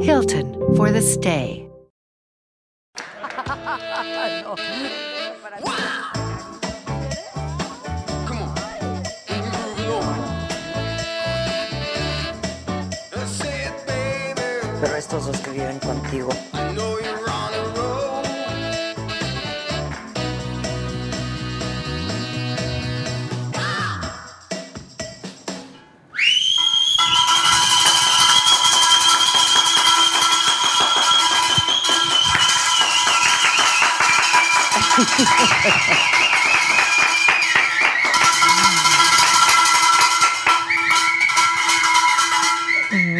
Hilton for the stay. Pero estos dos que viven contigo.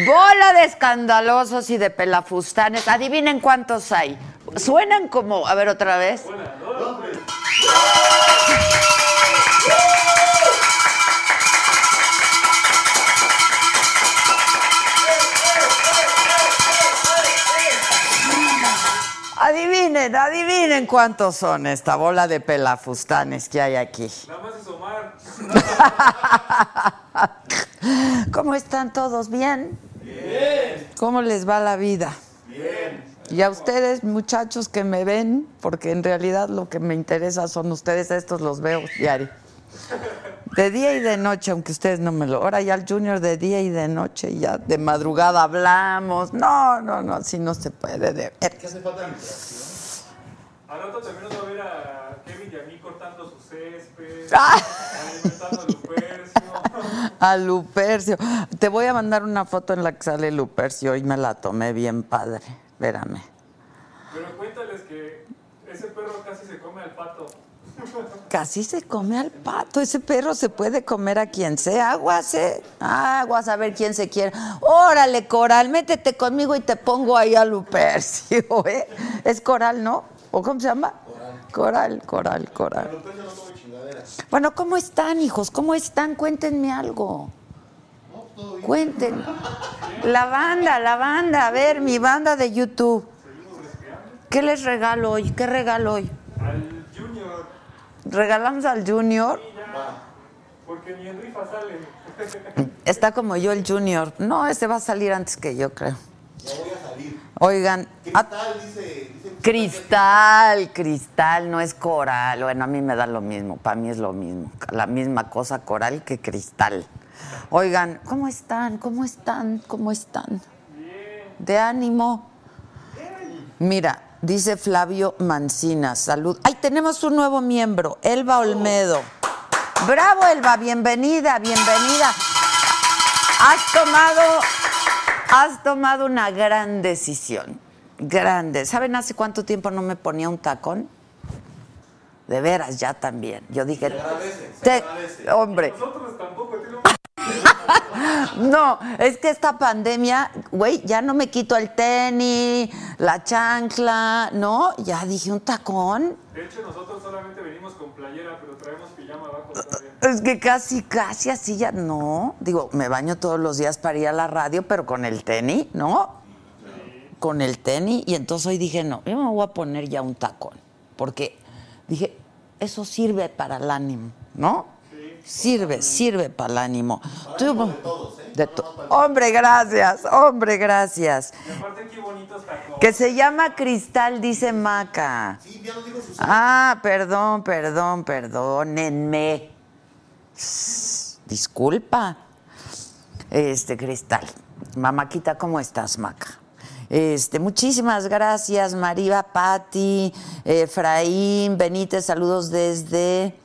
Bola de escandalosos y de pelafustanes. Adivinen cuántos hay. Suenan como. A ver, otra vez. Adivinen, adivinen cuántos son esta bola de pelafustanes que hay aquí. ¿Cómo están todos? ¿Bien? Bien. ¿Cómo les va la vida? Bien. Y a ustedes, muchachos que me ven, porque en realidad lo que me interesa son ustedes, estos los veo diario. De día y de noche, aunque ustedes no me lo... Ahora ya el Junior de día y de noche, ya de madrugada hablamos. No, no, no, así no se puede. De... ¿Qué hace falta Al rato también nos va a ver a Kevin y a mí cortando su césped, Ah. alimentando a Lupercio. A Lupercio. Te voy a mandar una foto en la que sale Lupercio y me la tomé bien padre. Espérame. Pero cuéntales que ese perro casi se come al pato. Casi se come al pato. Ese perro se puede comer a quien sea. Aguas, ¿eh? Aguas, a ver quién se quiere. Órale, Coral, métete conmigo y te pongo ahí a Lupercio, ¿eh? Es Coral, ¿no? ¿O cómo se llama? Coral, Coral, Coral. Bueno, ¿cómo están, hijos? ¿Cómo están? Cuéntenme algo. Cuenten. La banda, la banda. A ver, mi banda de YouTube. ¿Qué les regalo hoy? ¿Qué regalo hoy? Al Junior, ¿Regalamos al Junior? porque ni en rifa sale. Está como yo el Junior. No, ese va a salir antes que yo, creo. Oigan, a- cristal, cristal, no es coral. Bueno, a mí me da lo mismo, para mí es lo mismo. La misma cosa coral que cristal. Oigan, ¿cómo están? ¿Cómo están? ¿Cómo están? De ánimo. Mira, dice Flavio Mancina, salud. ¡Ay, tenemos un nuevo miembro! Elba Olmedo. Bravo, Elba, bienvenida, bienvenida. Has tomado, has tomado una gran decisión. Grande. ¿Saben hace cuánto tiempo no me ponía un tacón? De veras, ya también. Yo dije. te- hombre. Nosotros tampoco. No, es que esta pandemia, güey, ya no me quito el tenis, la chancla, ¿no? Ya dije un tacón. De hecho, nosotros solamente venimos con playera, pero traemos. Es que casi, casi así ya no. Digo, me baño todos los días para ir a la radio, pero con el tenis, ¿no? Con el tenis. Y entonces hoy dije, no, yo me voy a poner ya un tacón. Porque dije, eso sirve para el ánimo, ¿no? Sirve, sirve para el ánimo. Tú- de Hombre, gracias, hombre, gracias. Y aparte, qué bonitos tacones. Que se llama Cristal, dice Maca. Ah, perdón, perdón, perdónenme. Disculpa. Este, Cristal. Mamáquita, ¿cómo estás, Maca? Este, muchísimas gracias, Mariva, Patti, Efraín, Benítez, saludos desde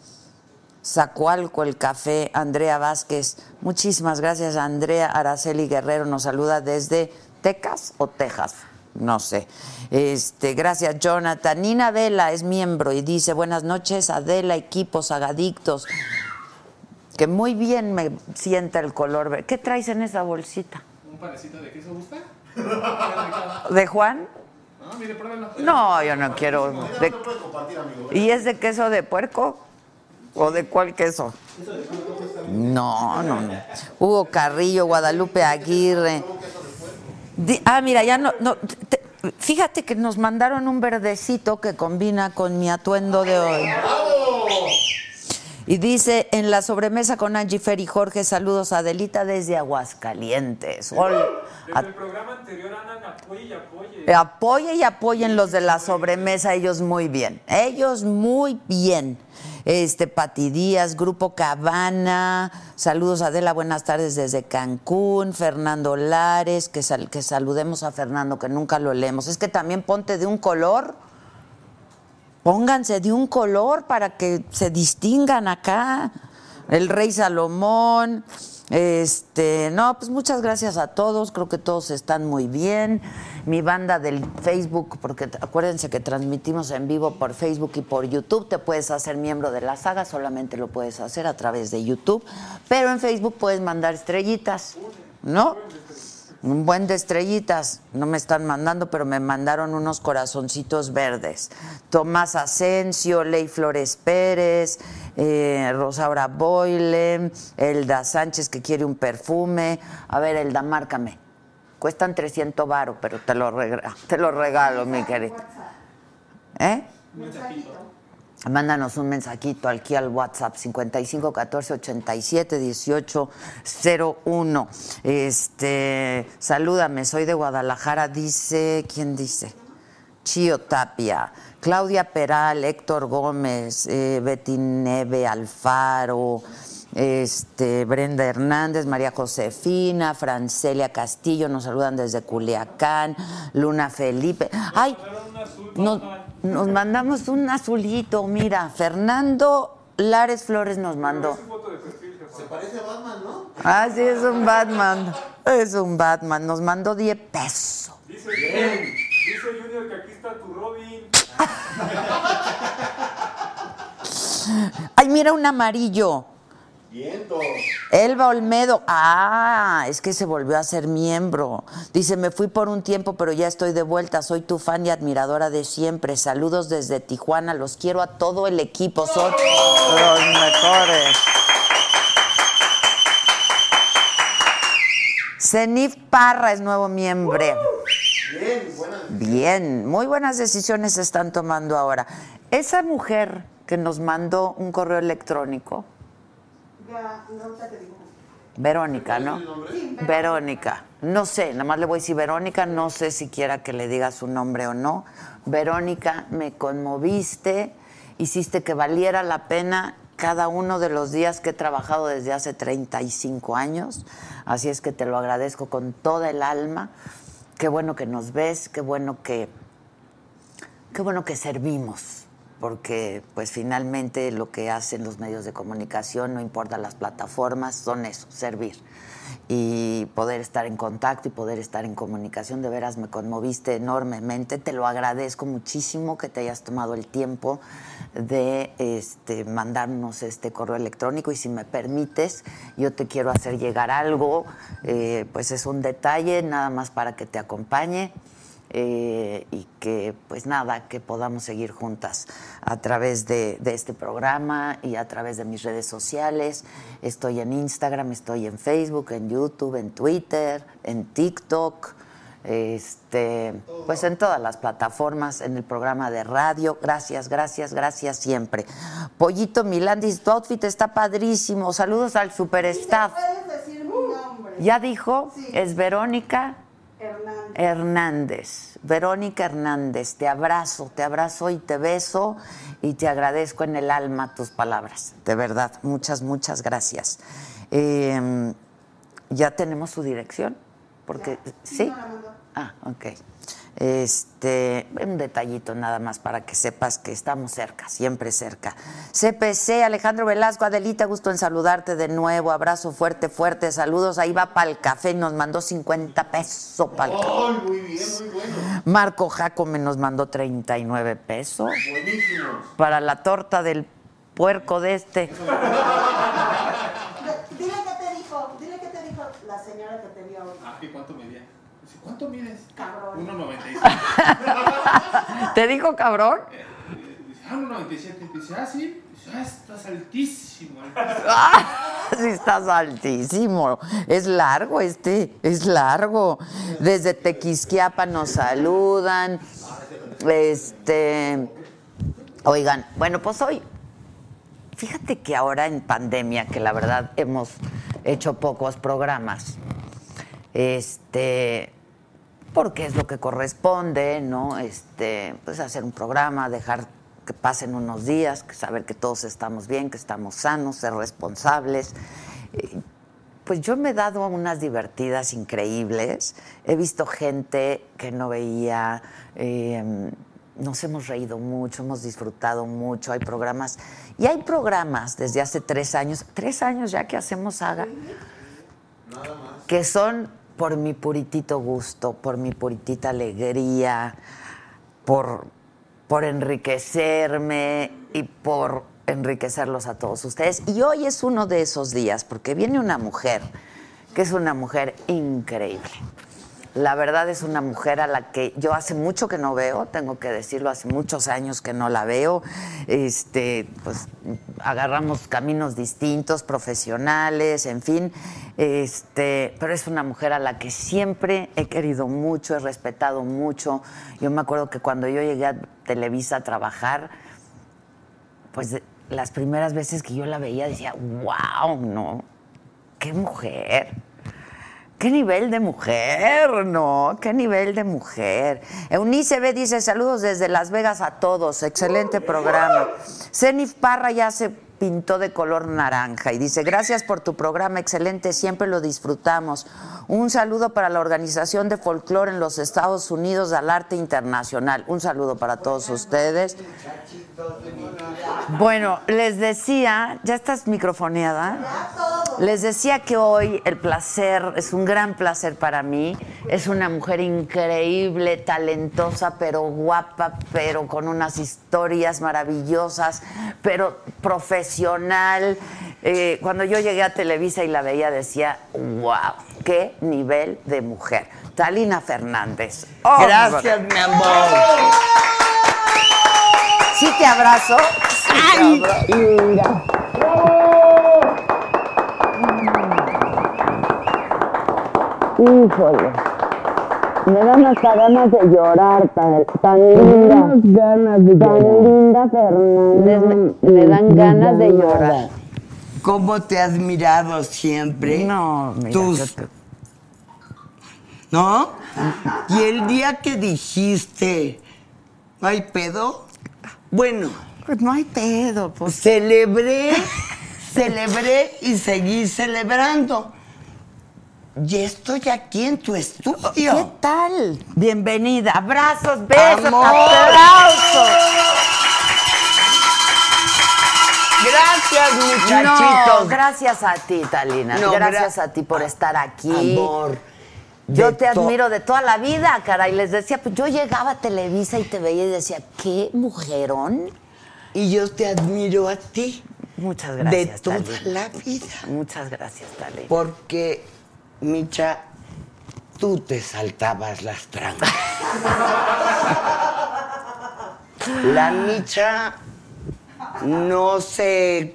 Zacualco, el café, Andrea Vázquez. Muchísimas gracias, Andrea Araceli Guerrero nos saluda desde Texas o Texas, no sé. Este, gracias, Jonathan. Nina Vela es miembro y dice, buenas noches, Adela, equipos, agadictos. Que muy bien me sienta el color verde. ¿Qué traes en esa bolsita? ¿Un panecito de queso gusta? ¿De Juan? No, mire, pruébelo. No, yo no quiero. de- ¿Y es de queso de puerco? ¿O de cuál queso? No, no, no. Hugo Carrillo, Guadalupe Aguirre. Ah, mira, ya no. no te- fíjate que nos mandaron un verdecito que combina con mi atuendo de hoy. Y dice, en la sobremesa con Angie Fer y Jorge, saludos a Adelita desde Aguascalientes. Hola. Desde A- el programa anterior andan apoye y apoye. Apoye y apoyen los de la sobremesa, ellos muy bien. Ellos muy bien. Este, Pati Díaz, Grupo Cabana, saludos Adela, buenas tardes desde Cancún, Fernando Lares, que, sal- que saludemos a Fernando, que nunca lo leemos. Es que también ponte de un color, pónganse de un color para que se distingan acá. El Rey Salomón, este, no, pues muchas gracias a todos, creo que todos están muy bien. Mi banda del Facebook, porque acuérdense que transmitimos en vivo por Facebook y por YouTube, te puedes hacer miembro de la saga, solamente lo puedes hacer a través de YouTube, pero en Facebook puedes mandar estrellitas, ¿no? Un buen de estrellitas, no me están mandando, pero me mandaron unos corazoncitos verdes. Tomás Asensio, Ley Flores Pérez, eh, Rosaura Boyle, Elda Sánchez que quiere un perfume. A ver, Elda, márcame. Cuestan 300 varos, pero te lo, regalo, te lo regalo, mi querido. ¿Eh? Mándanos un mensajito aquí al WhatsApp 55 14 87 18 01. Este, salúdame, soy de Guadalajara, dice, ¿quién dice? Chío Tapia, Claudia Peral, Héctor Gómez, eh, Betty Neve Alfaro, este, Brenda Hernández, María Josefina, Francelia Castillo, nos saludan desde Culiacán, Luna Felipe. ¡Ay! Nos, nos mandamos un azulito, mira, Fernando Lares Flores nos mandó. Se parece a Batman, ¿no? Ah, sí, es un Batman. Es un Batman. Nos mandó 10 pesos. Dice, dice Junior que aquí está tu Robin. Ay, mira un amarillo. Elba Olmedo. Ah, es que se volvió a ser miembro. Dice, me fui por un tiempo, pero ya estoy de vuelta. Soy tu fan y admiradora de siempre. Saludos desde Tijuana. Los quiero a todo el equipo. Son los mejores. Zenif Parra es nuevo miembro. Bien, buenas. Bien, muy buenas decisiones se están tomando ahora. Esa mujer que nos mandó un correo electrónico, Verónica, ¿no? Verónica. No sé, nada más le voy a decir Verónica, no sé si quiera que le diga su nombre o no. Verónica, me conmoviste, hiciste que valiera la pena cada uno de los días que he trabajado desde hace 35 años. Así es que te lo agradezco con toda el alma. Qué bueno que nos ves, qué bueno que qué bueno que servimos, porque pues finalmente lo que hacen los medios de comunicación, no importa las plataformas, son eso, servir. Y poder estar en contacto y poder estar en comunicación, de veras me conmoviste enormemente, te lo agradezco muchísimo que te hayas tomado el tiempo de este, mandarnos este correo electrónico. Y si me permites, yo te quiero hacer llegar algo, eh, pues es un detalle nada más para que te acompañe eh, y que pues nada, que podamos seguir juntas a través de, de este programa y a través de mis redes sociales. Estoy en Instagram, estoy en Facebook, en YouTube, en Twitter, en TikTok, este, pues en todas las plataformas, en el programa de radio. Gracias, gracias, gracias siempre. Pollito Milandis, tu outfit está padrísimo. Saludos al super staff. Puedes decir mi nombre. Ya dijo, es Verónica Hernández. Hernández. Verónica Hernández, te abrazo, te abrazo y te beso y te agradezco en el alma tus palabras. De verdad, muchas, muchas gracias. Eh, ¿Ya tenemos su dirección? Porque, ¿sí? no la mandó. Ah, ok. Este, un detallito nada más para que sepas que estamos cerca, siempre cerca. CPC, Alejandro Velasco, Adelita, gusto en saludarte de nuevo. Abrazo fuerte, fuerte, saludos. Ahí va para el café, nos mandó 50 pesos para el café. ¡Ay, muy bien, muy bueno! Marco Jacome nos mandó 39 pesos Buenísimos. para la torta del puerco de este. Dile qué te dijo, dile qué te dijo la señora que te vio hoy. Ah, ¿y cuánto medía? Dice, ¿cuánto mides? Cabrón. 1.97. ¿Te dijo cabrón? Eh, ah, 1.97. Dice, ah, sí. Ah, estás altísimo. altísimo. ¡Ah! Sí, estás altísimo. Es largo este, es largo. Desde Tequisquiapa nos saludan. Este. Oigan, bueno, pues hoy. Fíjate que ahora en pandemia, que la verdad hemos hecho pocos programas, este, porque es lo que corresponde, ¿no? Este, pues hacer un programa, dejar que pasen unos días, que saber que todos estamos bien, que estamos sanos, ser responsables. Eh, Pues yo me he dado unas divertidas increíbles. He visto gente que no veía. eh, nos hemos reído mucho, hemos disfrutado mucho. Hay programas. Y hay programas desde hace tres años. Tres años ya que hacemos Saga. Que son por mi puritito gusto, por mi puritita alegría, por, por enriquecerme y por enriquecerlos a todos ustedes. Y hoy es uno de esos días, porque viene una mujer, que es una mujer increíble. La verdad es una mujer a la que yo hace mucho que no veo, tengo que decirlo, hace muchos años que no la veo. Este, pues agarramos caminos distintos, profesionales, en fin. Este, pero es una mujer a la que siempre he querido mucho, he respetado mucho. Yo me acuerdo que cuando yo llegué a Televisa a trabajar, pues las primeras veces que yo la veía decía, wow, no, qué mujer. ¿Qué nivel de mujer? No, qué nivel de mujer. Eunice B dice saludos desde Las Vegas a todos. Excelente programa. Zenif Parra ya se pintó de color naranja y dice gracias por tu programa, excelente, siempre lo disfrutamos. Un saludo para la Organización de Folclore en los Estados Unidos al Arte Internacional. Un saludo para todos ustedes. Bueno, les decía, ¿ya estás microfoneada? Les decía que hoy el placer, es un gran placer para mí. Es una mujer increíble, talentosa, pero guapa, pero con unas historias maravillosas, pero profesional. Eh, cuando yo llegué a Televisa y la veía, decía, wow, qué nivel de mujer. Talina Fernández. ¡Hombre! Gracias, mi amor. Sí te abrazo. Sí te abrazo. Mira. Híjole. Me dan hasta ganas de llorar, tan, tan linda. ganas de tan linda, Fernanda. Le dan ganas de llorar. ¿Cómo te has mirado siempre? No, mira, Tus- yo te- ¿No? Y el día que dijiste, ¿no hay pedo? Bueno, Pues no hay pedo, pues. celebré, celebré y seguí celebrando. Y estoy aquí en tu ¿Qué estudio. tal? Bienvenida. Abrazos, besos, Amor. aplausos. Gracias, No, muchachitos. gracias a ti, Talina. No, gracias gra- a ti por estar aquí. Amor. Yo de te admiro de toda la vida, caray. Les decía, pues yo llegaba a Televisa y te veía y decía, ¿qué mujerón? Y yo te admiro a ti. Muchas de gracias, toda Talina. la vida. Muchas gracias, Talina. Porque, Micha, tú te saltabas las trancas. La Micha no se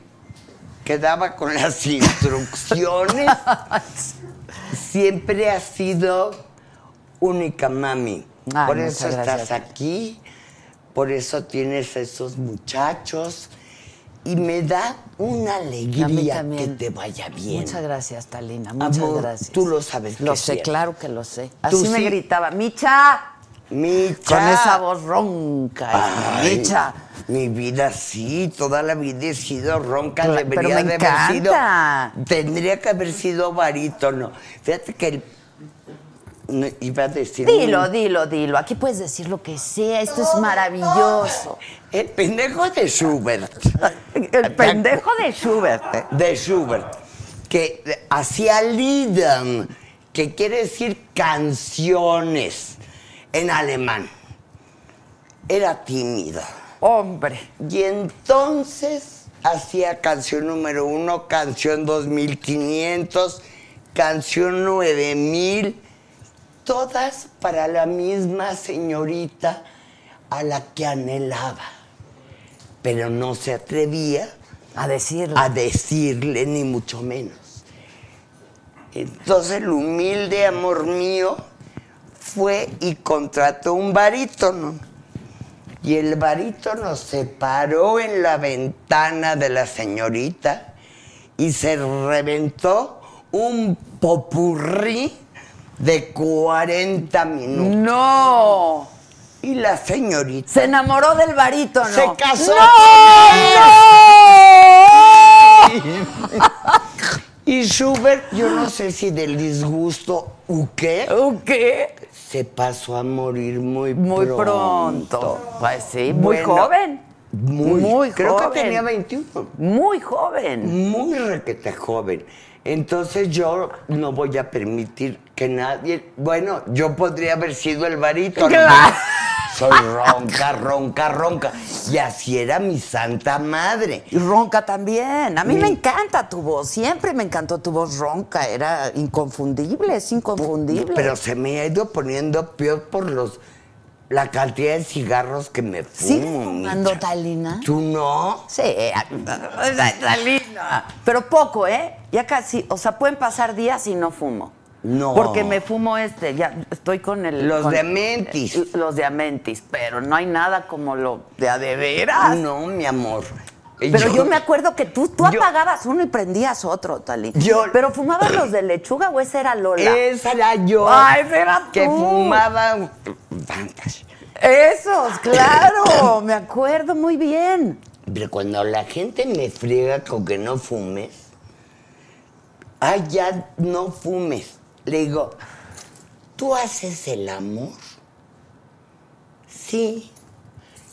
quedaba con las instrucciones. Siempre ha sido única mami. Ay, por eso estás aquí, por eso tienes esos muchachos. Y me da una alegría que te vaya bien. Muchas gracias, Talina. Muchas Amor, gracias. tú lo sabes Lo sé, claro que lo sé. Tú Así me sí. gritaba, Micha, Micha. con esa voz ronca. Ay, Micha. Mi vida sí, toda la vida he sido ronca, Cla- debería pero me de haber sido. encanta. Tendría que haber sido barítono. Fíjate que el- no, iba a decir. Dilo, un- dilo, dilo. Aquí puedes decir lo que sea. Esto es maravilloso. El pendejo de Schubert. El pendejo de Schubert. De Schubert. Que hacía Lieden, que quiere decir canciones en alemán. Era tímido. Hombre. Y entonces hacía canción número uno, canción 2500, canción 9000, todas para la misma señorita a la que anhelaba. Pero no se atrevía A decirlo. a decirle, ni mucho menos. Entonces el humilde amor mío fue y contrató un barítono. Y el barítono se paró en la ventana de la señorita y se reventó un popurrí de 40 minutos. No. Y la señorita Se enamoró del barítono. se casó ¡No! con él. Y Schubert, yo no sé si del disgusto o qué, ¿O ¿Qué? se pasó a morir muy, Muy pronto. pronto. Pues sí, muy Bueno, joven. Muy, Muy creo joven. que tenía 21. Muy joven. Muy requete joven. Entonces yo no voy a permitir que nadie. Bueno, yo podría haber sido el barítono. Claro. Soy ronca, ronca, ronca. Y así era mi santa madre. Y ronca también. A mí Mi- me encanta tu voz. Siempre me encantó tu voz ronca. Era inconfundible, es inconfundible. Pero se me ha ido poniendo peor por los la cantidad de cigarros que me fumo. ¿Sigues fumando talina? ¿Tú no? Sí, talina. Pero poco, ¿eh? Ya casi, o sea, pueden pasar días y no fumo. No. Porque me fumo este, ya estoy con el... Los con- de Amentis. Los de Amentis, pero no hay nada como lo de a de veras. No, mi amor. Pero yo, me acuerdo que tú, tú yo- apagabas uno y prendías otro, Talín. Yo- Pero fumabas los de lechuga o ese era Lola. Esa era yo. Ay, ese era Que tú. fumaba. Fantas. Esos, claro, me acuerdo muy bien. Pero cuando la gente me friega con que no fumes, ay, ya no fumes. Le digo, ¿tú haces el amor? Sí,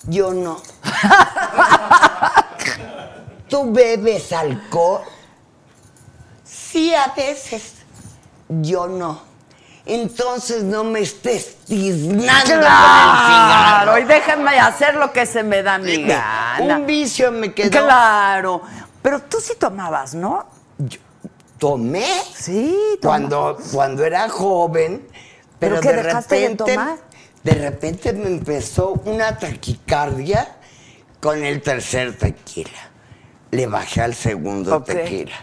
yo no. ¿Tú bebes alcohol? Sí, a veces. Yo no. Entonces no me estés tiznando con el cigarro. Claro, y déjenme hacer lo que se me da mi gana. Un vicio me quedó. Claro. Pero tú sí tomabas, ¿no? Tomé Sí, cuando, cuando era joven, pero, ¿Pero qué, de dejaste de repente, tomar? de repente me empezó una taquicardia con el tercer tequila. Le bajé al segundo tequila,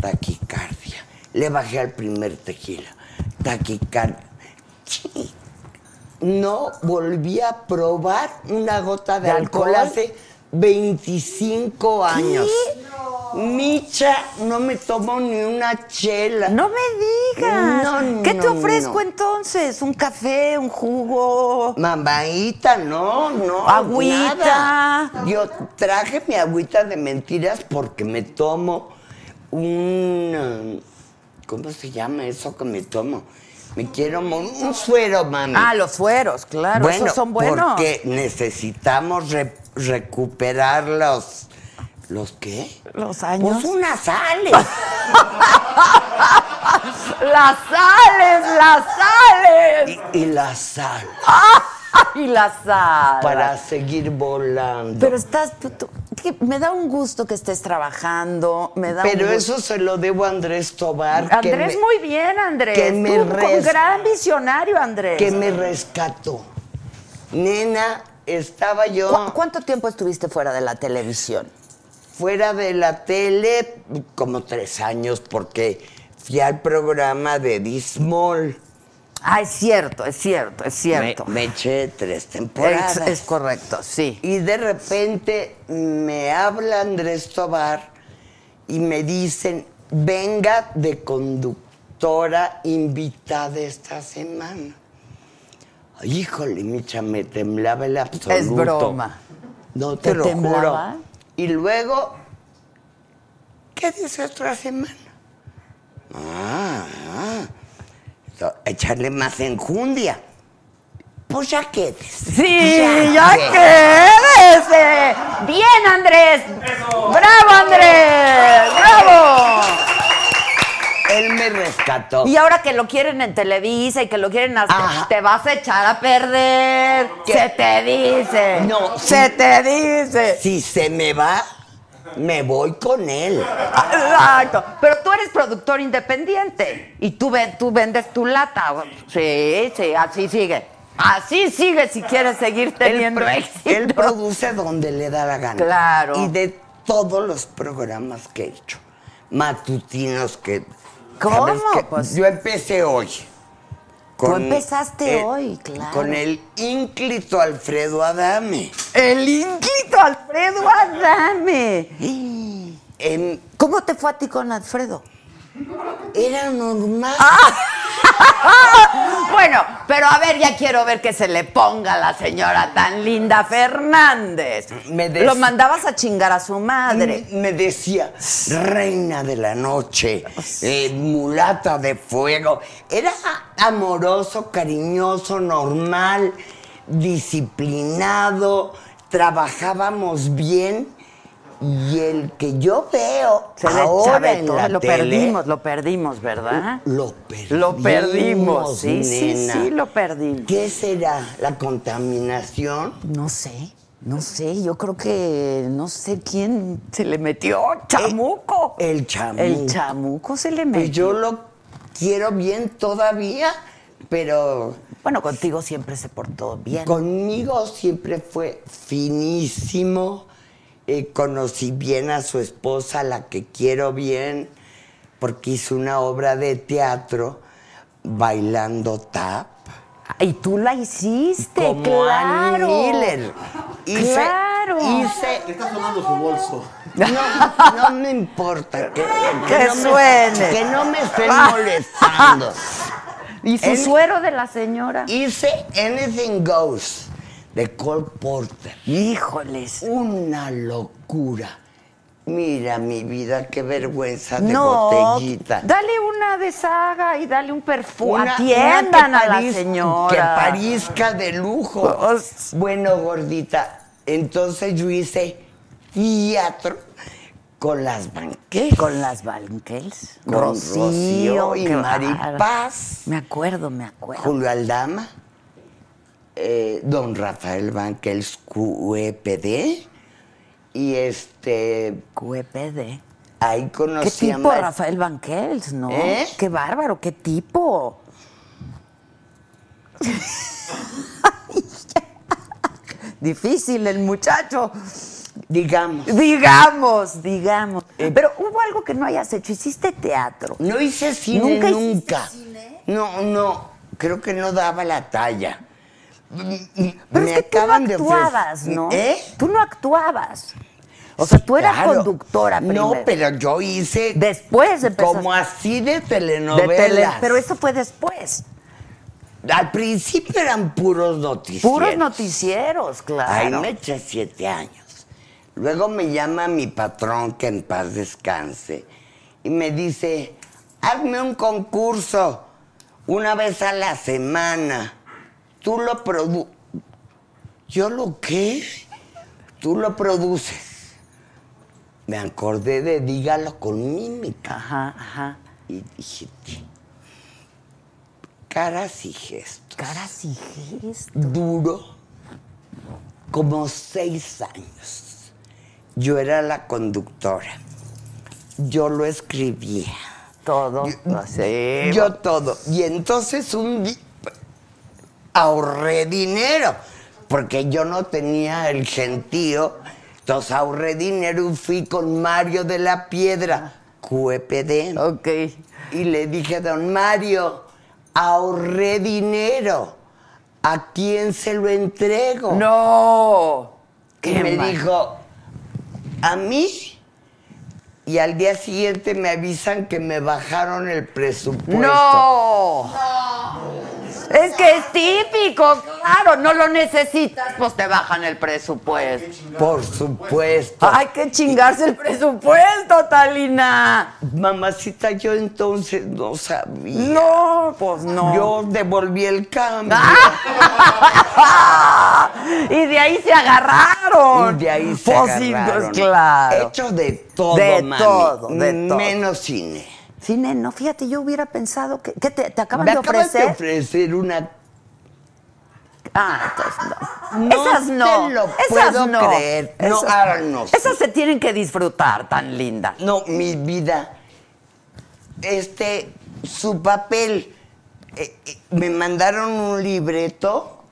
taquicardia. Le bajé al primer tequila, taquicardia. No volví a probar una gota de, ¿De alcohol? alcohol? hace 25 años. Micha, no me tomo ni una chela. No me digas. No, no, ¿Qué te ofrezco no. entonces? ¿Un café, un jugo? Mamaita, no, no. Agüita. nada. Yo traje mi agüita de mentiras porque me tomo un. ¿Cómo se llama eso que me tomo? Me quiero un suero, mami. Ah, los fueros, claro, bueno, esos son buenos. Porque necesitamos re- recuperar los. ¿Los qué? Los años. Pues unas sales. ¡Las sales, las sales! y, y la sal. Y las sales. Para seguir volando. Pero estás, tú- tú- que me da un gusto que estés trabajando, me da Pero un gusto. eso se lo debo a Andrés Tobar. que Andrés, me- muy bien, Andrés. que me Tú, un gran visionario, Andrés. que me rescató. Nena, estaba yo ¿Cu- ¿Cuánto tiempo estuviste fuera de la televisión? Fuera de la tele como tres años porque fui al programa de Dismol. Ah, es cierto, es cierto, es cierto. me eché tres es, temporadas. es correcto, sí. Y de repente me habla Andrés Tobar y me dicen, venga de conductora invitada esta semana. Híjole, Micha, me temblaba el absoluto. Es broma. No te, ¿Te lo temblaba? juro. Y luego, ¿qué dice otra semana? Ah, ah. echarle más enjundia. Pues ya quedes. Sí, ya quédese. Bien, Andrés. Bravo, Andrés. Bravo. Él me rescató. Y ahora que lo quieren en Televisa y que lo quieren hacer, Ajá. te vas a echar a perder. ¿Qué? Se te dice. No, se te dice. Si se me va, me voy con él. Exacto. Pero tú eres productor independiente y tú, ve- tú vendes tu lata. Sí, sí, así sigue. Así sigue si quieres seguir teniendo él, éxito. él produce donde le da la gana. Claro. Y de todos los programas que he hecho, matutinos que... ¿Cómo? Pues- Yo empecé hoy. Tú empezaste hoy, claro. Con el ínclito Alfredo Adame. El ínclito Alfredo Adame. En- ¿Cómo te fue a ti con Alfredo? era normal. Bueno, pero a ver, ya quiero ver que se le ponga a la señora tan linda Fernández. Me Lo mandabas a chingar a su madre. Me decía, reina de la noche, eh, mulata de fuego. Era amoroso, cariñoso, normal, disciplinado, trabajábamos bien. Y el que yo veo Se ahora en la lo tele, perdimos, lo perdimos, ¿verdad? Lo perdimos. Lo perdimos, sí, sí, nena. sí, lo perdimos. ¿Qué será? ¿La contaminación? No sé, no sé, yo creo que no sé quién se le metió, chamuco. El chamuco. El chamuco se le metió. Pues yo lo quiero bien todavía, pero Bueno, contigo siempre se portó bien. conmigo siempre fue finísimo. Eh, conocí bien a su esposa, la que quiero bien, porque hizo una obra de teatro bailando tap. Y tú la hiciste, como claro. Ann Miller. Hice, Claro. hice Le está sonando su bolso. No, no me importa que, Que no me- suene. que no me estén molestando. Y su suero de la señora. Hice Anything Goes de Cole Porter. Híjoles. Una locura. Mira mi vida, qué vergüenza de No, botellita. dale una de saga y dale un perfume. Atiendan a la señora. Que parizca de lujo. Pues- Bueno, gordita, entonces yo hice teatro con las banqueras. Con las Banquels. Con Rocío y qué Maripaz. Me acuerdo, me acuerdo. Julio Aldama, eh, don Rafael Banquels QEPD y este QEPD. ahí ¿Qué conocí a tipo, Rafael Banquels, no? ¿Eh? Qué bárbaro, qué tipo. Difícil el muchacho. digamos. Digamos, digamos. Pero hubo algo que no hayas hecho. Hiciste teatro. No hice cine ¿Nunca nunca. hiciste cine? No, no, creo que no daba la talla. Pero Me es que tú no acaban de ofrecer- actuabas, ¿no? ¿Eh? Tú no actuabas. O sea, tú eras Claro. conductora primero. No, pero yo hice Después empezaste- como así de De telenovelas. tele- pero eso fue después. Al principio eran puros noticieros. Puros noticieros, claro. Ahí me eché siete años. Luego me llama mi patrón, que en paz descanse, y me dice, hazme un concurso una vez a la semana. Tú lo produ... ¿Yo lo qué? Tú lo produces. Me acordé de dígalo con mímica. Ajá, ajá. Y dije, caras y gestos. Caras y gestos. Duro como seis años. Yo era la conductora. Yo lo escribía. Todo. lo hacemos. Yo todo. Y entonces un día ahorré dinero, porque yo no tenía el gentío. Entonces ahorré dinero y fui con Mario de la Piedra, QEPD. Ok. Y le dije, don Mario, ahorré dinero. ¿A quién se lo entrego? No. Y Qué me mal. dijo, a mí. Y al día siguiente me avisan que me bajaron el presupuesto. No. Es que es típico, claro, no lo necesitas, pues te bajan el presupuesto. Por supuesto. Hay que chingarse el presupuesto, Talina. Mamacita, yo entonces no sabía. No, pues no. Yo devolví el cambio. y de ahí se agarraron. Y de ahí se Pues sí, agarraron. pues claro. Hecho de todo, De mami. todo, de todo. Menos cine. Cine, no, fíjate, yo hubiera pensado que. ¿Qué te, te acaban Me de acabas de ofrecer? ofrecer una... Ah, entonces no. No Esas no. te lo esas puedo no. creer. No, Esas, ahora no sé. esas se tienen que disfrutar, tan linda. No, mi vida. Este, su papel. eh, eh, me mandaron un libreto,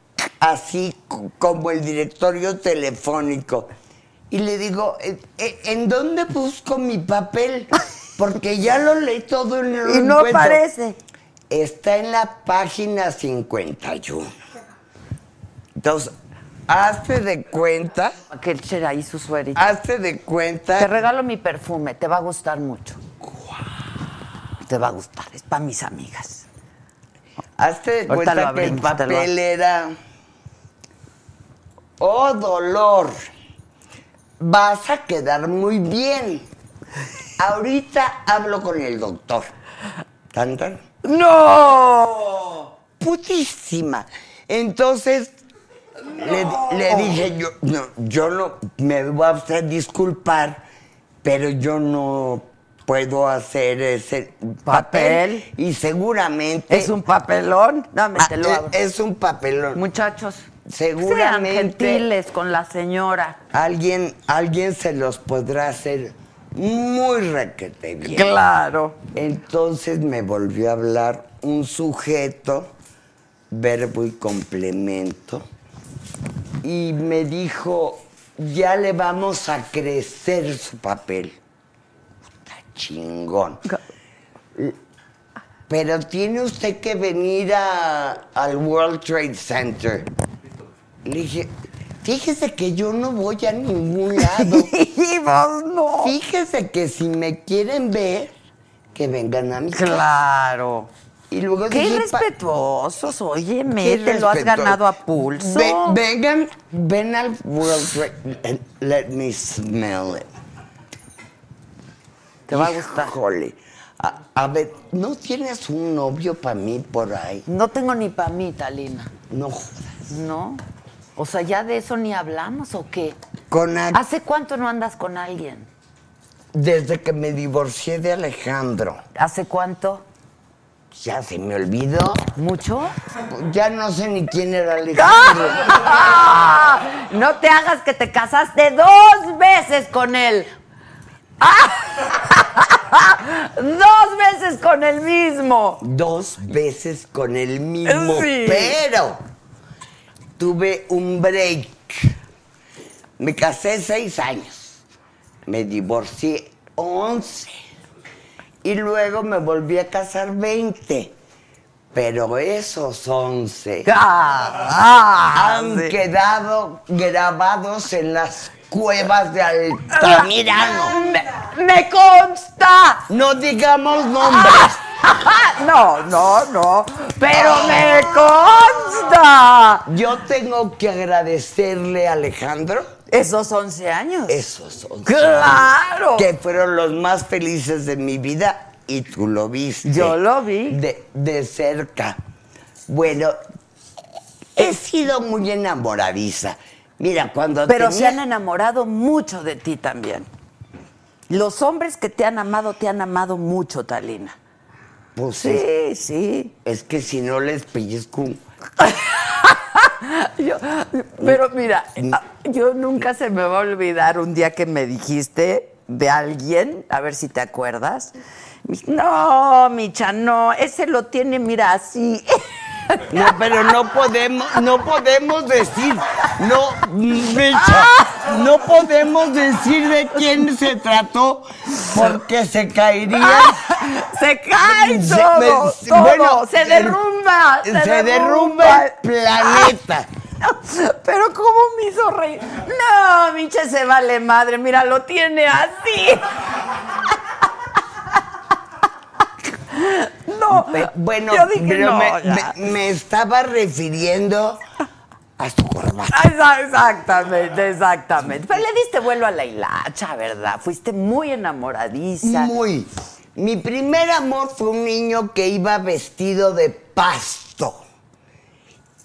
así como el directorio telefónico. Y le digo, eh, ¿en dónde busco mi papel? Porque ya lo leí todo en el Y no aparece. Está en la página 51. Entonces, hazte de cuenta, Que échale ahí su suerito. hazte de cuenta. Te regalo mi perfume, te va a gustar mucho. Te va a gustar, es para mis amigas. Hazte de Ahorita cuenta que el papel era. Oh, dolor. Vas a quedar muy bien. Ahorita hablo con el doctor. ¿Tan, tan? ¡No! Putísima. Entonces, le, le dije yo, no, yo no, me va a disculpar, pero yo no puedo hacer ese papel. ¿Papel? Y seguramente. ¿Es un papelón? Dame, Ah, te lo es- abro. es un papelón. Muchachos, Seguramente- sean gentiles con la señora. Alguien, alguien se los podrá hacer muy requete bien. Claro. Entonces me volvió a hablar un sujeto, verbo y complemento, y me dijo, ya le vamos a crecer su papel. Está chingón. Pero tiene usted que venir a- al World Trade Center. Le dije, fíjese que yo no voy a ningún lado. Y vos no. Fíjese que si me quieren ver, que vengan a mi casa. Claro. Y luego Qué dije, pa- respetuosos, óyeme, te lo has ganado a pulso. Ve- vengan, ven al World and let me smell it. Te va a gustar. Híjole. A, a ver, ¿no tienes un novio para mí por ahí? No tengo ni pa' mí, Talina. No jodas. ¿No? O sea, ¿ya de eso ni hablamos o qué? Con a- ¿Hace cuánto no andas con alguien? Desde que me divorcié de Alejandro. ¿Hace cuánto? Ya se me olvidó. ¿Mucho? Ya no sé ni quién era Alejandro. ¡Ah! No te hagas que te casaste dos veces con él. ¡Ah! Dos veces con el mismo. dos veces con el mismo, Sí. pero tuve un break. Me casé seis años, me divorcié once y luego me volví a casar veinte. Pero esos once Ah, han sí. quedado grabados en las cuevas de Altamirano. Me, me consta. No digamos nombres. No, no, no. Pero me consta. Yo tengo que agradecerle a Alejandro Esos 11 años. esos 11 ¡Claro! años, que fueron los más felices de mi vida y tú lo viste. Yo lo vi. De, de cerca. Bueno, he sido muy enamoradiza. Mira, cuando Pero tenía- se han enamorado mucho de ti también. Los hombres que te han amado, te han amado mucho, Talina. Pues es, Sí, sí. es que si no les pellizco... Yo- pero mira, ah, yo nunca se me va a olvidar un día que me dijiste de alguien, a ver si te acuerdas. No, Micha, no, ese lo tiene, mira, así. No, pero no podemos, no podemos decir, no, no podemos decir de quién se trató porque se caería. Se cae todo, bueno, se derrumba, se, Se derrumba el planeta. Pero cómo me hizo reír. No, Miche se vale madre, mira, lo tiene así. no. Pe- bueno, Yo dije, pero no, me, ya. me- me estaba refiriendo a su corbata. Exa- Exactamente, exactamente. Pero le diste vuelo a la hilacha, ¿verdad? Fuiste muy enamoradiza. Muy. Mi primer amor fue un niño que iba vestido de pasto.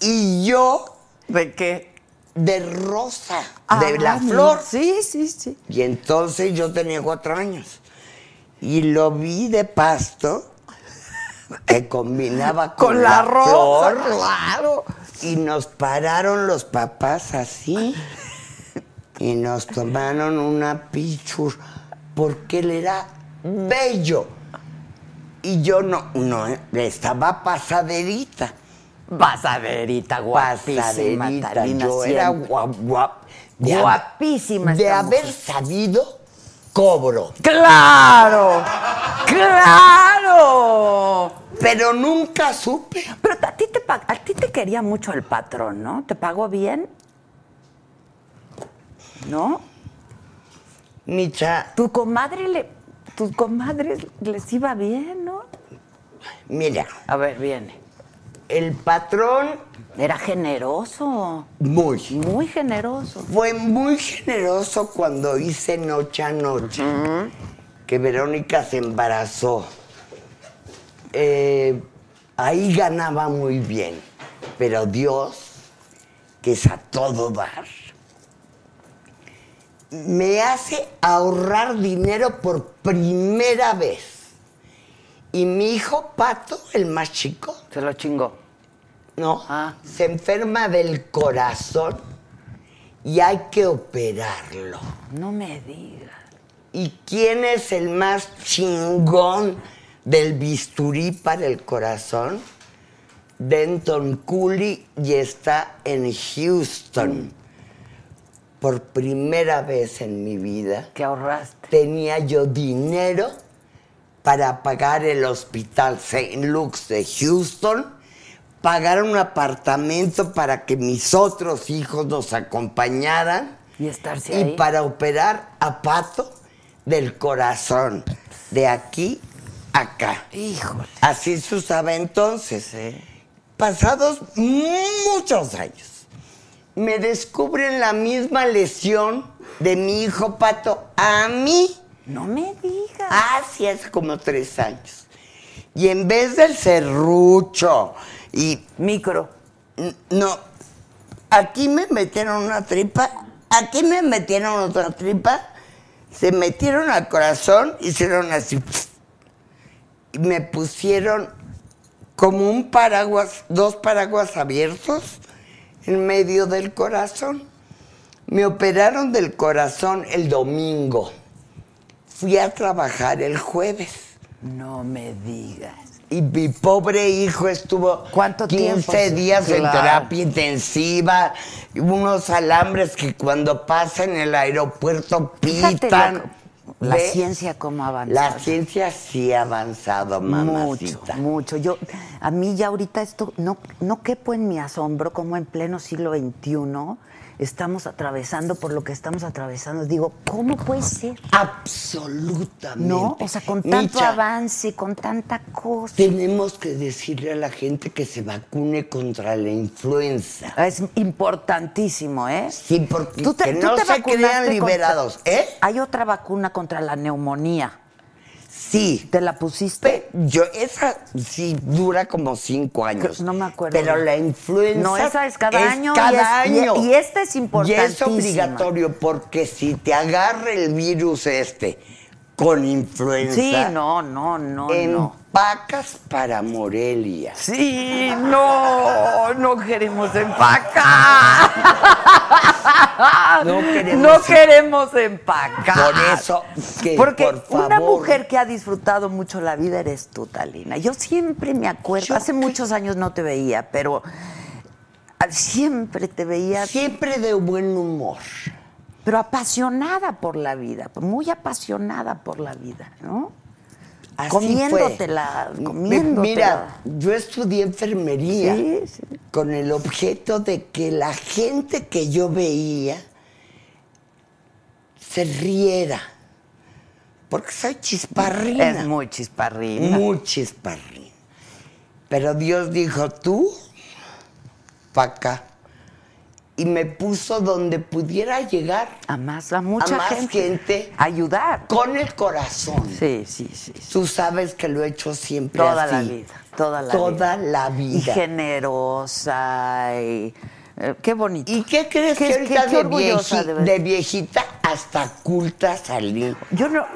Y yo ¿De qué? de rosa, Ah, de la flor. Sí, sí, sí. Y entonces yo tenía cuatro años. Y lo vi de pasto que combinaba con, Con la rosa, flor. claro. Y nos pararon los papás así. Y nos tomaron una pichur. Porque él era bello. Y yo no, no, estaba pasaderita. Pasaderita, guapísima, Pasaderita. Talina, Yo era siempre. guap, guap- de hab- Guapísima De haber sabido, cobro. ¡Claro! ¡Claro! Pero nunca supe. Pero a ti, te, a ti te quería mucho el patrón, ¿no? ¿Te pagó bien? ¿No? Micha, Tu comadre le... Tus comadres les iba bien, ¿no? mira, A ver, viene. el patrón Era generoso, muy. muy generoso. Fue muy generoso cuando hice Noche a Noche, que Verónica se embarazó. Eh, ahí ganaba muy bien, pero Dios, que es a todo dar, me hace ahorrar dinero por primera vez. Y mi hijo Pato, el más chico, Se lo chingó. No, Ah. se enferma del corazón y hay que operarlo. No me digas. ¿Y quién es el más chingón del bisturí para el corazón? Denton Cooley y está en Houston. Por primera vez en mi vida ¿Qué ahorraste? tenía yo dinero para pagar el hospital St. Luke's de Houston, pagar un apartamento para que mis otros hijos nos acompañaran Y estarse y ahí. para operar a Pato del corazón, de aquí a acá. Híjole. Así se usaba entonces. Pasados muchos años, me descubren la misma lesión de mi hijo Pato a mí. No me digas. Así hace como tres años. Y en vez del serrucho y Micro. No. Aquí me metieron una tripa, aquí me metieron otra tripa, se metieron al corazón, hicieron así. Y me pusieron como un paraguas, dos paraguas abiertos en medio del corazón. Me operaron del corazón el domingo. Fui a trabajar el jueves. No me digas. Y mi pobre hijo estuvo ¿Cuánto 15 tiempo? días en terapia intensiva, unos alambres que cuando pasa en el aeropuerto pitan. la, ciencia cómo avanza. La ciencia sí ha avanzado, Mucho, mamacita. mucho. Yo, a mí ya ahorita esto no, no quepo en mi asombro como en pleno siglo XXI estamos atravesando por lo que estamos atravesando. Digo, ¿cómo puede ser? Absolutamente. ¿No? O sea, con tanto Micha, avance, con tanta cosa. Tenemos que decirle a la gente que se vacune contra la influenza. Es importantísimo, ¿eh? Sí, porque Tú te- que tú no te se crean contra- liberados, ¿eh? Hay otra vacuna contra la neumonía. Sí. ¿Te la pusiste? Yo, esa sí dura como cinco años. No me acuerdo. Pero la influenza. No, esa es cada año y Cada es- y- año. y esta es Y es obligatorio porque si te agarra el virus este con influenza. Sí, no, no, no, no. Empacas para Morelia. Sí, no, no queremos empacar. No queremos No em- queremos empacar. Por eso, que, Porque por favor. una mujer que ha disfrutado mucho la vida eres tú, Talina. Yo siempre me acuerdo, Yo hace qué- muchos años no te veía, pero siempre te veía, Siempre de buen humor. pero apasionada por la vida, muy apasionada por la vida, ¿no? Así Comiéndotela, fue. comiéndotela. Mira, yo estudié enfermería Sí, sí. con el objeto de que la gente que yo veía se riera. Porque soy chisparrina. Es muy chisparrina. Muy chisparrina. Pero Dios dijo, tú, pa' acá. Y me puso donde pudiera llegar. A más, a mucha a más gente. gente. Ayudar. Con el corazón. Sí, sí, sí. sí. Tú sabes que lo he hecho siempre Toda así. la vida, toda la Toda vida. la Y vida. generosa y... eh, qué bonito. ¿Y qué crees Qué- que ahorita qué- qué de, vieji- de viejita hasta culta salí? Yo no,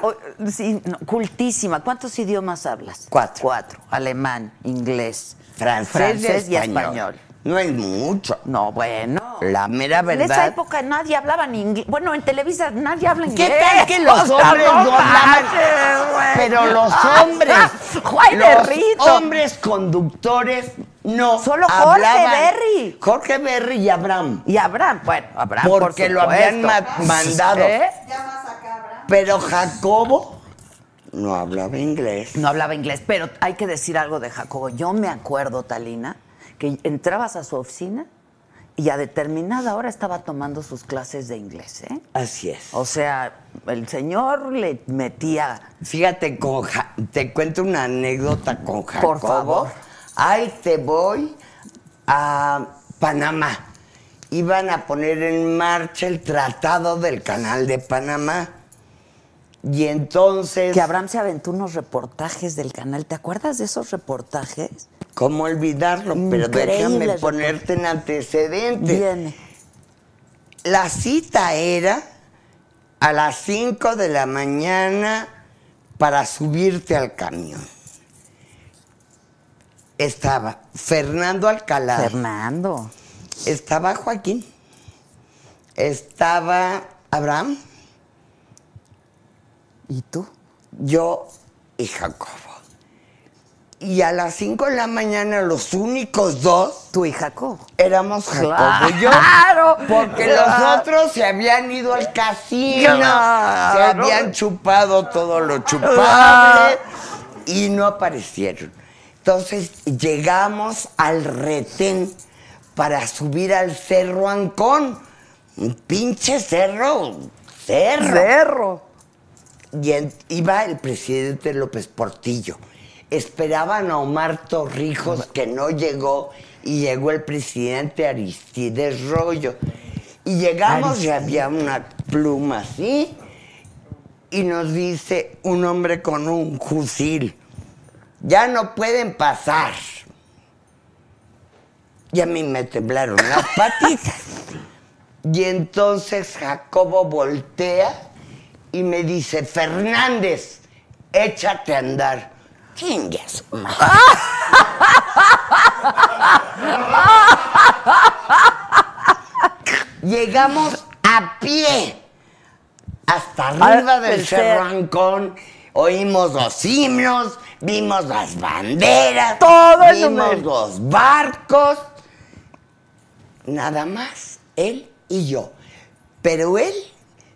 sí, no, cultísima. ¿Cuántos idiomas hablas? Cuatro. Cuatro. Alemán, inglés, Francés, y español. No es mucho. No, bueno. La mera En esa verdad. época nadie hablaba ni inglés. Bueno, en Televisa nadie habla inglés. ¿Qué tal que los hombres no güey. Pero los hombres, Juan de los Rito. hombres conductores no Solo Jorge. Berry. Jorge Berry y Abraham. Y Abraham, bueno, Abraham. Porque por lo habían ma- mandado. ¿Eh? Pero Jacobo no hablaba inglés. No hablaba inglés, pero hay que decir algo de Jacobo. Yo me acuerdo, Talina, que entrabas a su oficina y a determinada hora estaba tomando sus clases de inglés, ¿eh? Así es. O sea, el señor le metía. Fíjate, con Ja- te cuento una anécdota con Jacobo. Por favor. Ahí te voy a Panamá. Iban a poner en marcha el tratado del canal de Panamá. Y entonces, Que Abraham se aventó unos reportajes del canal. ¿Te acuerdas de esos reportajes? ¿Cómo olvidarlo? Pero déjame ponerte en antecedentes. Viene. La cita era a las 5 de la mañana para subirte al camión. Estaba Fernando Alcalá. Fernando. Estaba Joaquín. Estaba Abraham, ¿Y tú? yo y Jacobo. Y a las 5 de la mañana los únicos dos Tú y Jacob. éramos Jacobo y yo. ¡Claro! Porque Claro. los otros se habían ido al casino, Claro. se habían chupado todo lo chupable Claro. y no aparecieron. Entonces llegamos al retén para subir al Cerro Ancón. Un pinche cerro, cerro. Cerro. Y en- iba el presidente López Portillo. Esperaban a Omar Torrijos, que no llegó, y llegó el presidente Aristides Rollo. Y llegamos y había una pluma así, y nos dice un hombre con un fusil, ya no pueden pasar. Y a mí me temblaron las patitas. Y entonces Jacobo voltea y me dice, Fernández, échate a andar. Llegamos a pie hasta arriba Ah, del el Cerro cer- Ancón. Oímos los himnos, vimos las banderas, Todo vimos los barcos. Nada más, él y yo. Pero él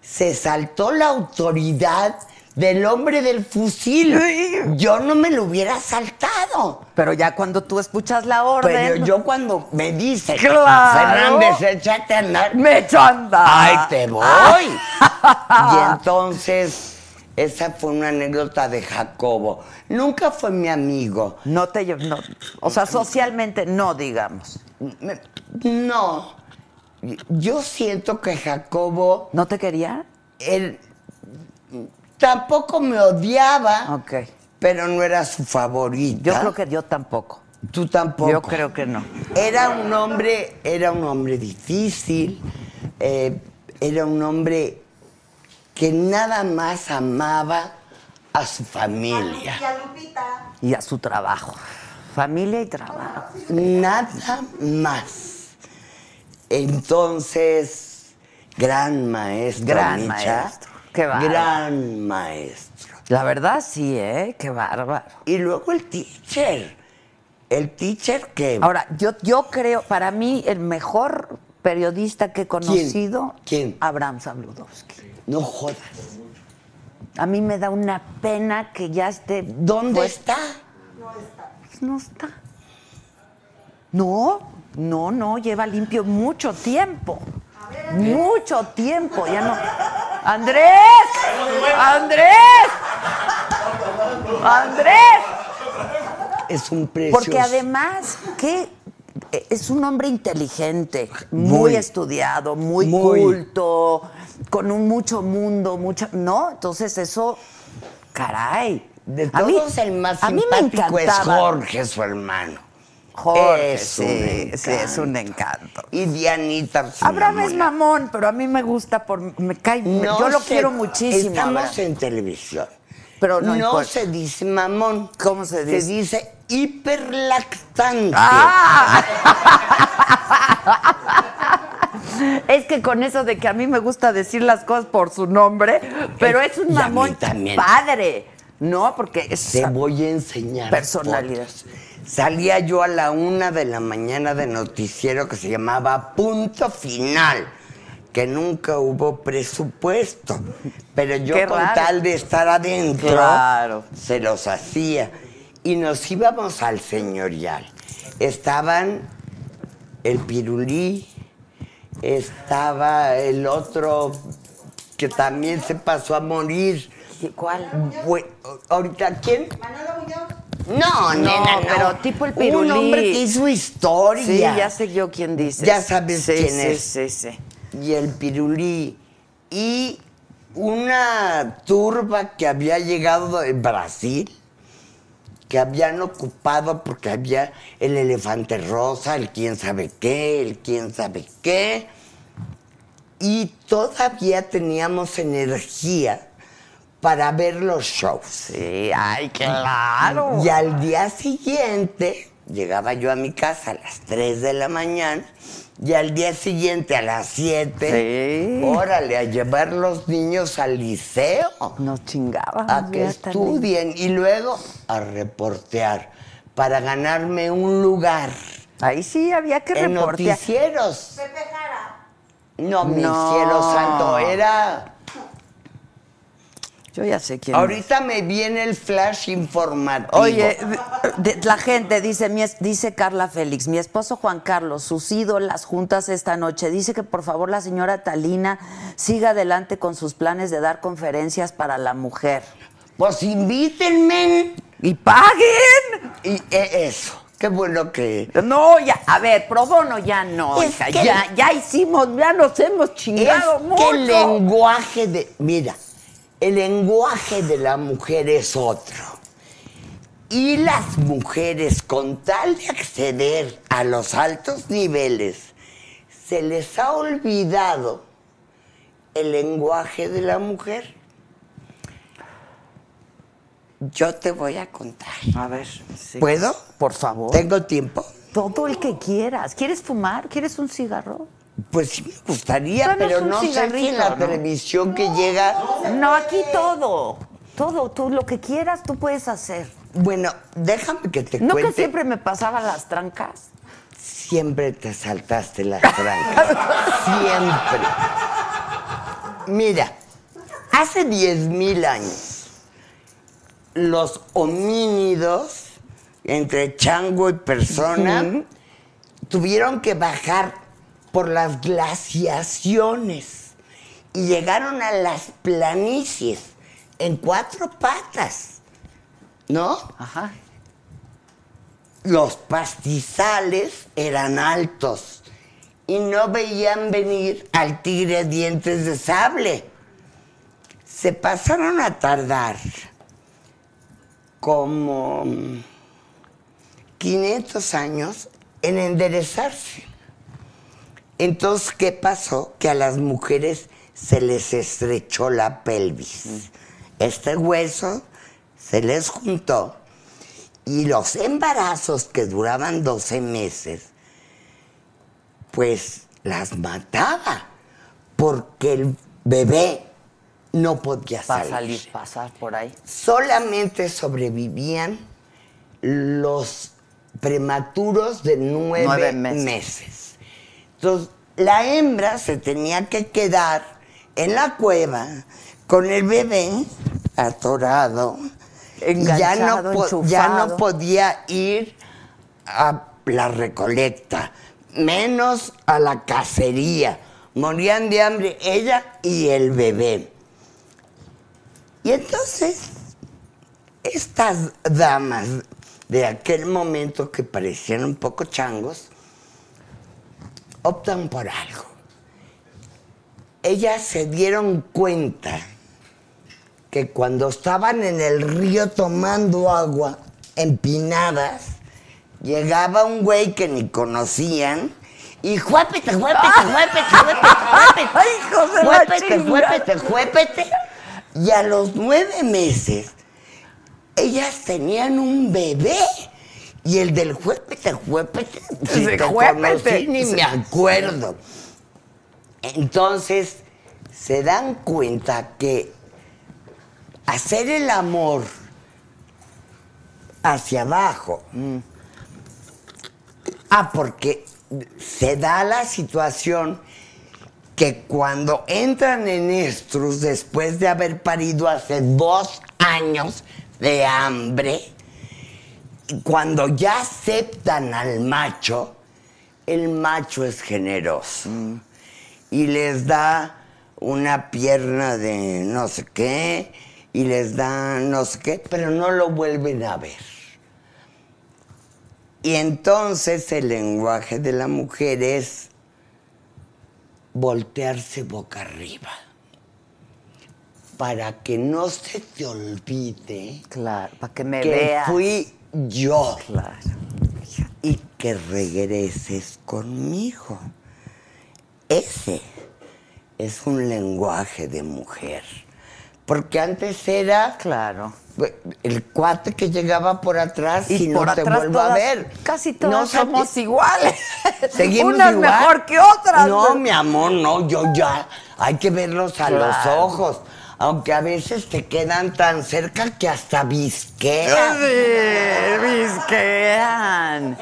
se saltó la autoridad del hombre del fusil. Yo no me lo hubiera saltado. Pero ya cuando tú escuchas la orden. Pero yo cuando me dice, Claro. Fernández, échate a andar. Me echo a andar. ¡Ay, te voy! y entonces, esa fue una anécdota de Jacobo. Nunca fue mi amigo. No te no, o sea, socialmente no, digamos. No. Yo siento que Jacobo, ¿No te quería? él tampoco me odiaba, Ok. pero no era su favorita. Yo creo que yo tampoco. Tú tampoco. Yo creo que no. Era un hombre, era un hombre difícil, eh, era un hombre que nada más amaba a su familia. Y a Lupita. Y a su trabajo. Familia y trabajo. Nada más. Entonces, gran maestro. Gran Micha. maestro. Qué bárbaro. Gran maestro. La verdad sí, ¿eh? Qué bárbaro. Y luego el teacher. El teacher que... Ahora, yo, yo creo, para mí, el mejor periodista que he conocido, ¿Quién? Abraham Sabludowski. No jodas. A mí me da una pena que ya esté. ¿Dónde pues, está? No está. No, no, no, lleva limpio mucho tiempo. Mucho tiempo, ya no. ¡Andrés! ¡Andrés! ¡Andrés! es un precioso. Porque además, ¿qué? Es un hombre inteligente, muy, Muy. estudiado, muy, Muy. culto, con un mucho mundo, mucha, ¿no? Entonces eso, caray. De A mí- todos el más a mí me simpático es. Jorge, su hermano. Jorge, Es un sí, es un encanto. Y Dianita. Abraham es mamón, pero a mí me gusta por me cae, yo lo se- quiero muchísimo. Estamos Abraham. en televisión. Pero no importa. se dice mamón. ¿Cómo se dice? Se dice hiperlactante. ¡Ah! Es que con eso de que a mí me gusta decir las cosas por su nombre, pero es un mamón también. padre, ¿no? Porque es Te voy a enseñar. Personalidad. fotos. Salía yo a la una de la mañana de noticiero que se llamaba Punto Final, que nunca hubo presupuesto. Pero yo Qué con raro. tal de estar adentro, Claro. se los hacía. Y nos íbamos al señorial. Estaban el pirulí, estaba el otro que también se pasó a morir. ¿Cuál? Ahorita, ¿quién? Manolo Muñoz. No, nena, no. pero tipo el pirulí. Un hombre que hizo historia. Sí, ya sé yo quién dice. Ya sabes sí, quién sí, es. Sí, sí, Y el pirulí. Y una turba que había llegado de Brasil, que habían ocupado porque había el elefante rosa, el quién sabe qué, el quién sabe qué. Y todavía teníamos energía para ver los shows. Sí, ay, claro. Y al día siguiente, llegaba yo a mi casa a las 3 de la mañana, y al día siguiente a las 7, Sí. órale, a llevar los niños al liceo, Nos chingábamos. a que estudien, y luego a reportear, para ganarme un lugar Ahí sí había que en reportear. noticieros. Pepe Jara. No, mi No. cielo santo, era... Yo ya sé quién es. Ahorita me viene el flash informativo. Oye, de- de- la gente dice, mi es- dice Carla Félix, mi esposo Juan Carlos, sus ídolas juntas esta noche. Dice que por favor la señora Talina siga adelante con sus planes de dar conferencias para la mujer. Pues invítenme. ¡Y paguen! Y eh, eso, qué bueno que... No, ya, a ver, pro bono ya no, hija, ya, ya hicimos, ya nos hemos Es chingado mucho. que el lenguaje de... Mira, el lenguaje de la mujer es otro. Y las mujeres, con tal de acceder a los altos niveles, se les ha olvidado el lenguaje de la mujer. Yo te voy a contar. A ver, sí. ¿Puedo? Por favor. ¿Tengo tiempo? Todo el que quieras. ¿Quieres fumar? ¿Quieres un cigarro? Pues sí me gustaría, pero no sé si en la ¿no? televisión que llega... No, aquí todo. Todo, tú lo que quieras, tú puedes hacer. Bueno, déjame que te ¿No que cuente. siempre me pasaba las trancas? Siempre te saltaste las trancas. siempre. Mira, hace 10.000 años, los homínidos, entre chango y persona, tuvieron que bajar por las glaciaciones y llegaron a las planicies en cuatro patas, ¿no? Ajá. los pastizales eran altos y no veían venir al tigre dientes de sable. Se pasaron a tardar como mm, 500 años en enderezarse. Entonces, ¿qué pasó? Que a las mujeres se les estrechó la pelvis. Este hueso se les juntó y los embarazos que duraban 12 meses, pues las mataba, porque el bebé no podía salir. salir, pasar por ahí. Solamente sobrevivían los prematuros de nueve, Nueve meses. meses. Entonces, la hembra se tenía que quedar en la cueva con el bebé atorado. ya no, ya no podía ir a la recolecta, menos a la cacería. Morían de hambre ella y el bebé. Y entonces, estas damas de aquel momento que parecían un poco changos, optan por algo. Ellas se dieron cuenta que cuando estaban en el río tomando agua, empinadas, llegaba un güey que ni conocían y juépete, juépete, juépete, juépete, juépete, juépete, juépete, juépete. Y a los nueve meses, ellas tenían un bebé. Y el del juépete, juépete, si Sí, te juépete. conocí, ni me acuerdo. Entonces, se dan cuenta que hacer el amor hacia abajo. Ah, porque se da la situación que cuando entran en estrus después de haber parido hace dos años de hambre, cuando ya aceptan al macho, el macho es generoso y les da una pierna de no sé qué y les da no sé qué, pero no lo vuelven a ver. Y entonces el lenguaje de la mujer es voltearse boca arriba para que no se te olvide Claro, para que me que veas. fui yo Claro. y que regreses conmigo. Ese es un lenguaje de mujer. Porque antes era Claro. el cuate que llegaba por atrás y, Y no por te atrás vuelvo a ver. Casi todas No somos iguales. Seguimos Unas igual. mejor que otras. No, mi amor, no, yo ya. Hay que verlos a los ojos. Aunque a veces te quedan tan cerca que hasta visquean. Sí, visquean.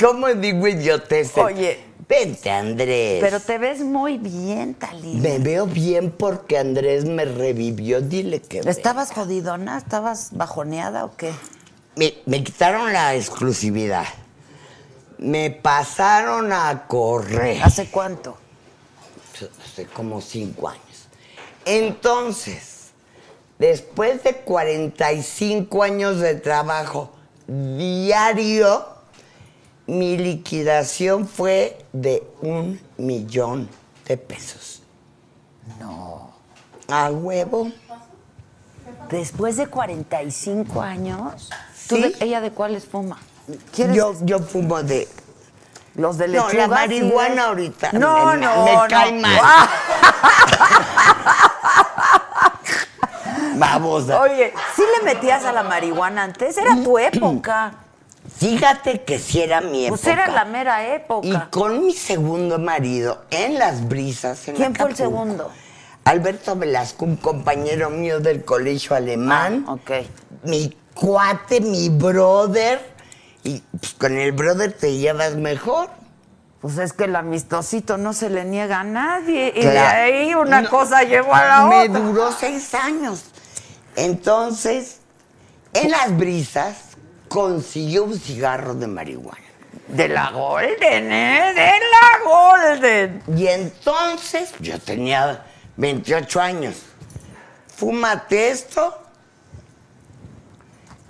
¿Cómo digo idioteces? Oye. Vente, Andrés. Pero te ves muy bien, Talía. Me veo bien porque Andrés me revivió. Dile que. ¿Estabas jodidona? ¿Estabas bajoneada o qué? Me, me quitaron la exclusividad. Me pasaron a correr. ¿Hace cuánto? Hace como cinco años. Entonces, después de 45 años de trabajo diario, mi liquidación fue de un millón de pesos. No. ¿A huevo? Después de 45 años. ¿Tú Sí. de- ¿Ella de cuáles fuma? ¿Quieres Yo, yo fumo de... los de No, lechuga? la marihuana sí, de- ahorita No, me- me- no, me no. cae mal. Vamos a... Oye, ¿sí le metías a la marihuana antes? Era tu época. Fíjate que si era mi época. Pues era la mera Y época. con mi segundo marido, en las brisas. En ¿Quién fue el Acapulco, segundo? Alberto Velasco, un compañero mío del colegio alemán. Ah, ok. Mi cuate, mi brother. Y pues, con el brother te llevas mejor. Pues es que el amistosito no se le niega a nadie. Y de ahí una No, cosa llevó a la Me otra. duró seis años. Entonces, en las brisas, consiguió un cigarro de marihuana. De la Golden, ¿eh? De la Golden. Y entonces, yo tenía 28 años. Fúmate esto.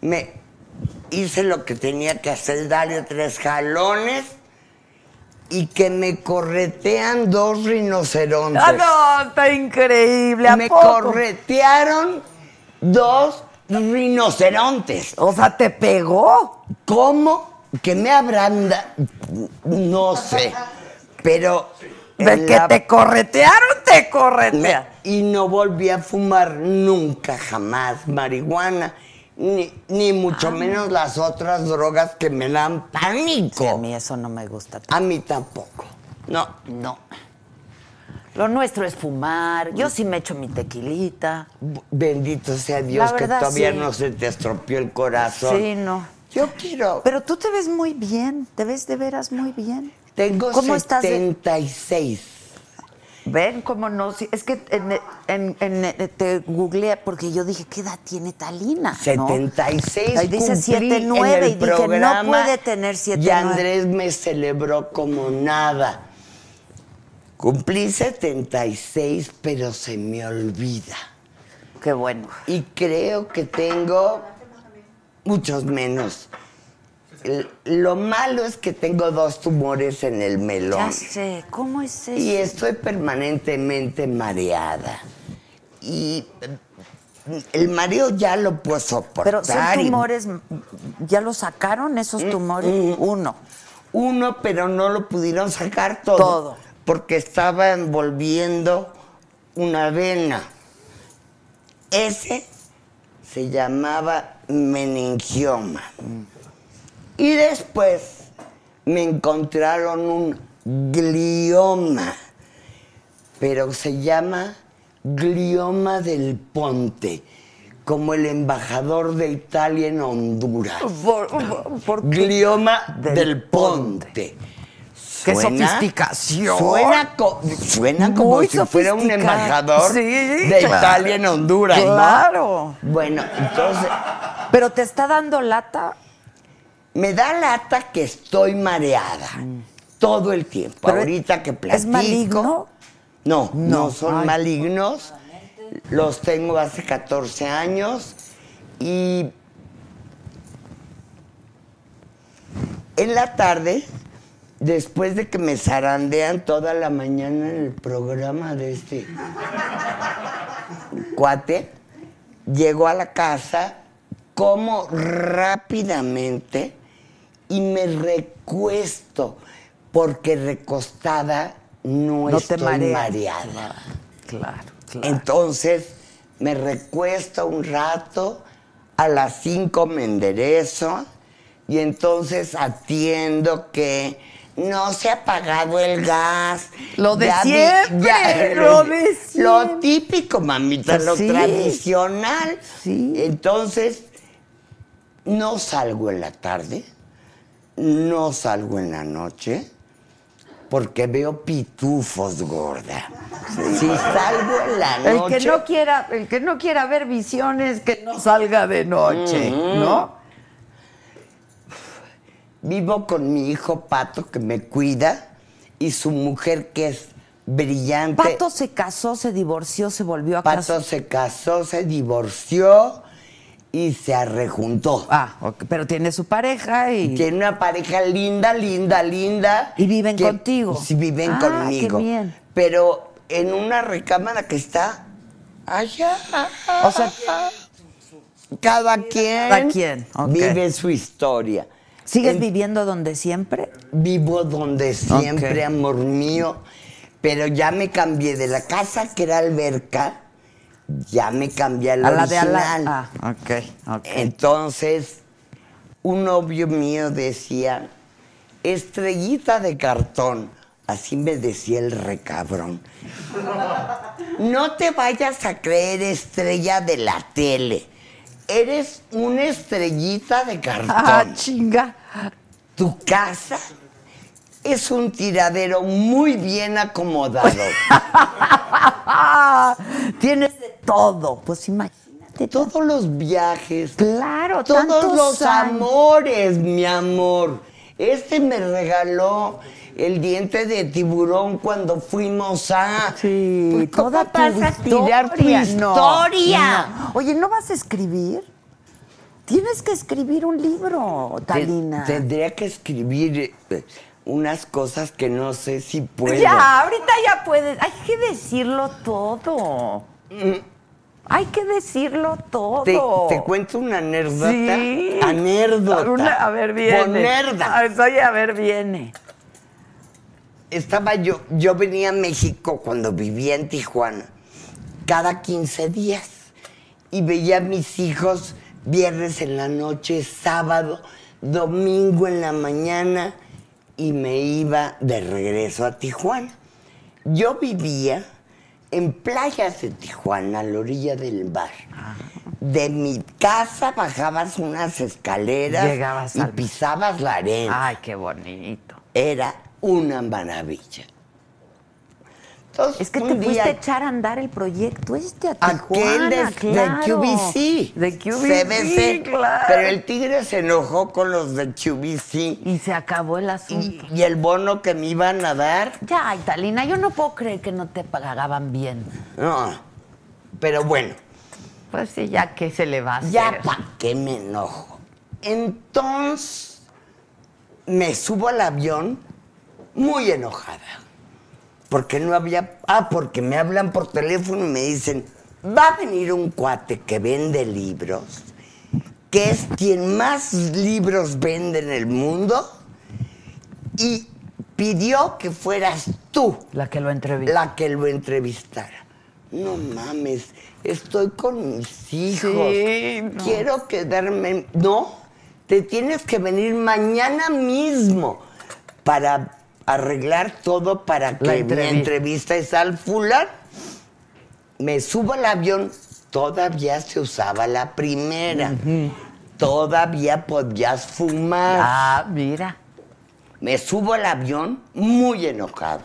Me hice lo que tenía que hacer, darle tres jalones y que me corretean dos rinocerontes. Ah, no, está increíble. ¿a me poco? corretearon dos rinocerontes. O sea, ¿te pegó? ¿Cómo? Que me habrán da- No sé. Pero. De que la- te corretearon, te me- corretearon. y no volví a fumar nunca, jamás marihuana. Ni, ni mucho menos las otras drogas que me dan pánico. Sí, a mí eso no me gusta. A mí tampoco. No. No. Lo nuestro es fumar. Yo sí me echo mi tequilita. Bendito sea Dios que todavía sí. no se te estropeó el corazón. Sí, no. Yo quiero. Pero tú te ves muy bien. Te ves de veras muy bien. Tengo ¿Cómo estás de- 76. Ven cómo no. sí, es que en, en- en- te googleé porque yo dije, ¿qué edad tiene Talina? ¿no? 76. Ahí dice cumplí 7, en 9 el y dije, no puede tener 7, Y Andrés me celebró como nada. Cumplí 76, pero se me olvida. Qué bueno. Y creo que tengo muchos menos lo malo es que tengo dos tumores en el melón. Ya sé, ¿cómo es eso? Y estoy permanentemente mareada. Y el mareo ya lo puedo soportar. Pero son y- tumores, ¿ya lo sacaron esos tumores? Uno. Uno, pero no lo pudieron sacar todo. Todo. Porque estaba envolviendo una vena. Ese se llamaba meningioma. Y después me encontraron un glioma, pero se llama glioma del ponte, como el embajador de Italia en Honduras. Por- por- ¿por qué? Glioma Del del, ponte. ¡Qué Suena- sofisticación! Suena, co- suena como si fuera un embajador Sí, de claro. Italia en Honduras, ¿no? Claro. Bueno, entonces Pero te está dando lata. Me da lata que estoy mareada todo el tiempo. Pero Ahorita que platico. ¿Es maligno? No, no, No. son Ay. malignos. Los tengo hace 14 años y en la tarde, después de que me zarandean toda la mañana en el programa de este cuate, llego a la casa, como rápidamente y me recuesto, porque recostada no, No estoy mareada. Claro, claro. Entonces me recuesto un rato, a las 5 me enderezo y entonces atiendo que no se ha apagado el gas. Lo de vi- siempre, lo de Lo siempre. típico, mamita, Pues lo sí. tradicional. Sí. Entonces, no salgo en la tarde, no salgo en la noche, porque veo pitufos, gorda. Si salgo en la El noche... que no quiera, el que no quiera ver visiones, que no salga de noche, ¿no? Vivo con mi hijo Pato, que me cuida, y su mujer, que es brillante. Pato se casó, se divorció, se volvió a Pato casar. se casó, se divorció y se arrejuntó. Ah, ok, pero tiene su pareja y Tiene una pareja linda, linda, linda. ¿Y viven contigo? Sí, viven Ah, conmigo. qué bien. Pero en una recámara que está allá. O sea, cada quien, Cada quien, vive su historia. ¿sigues En- viviendo donde siempre? Vivo donde siempre, amor mío. Pero ya me cambié de la casa que era alberca, ya me cambié a la, A la de al original. lado. Ah, ok, ok. Entonces, un novio mío decía, estrellita de cartón. Así me decía el recabrón. No te vayas a creer estrella de la tele. Eres una estrellita de cartón. Ah, chinga. Tu casa es un tiradero muy bien acomodado. Tienes de todo. Pues imagínate. Todos los viajes. Claro, Todos tantos los amores, mi amor. Este me regaló el diente de tiburón cuando fuimos a. Sí, Pues, ¿cómo toda tu a tirar tu historia. No, historia? no. Oye, ¿no vas a escribir? Tienes que escribir un libro, Te- Talina. Tendría que escribir eh, unas cosas que no sé si puedo. Ya, ahorita ya puedes. Hay que decirlo todo. Hay que decirlo todo. Te, te cuento una anécdota. Sí. Anécdota. Una- a ver, viene. Oye, a ver, viene. Estaba yo, yo venía a México cuando vivía en Tijuana, cada 15 días, y veía a mis hijos viernes en la noche, sábado, domingo en la mañana, y me iba de regreso a Tijuana. Yo vivía en playas de Tijuana, a la orilla del mar. De mi casa bajabas unas escaleras Llegabas y al- pisabas la arena Ay, qué bonito. era una maravilla. Entonces, Es que te fuiste a echar a andar el proyecto este a aquel Tijuana, de, de claro. QVC, De QVC, CBC, claro. pero el tigre se enojó con los de QVC Y se acabó el y, asunto. y el bono que me iban a dar, Ya, Italina, yo no puedo creer que no te pagaban bien. no. Pero bueno, Pues sí, ya que se le va a hacer. ya para qué me enojo. Entonces, me subo al avión muy enojada. Porque no había. Ah, porque me hablan por teléfono y me dicen: va a venir un cuate que vende libros, que es quien más libros vende en el mundo, y pidió que fueras tú La que lo entrevistó. la que lo entrevistara. No mames, estoy con mis hijos. Sí, no. Quiero quedarme. No, te tienes que venir mañana mismo para arreglar todo para que mi entrevista. entrevista es al fulano. Me subo al avión, todavía se usaba la primera. Todavía podías fumar. Ah, mira. Me subo al avión muy enojada.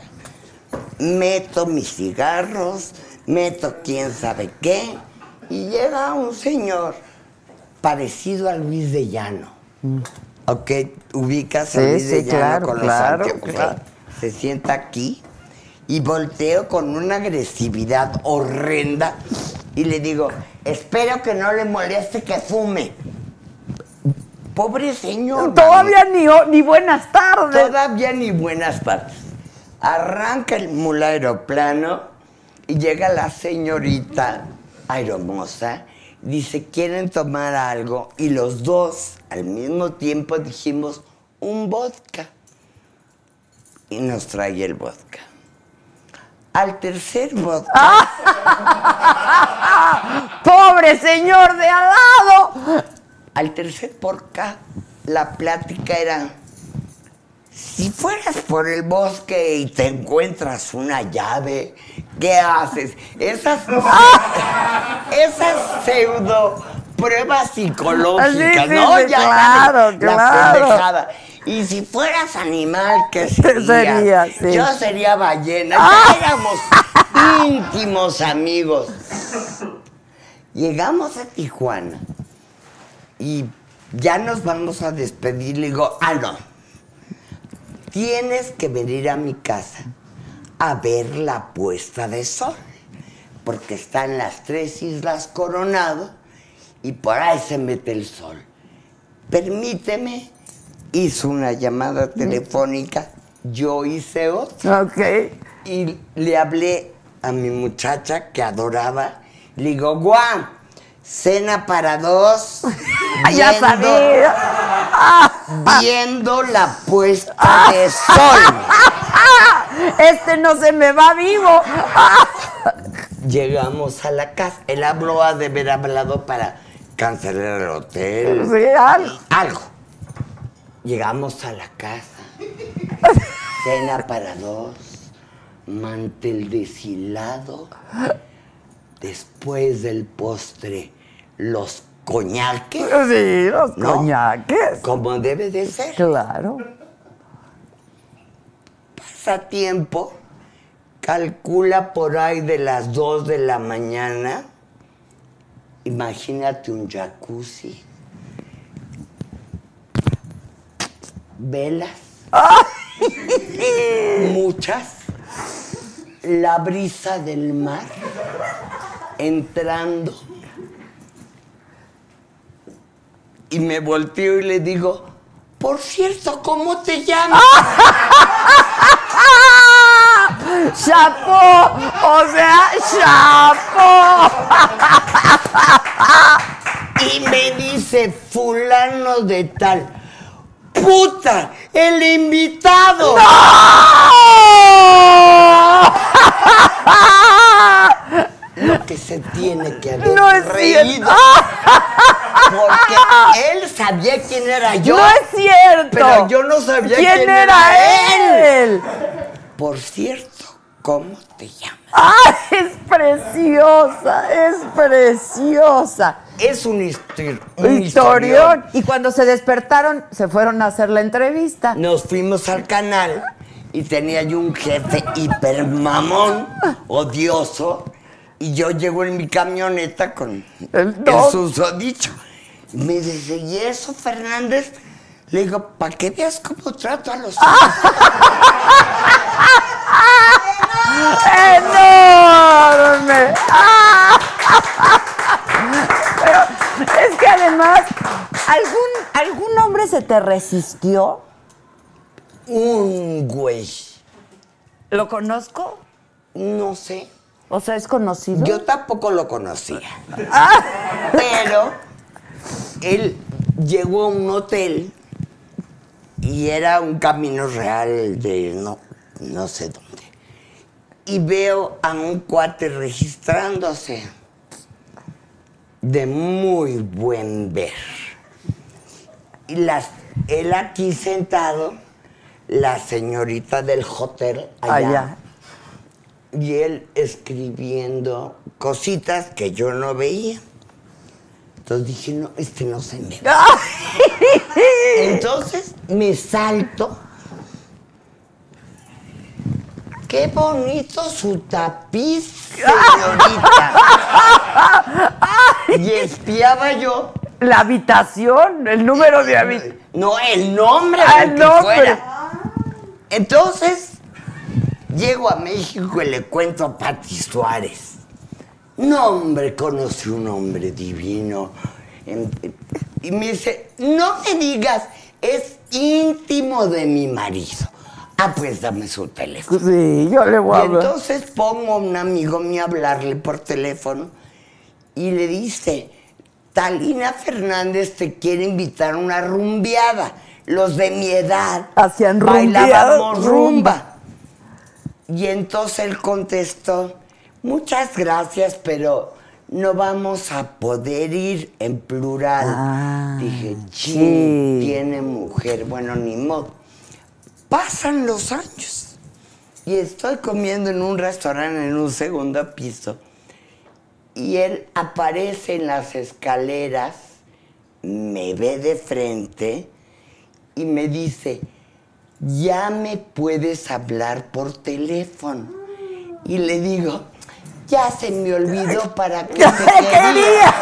Meto mis cigarros, meto quién sabe qué, y llega un señor parecido a Luis de Llano. ¿Ok? Ubicas. Sí, Luis de sí, claro, con los claro. Se sienta aquí y volteo con una agresividad horrenda y le digo, espero que no le moleste que fume. Pobre señor. Todavía ni, ni buenas tardes. Todavía ni buenas tardes. Arranca el mula aeroplano y llega la señorita aeromosa. Dice, ¿quieren tomar algo? Y los dos al mismo tiempo dijimos, un vodka. Y nos trae el vodka. Al tercer vodka, ¡Pobre señor de al lado! al tercer vodka, la plática era, si fueras por el bosque y te encuentras una llave, ¿qué haces? Esas, esas pseudo pruebas psicológicas, Sí, sí, ¿no? sí, Ya claro, claro. Y si fueras animal, ¿qué serías? Sí. Yo sería ballena. Ya éramos íntimos amigos. Llegamos a Tijuana y ya nos vamos a despedir. Le digo, ah, no. Tienes que venir a mi casa a ver la puesta de sol. Porque están las tres islas Coronado y por ahí se mete el sol. Permíteme. Hizo una llamada telefónica, yo hice otra. Ok. Y le hablé a mi muchacha que adoraba. Le digo, Guau, cena para dos. Ya viendo- sabía. Viendo la puesta de sol. Este no se me va vivo. Llegamos a la casa. Él habló a de haber hablado para cancelar el hotel. Algo. Llegamos a la casa. Cena para dos. Mantel deshilado. Después del postre, los coñaques. Sí, los ¿no? coñaques. Como debe de ser. Claro. Pasa tiempo. Calcula por ahí de las 2 de la mañana. Imagínate un jacuzzi. Velas. Muchas. La brisa del mar. Entrando. Y me volteo y le digo, por cierto, ¿cómo te llamas? ¡Chapo! O sea, chapo. Y me dice, fulano de tal. ¡Puta! ¡El invitado! Lo que se tiene que haber No es reído. cierto. Porque él sabía quién era yo. no es cierto. Pero yo no sabía quién, quién era, él. Por cierto, ¿cómo te llamas? ¡Ah! Es preciosa, es preciosa. Es un, histori- un Historión. Y cuando se despertaron, se fueron a hacer la entrevista. Nos fuimos al canal y tenía yo un jefe hiper mamón, odioso, y yo llego en mi camioneta con El el, dog. susodicho. Y me dice, ¿y eso, Fernández? Le digo, para que veas cómo trato a los ¡Enorme! ¡Ah! Pero es que además, ¿algún, ¿algún hombre se te resistió? un güey. ¿Lo conozco? No sé. O sea, ¿es conocido? Yo tampoco lo conocía. Pero él llegó a un hotel y era un camino real de no, no sé dónde. Y veo a un cuate registrándose de muy buen ver. Y las, él aquí sentado, la señorita del hotel allá Allá. Y él escribiendo cositas que yo no veía. Entonces dije, no, este no se me va. Entonces me salto. Qué bonito su tapiz, señorita. y espiaba yo. La habitación, el número de habitación. No, el nombre Ah, el nombre. fuera. Entonces, llego a México y le cuento a Pati Suárez. No, hombre, conocí un hombre divino. En- Y me dice, no me digas, es íntimo de mi marido. Ah, pues dame su teléfono. Sí, yo le voy a hablar. entonces pongo a un amigo mío a hablarle por teléfono y le dice, Talina Fernández te quiere invitar a una rumbeada. Los de mi edad Hacían bailábamos rumba. Y entonces él contestó, muchas gracias, pero no vamos a poder ir en plural. Ah, Dije, sí, tiene mujer. Bueno, ni modo. Pasan los años. Y estoy comiendo en un restaurante en un segundo piso. Y él aparece en las escaleras, me ve de frente y me dice, ya me puedes hablar por teléfono. Y le digo, ya se me olvidó para qué te quería.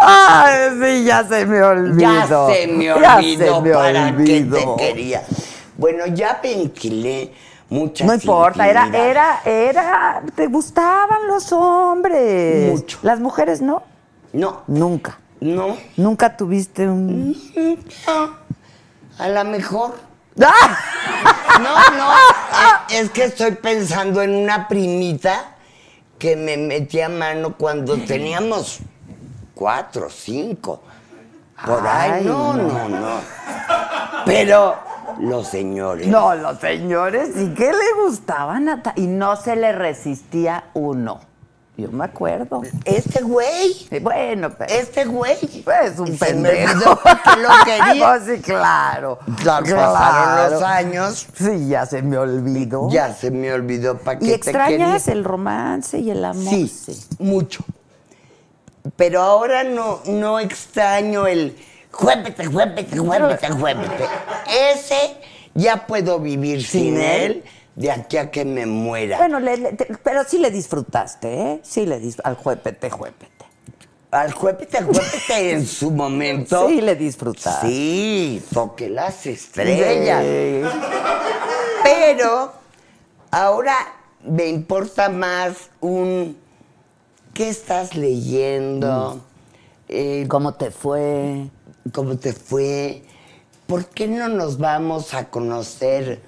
Ay, sí, ya se me olvidó. Ya se me Ya olvidó se me para olvidó. qué te quería. Bueno, ya ventilé muchas No importa, era, era, era, te gustaban los hombres. Mucho. Las mujeres no. No, Nunca. No, Nunca tuviste un. no. A lo mejor. ¡Ah! No, no. es, es que estoy pensando en una primita que me metía mano cuando teníamos cuatro, cinco. Por ahí. No, no, no. Pero los señores. No, los señores sí que le gustaban y no se le resistía uno. Yo me acuerdo. Este güey. Bueno, pero Este güey. es un pendejo. que lo quería. Pues sí, claro. Ya pasaron los años. Sí, ya se me olvidó. Ya se me olvidó para qué ¿Y extrañas el romance y el amor? Sí, mucho. Pero ahora no, no extraño el juépete, juépete, juépete, juépete. Ese ya puedo vivir sin, ¿Sin él? él de aquí a que me muera. Bueno, le- le- te- pero sí le disfrutaste, ¿eh? Sí le dis al juepete, juepete. Al juépete, juépete en su momento. Sí le disfrutaste. Sí, toqué las estrellas. Sí. Pero ahora me importa más un ¿qué estás leyendo? Eh, ¿Cómo te fue? ¿Cómo te fue? ¿Por qué no nos vamos a conocer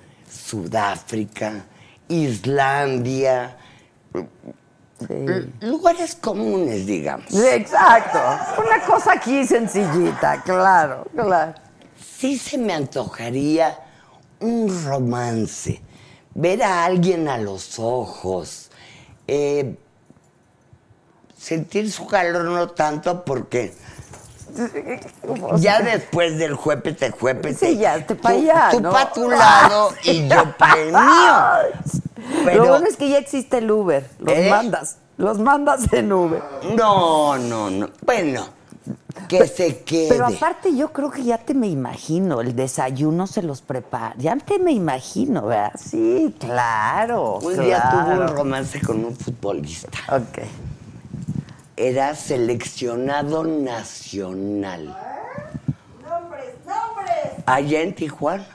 Sudáfrica, Islandia? Sí. Lugares comunes, digamos. Sí, exacto. Una cosa aquí sencillita, claro, claro. Sí se me antojaría un romance. Ver a alguien a los ojos. eh, sentir su calor no tanto porque ya después del juepete, juepete. Sí, ya, te pa' tú- allá, Tú ¿no? pa' tu lado y yo pa' el mío. Pero Lo bueno es que ya existe el Uber. Los ¿Eh? mandas. Los mandas en Uber. no, no, no. Bueno, que se quede. Pero aparte yo creo que ya te me imagino, el desayuno se los prepara. Ya te me imagino, ¿verdad? Sí, claro. un día tuve un romance con un futbolista. Ok. Era seleccionado nacional. Nombres, nombres. allá en Tijuana.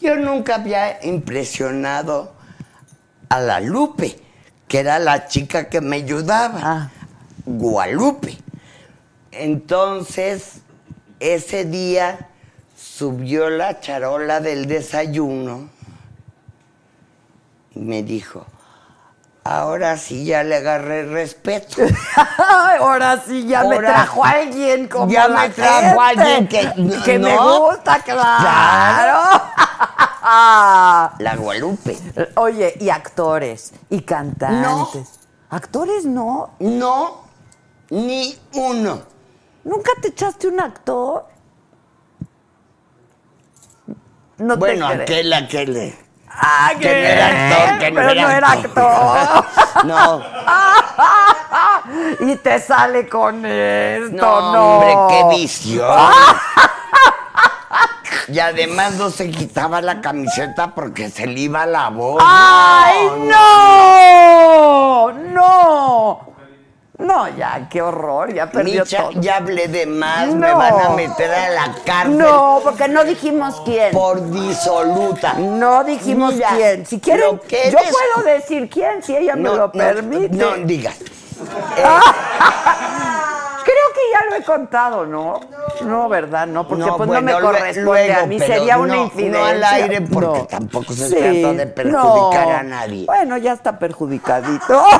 Yo nunca había impresionado a la Lupe, que era la chica que me ayudaba. Ah. Guadalupe. Entonces, ese día subió la charola del desayuno y me dijo, ahora sí ya le agarré respeto. Ahora sí ya me trajo alguien como Ya la me trajo gente, alguien que- que me ¿no? gusta, claro. La Guadalupe. Oye, y actores y cantantes. ¿Actores no? No, ni uno. ¿Nunca te echaste un actor? No bueno, te aquel, aquel. Ah, que no era actor, que no Pero era no era actor. No, y te sale con esto, no, no. hombre, qué visión. Y además no se quitaba la camiseta porque se le iba la voz. ¡Ay, no! ¡No! No, ya, qué horror, ya perdió Micha, todo. ya hablé de más, me van a meter a la cárcel No, porque no dijimos quién. por disoluta. No dijimos Mira, quién. Si quieren, que yo eres- puedo decir quién, si ella me lo no, permite. No, digas. Eh, Creo que ya lo he contado, ¿no? No, ¿verdad? No, porque pues bueno, no me corresponde luego, a mí, sería una no, infidencia. No al aire porque No. tampoco se Sí, trata de perjudicar no. a nadie. Bueno, ya está perjudicadito.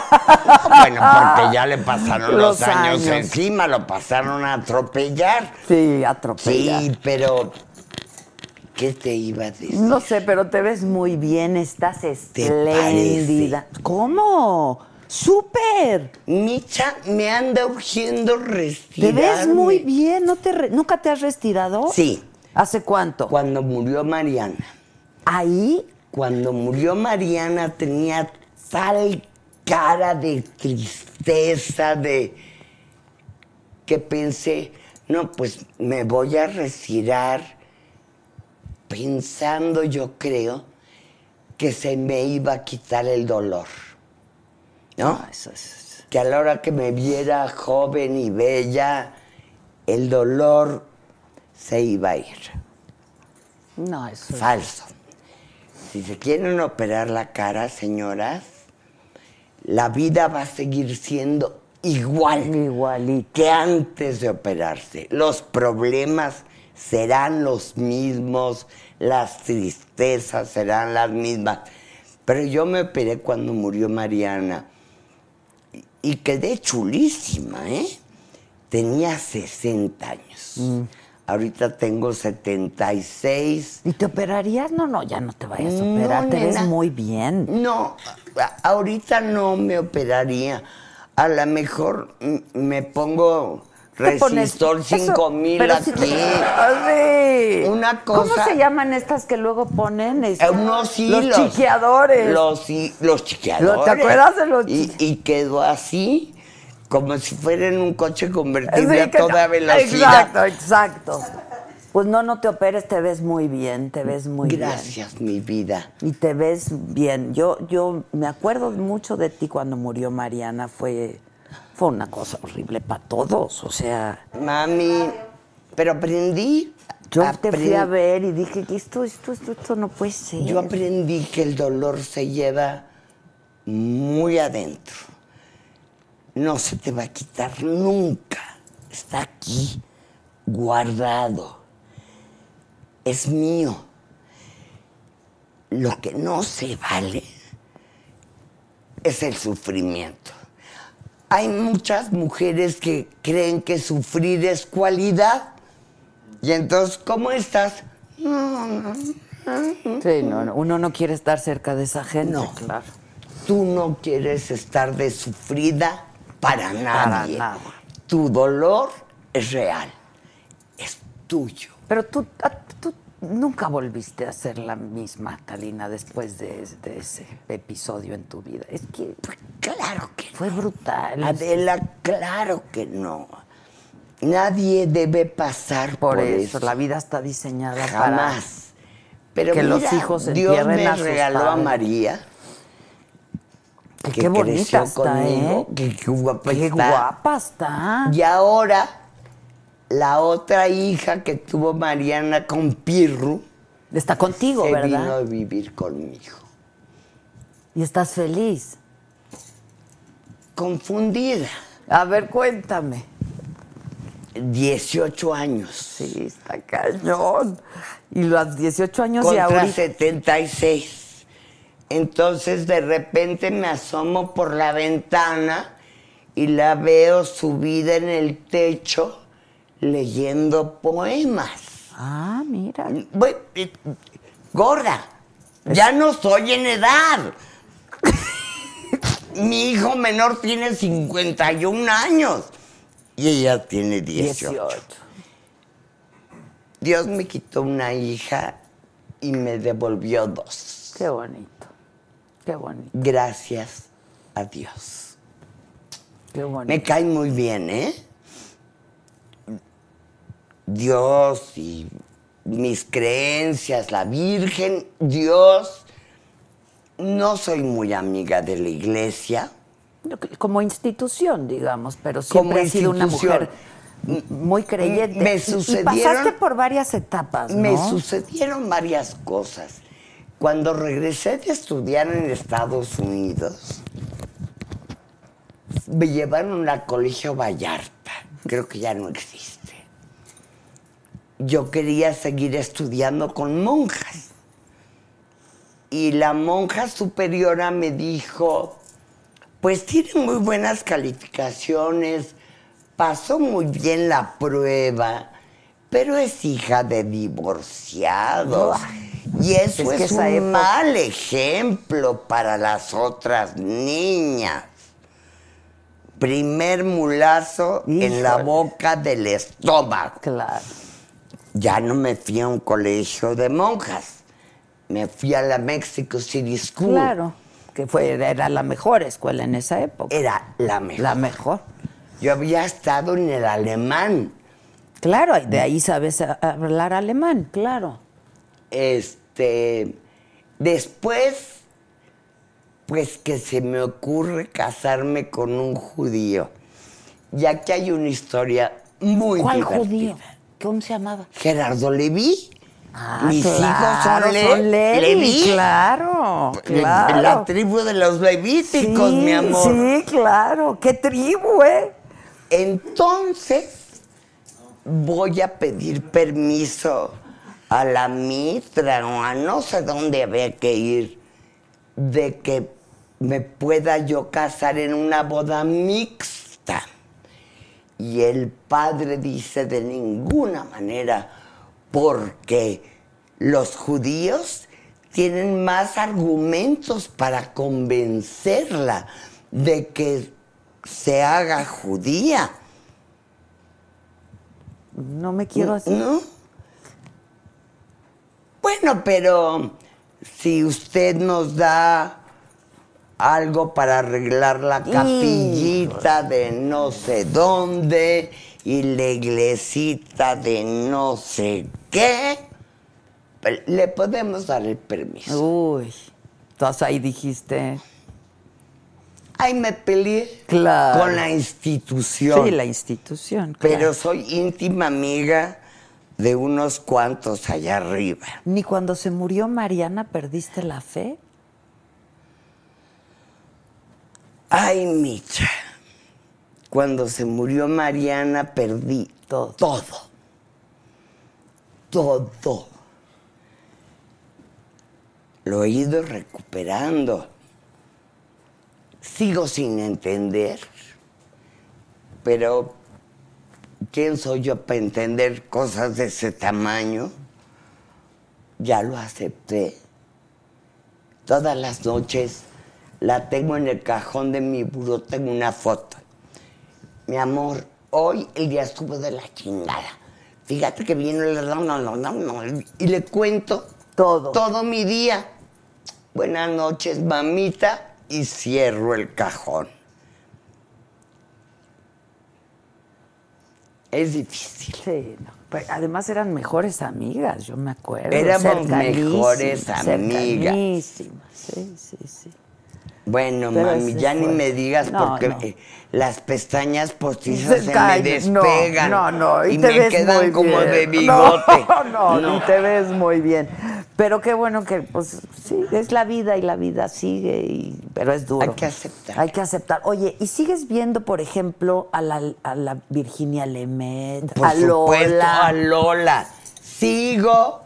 Bueno, porque ya le pasaron los, Los años, años. encima, lo pasaron a atropellar. Sí, atropella. Sí, pero ¿qué te iba a decir? No sé, pero te ves muy bien, estás ¿Te espléndida. ¿Cómo? ¡Súper! Micha, me anda urgiendo Te respirar. ves muy bien, ¿no te re- ¿nunca te has retirado? Sí, ¿Hace cuánto? cuando murió Mariana. ¿Ahí? Cuando murió Mariana tenía tal cara de tristeza, de que pensé, no, pues me voy a retirar pensando, yo creo, que se me iba a quitar el dolor. ¿No? Ah, eso es- que a la hora que me viera joven y bella, el dolor se iba a ir. No, eso es- Falso. Si se quieren operar la cara, señoras, la vida va a seguir siendo igual Igualito. que antes de operarse. Los problemas serán los mismos, las tristezas serán las mismas. Pero yo me operé cuando murió Mariana y- quedé chulísima, ¿eh? Tenía 60 años. Mm. Ahorita tengo 76. ¿Y te operarías? No, no, ya no te vayas a No, operar, te ves muy bien. No, ahorita no me operaría. A lo mejor me pongo resistor eso, 5000 pero aquí. si. Una ¿Cómo cosa- se llaman estas que luego ponen? Este, Eh, Unos hilos. Los chiqueadores. Los, los chiqueadores. ¿Te acuerdas de los y, y quedó así, como si fuera en un coche convertible Sí, a toda velocidad. Exacto, exacto. Pues no, no te operes, te ves muy bien, te ves muy bien. Gracias, mi vida. Y te ves bien. Yo, yo me acuerdo mucho de ti cuando murió Mariana. Fue, fue una cosa horrible para todos. O sea, Mami, pero aprendí. yo te fui a ver y dije que esto, esto, esto, esto no puede ser. Yo aprendí que el dolor se lleva muy adentro. No se te va a quitar nunca. Está aquí, guardado. Es mío. Lo que no se vale es el sufrimiento. Hay muchas mujeres que creen que sufrir es cualidad. Y entonces, ¿cómo estás? No, no, Sí, no, no, uno no quiere estar cerca de esa gente, No. claro. Tú no quieres estar de sufrida para nadie. nada. Tu dolor es real, es tuyo. Pero tú, tú nunca volviste a ser la misma, Talina, después de, de ese episodio en tu vida. Es que Claro que fue brutal. Adela, claro que no. Nadie debe pasar por, por eso, eso. la vida está diseñada Jamás. Pero que los hijos Dios me a regaló a. María. que Qué bonita está, conmigo, ¿eh? que qué guapa Qué está. guapa está. Y ahora, la otra hija que tuvo Mariana con Pirru, Está contigo, se ¿verdad? vino a vivir conmigo. Y estás feliz. Confundida. A ver, cuéntame. 18 años. Sí, está cañón. Y los 18 años y contra ahorita. 76. Entonces de repente me asomo por la ventana y la veo subida en el techo leyendo poemas. Ah, mira. Bueno, eh, gorda, ya no estoy en edad. Mi hijo menor tiene 51 años y ella tiene 18. 18. Dios me quitó una hija y me devolvió dos. Qué bonito. Qué bonito. Gracias a Dios. Qué bonito. Me cae muy bien, ¿eh? Dios y mis creencias, la Virgen, Dios. No soy muy amiga de la iglesia. Como institución, digamos, pero siempre has sido una mujer muy creyente. Me sucedieron- Y pasaste por varias etapas, ¿no? Me sucedieron varias cosas. Cuando regresé de estudiar en Estados Unidos, me llevaron al colegio Vallarta. Creo que ya no existe. Yo quería seguir estudiando con monjas. Y la monja superiora me dijo, pues tiene muy buenas calificaciones, pasó muy bien la prueba, pero es hija de divorciados. Y eso Es es, que esa un época- mal ejemplo para las otras niñas. Primer mulazo en la boca del estómago. Claro. Ya no me fui a un colegio de monjas. Me fui a la Mexico City School. Claro. Que fue, era la mejor escuela en esa época. Era la mejor. La mejor. Yo había estado en el alemán. Claro, de ahí sabes hablar alemán, claro. Este. Después, pues que se me ocurre casarme con un judío. Ya que hay una historia muy ¿Cuál divertida. judío? ¿Cómo se llamaba? Gerardo Leví. Ah, Mis claro, hijos son, Le- son Levi, claro, La tribu de los levíticos, sí, mi amor. Sí, claro. ¿Qué tribu, eh? Entonces, voy a pedir permiso a la mitra o a no sé dónde había que ir de que me pueda yo casar en una boda mixta. Y el padre dice de ninguna manera, porque los judíos tienen más argumentos para convencerla de que se haga judía. No me quiero así. ¿No? Bueno, pero si usted nos da algo para arreglar la capillita de no sé dónde y la iglesita de no sé qué, le podemos dar el permiso. Uy. Entonces ahí dijiste. Ay, me peleé Claro. con la institución. Sí, la institución. Pero claro. soy íntima amiga de unos cuantos allá arriba. Ni cuando se murió Mariana perdiste la fe. Ay, Micha. Cuando se murió Mariana perdí Todo. Todo. Todo. Lo he ido recuperando. Sigo sin entender. Pero, ¿quién soy yo para entender cosas de ese tamaño? Ya lo acepté. Todas las noches la tengo en el cajón de mi buró, tengo una foto. Mi amor, hoy el día estuvo de la chingada. Fíjate que viene el... no, no, no, no, y le cuento Todo. todo mi día. Buenas noches, mamita, y cierro el cajón. Es difícil. Sí, no. Pero además eran mejores amigas, yo me acuerdo. Éramos mejores amigas. Sí, sí, sí. Bueno, Pero mami, ya ni me digas No, porque no. eh, las pestañas postizas Se se, caen, me despegan. No, no, y, y te me ves quedan muy como bien. de bigote. No, no, y te ves muy bien. Pero qué bueno que, pues, sí, es la vida y la vida sigue, y, pero es duro. Hay que aceptar. Hay que aceptar. Oye, ¿y sigues viendo, por ejemplo, a la, a la Virginia Lemet, Por a supuesto, Lola? a Lola. Sigo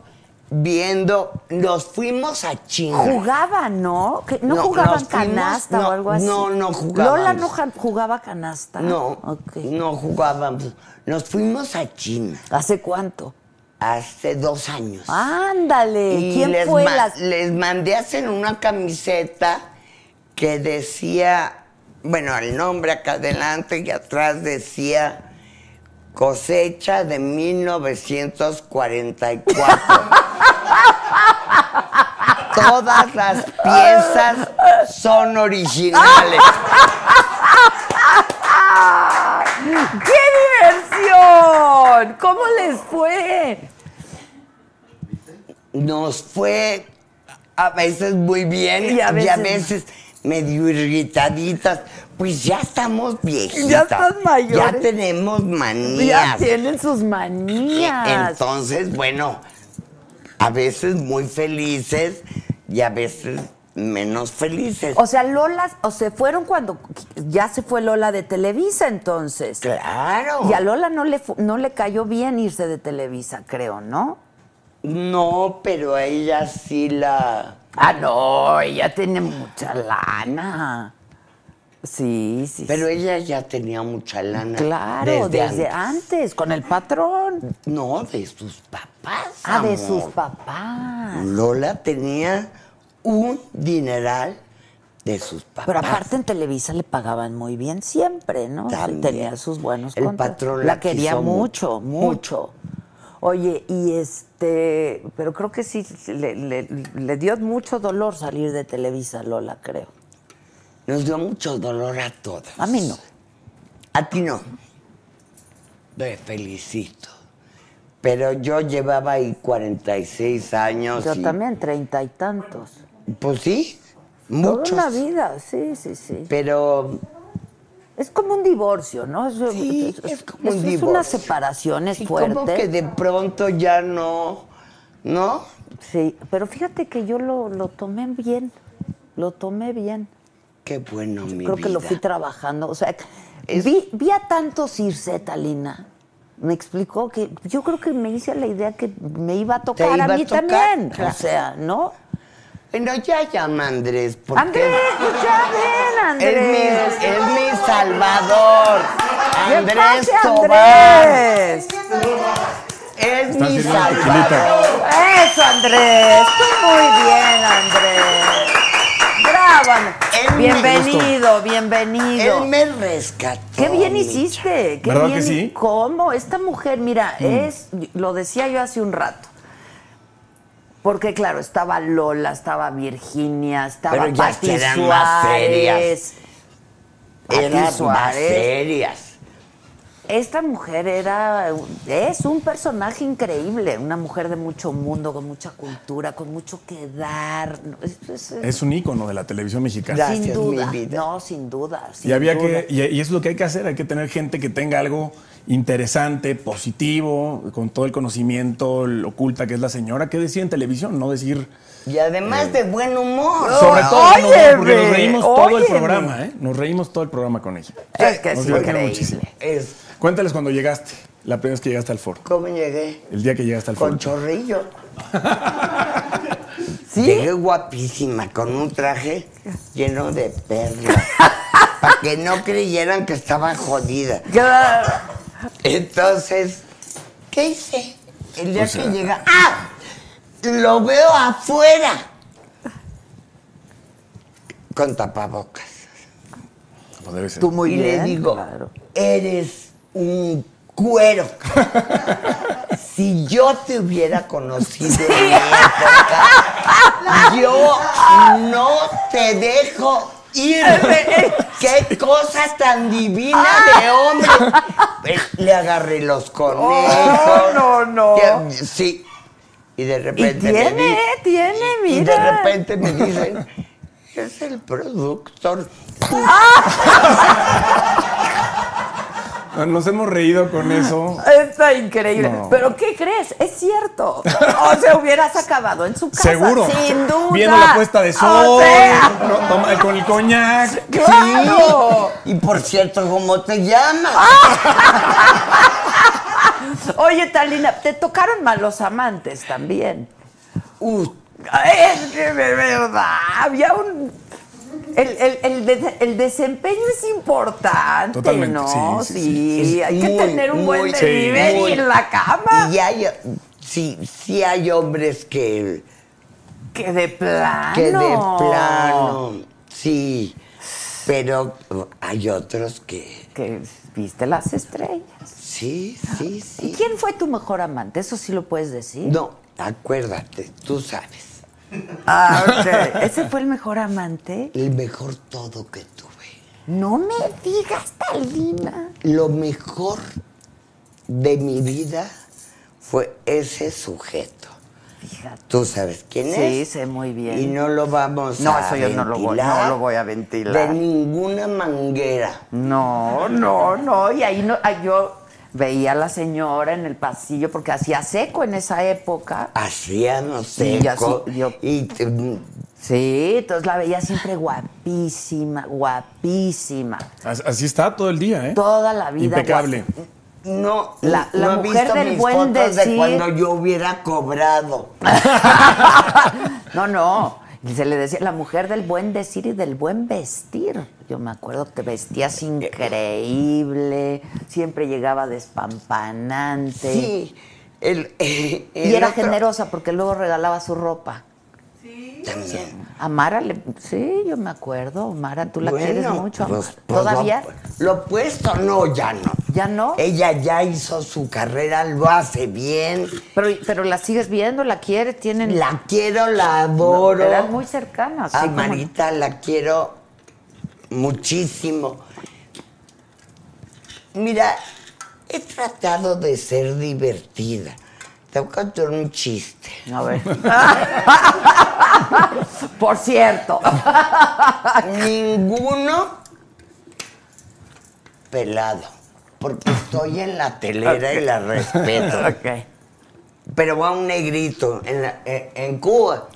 viendo. Nos fuimos a China. Jugaban, ¿no? ¿Que ¿No, No, jugaban fuimos- canasta no, o algo así? no, no jugábamos. Lola no jugaba canasta. No, no jugábamos. Nos fuimos a China ¿Hace cuánto? hace dos años. Ándale. Y ¿Quién les, fue? ma- las- les mandé a hacer una camiseta que decía, bueno, el nombre acá adelante y atrás decía cosecha de 1944. Todas las piezas son originales. ¡Qué diversión! ¿Cómo les fue? Nos fue a veces muy bien Y y a a veces- veces, medio irritaditas. Pues ya estamos viejitas. Ya están mayores. Ya tenemos Ya manías. tienen sus manías. Entonces, bueno, a veces muy felices y a veces menos felices. O sea, Lola, o se fueron cuando ya se fue Lola de Televisa entonces. claro. Y a Lola no le, no le cayó bien irse de Televisa, creo, ¿no? No, pero a ella sí la... Ah, no, ella tiene mucha lana. Sí, sí. Pero sí. ella ya tenía mucha lana. Claro, desde, antes. antes. con el patrón. No, de sus papás. Ah, de sus papás. Lola tenía un dineral de sus papás. Pero aparte en Televisa le pagaban muy bien siempre, ¿no? También. Tenía sus buenos El patrón la la quería quiso mucho, mucho. Oye, y este, pero creo que sí le, le- le dio mucho dolor salir de Televisa, Lola, creo. Nos dio mucho dolor a todas. A mí no. A ti no. Te felicito. Pero yo llevaba ahí 46 años. Yo y- también, treinta y tantos. Pues sí, muchos. Toda una vida, sí, sí, sí. Pero Es como un divorcio, ¿no? Es, Sí, es como un es divorcio. una separación, es sí, fuerte. como que de pronto ya no, ¿no? Sí, pero fíjate que yo lo, lo tomé bien, lo tomé bien. Qué bueno, mi Creo que lo fui trabajando. O sea, Es- vi, vi a tantos irse, Talina. Me explicó que yo creo que me hice la idea que me iba a tocar iba a a mí tocar, también. claro. O sea, ¿no? Bueno, ya llama Andrés, porque Andrés, pues ya ven, es mi, Andrés. es mi salvador. ¿Qué Andrés Tobar. Andrés? Es mi salvador. Eso, Andrés. Tú muy bien, Andrés. Él Bienvenido, bienvenido. Él me rescató. Qué bien hiciste, qué ¿Verdad bien. que sí? ¿Cómo? Esta mujer, mira, Mm. es, lo decía yo hace un rato. Porque claro, estaba Lola, estaba Virginia, estaba Pero ya Pati eran más serias. Suárez. Pati Eran más Suárez. serias. Esta mujer era, es un personaje increíble, una mujer de mucho mundo, con mucha cultura, con mucho que dar. Es- es- es- Es un ícono de la televisión mexicana. Gracias, sin duda, mi vida. no, sin duda. sin Y había duda. que, y, y eso es lo que hay que hacer, hay que tener gente que tenga algo interesante, positivo, con todo el conocimiento oculta que es la señora, que decía en televisión, no decir Y además de buen humor. sobre todo buen humor, porque nos reímos todo el programa, ¿eh? Nos reímos todo el programa con ella. Es que es Nos divertimos increíble. muchísimo. Es, Cuéntales cuando llegaste, la primera vez que llegaste al foro, ¿Cómo llegué? el día que llegaste al foro. Con chorrillo. ¿Sí? Llegué guapísima, con un traje lleno de perlas. para que no creyeran que estaba jodida. Entonces, ¿qué hice? El día O sea- que llega. ¡Ah! Lo veo afuera. Con tapabocas. Como debe ser. Tú muy y le digo, claro. eres un cuero. si yo te hubiera conocido en mi época, yo no te dejo ir. Qué cosa tan divina de hombre. Pues, Le agarré los conejos. no, no. Ya, Sí. Y de Y repente me tiene, di- tiene, y de mira. repente me dicen, es el productor. Nos hemos reído con eso. Está increíble. No. Pero ¿qué crees? Es cierto. O sea, hubieras acabado en su casa. Seguro. Sin duda. Viendo la puesta de sol, O sea, no, toma- con el coñac. ¡Claro! Y por cierto, ¿cómo te llamas? Oye, Talina, te tocaron malos amantes también. Uh, Es que de verdad, había un... El, el- el de- el desempeño es importante, Totalmente, ¿no? sí, sí, sí. Sí, Es hay que tener un buen delivery en la cama. Y hay, sí, sí hay hombres que, Que de plano. que de plano, sí, pero hay otros que, Que viste las estrellas. Sí, sí, ¿Y sí. quién fue tu mejor amante? Eso sí lo puedes decir. No, acuérdate, tú sabes, Ah, ok. ¿Ese fue el mejor amante? el mejor todo que tuve. No me digas, Talina. Lo mejor de mi vida fue ese sujeto. Fíjate. ¿Tú sabes quién Sí, es? sé muy bien. Y no lo vamos No, a eso yo no lo voy- ventilar no lo voy a ventilar. De ninguna manguera. No, no, no. Y ahí no, yo veía a la señora en el pasillo porque hacía seco en esa época. Hacíamos Sí, ya seco. sí, yo- Y te- Sí, entonces la veía siempre guapísima, guapísima. As- Así está todo el día, ¿eh? Toda la vida. Impecable. no, La- la no he mujer visto del mis buen fotos decir. de cuando yo hubiera cobrado. No, no. Y se le decía la mujer del buen decir y del buen vestir. Yo me acuerdo que vestías increíble, siempre llegaba despampanante. Sí. El, eh, Y era otro- generosa porque luego regalaba su ropa. También. A Mara, le, sí, yo me acuerdo. Mara, tú la Bueno, quieres mucho. pues, pues, ¿Todavía? Lo, lo opuesto, no, ya no. ¿Ya no? Ella ya hizo su carrera, lo hace bien. Pero, pero la sigues viendo, la quieres, tienen. La quiero, la adoro. Eran muy cercanas. Sí, como- Marita la quiero muchísimo. Mira, he tratado de ser divertida. Te voy a contar un chiste. A ver. Por cierto. Ninguno pelado. Porque estoy en la telera y la respeto. ok. Pero va un negrito en, la- en- en Cuba.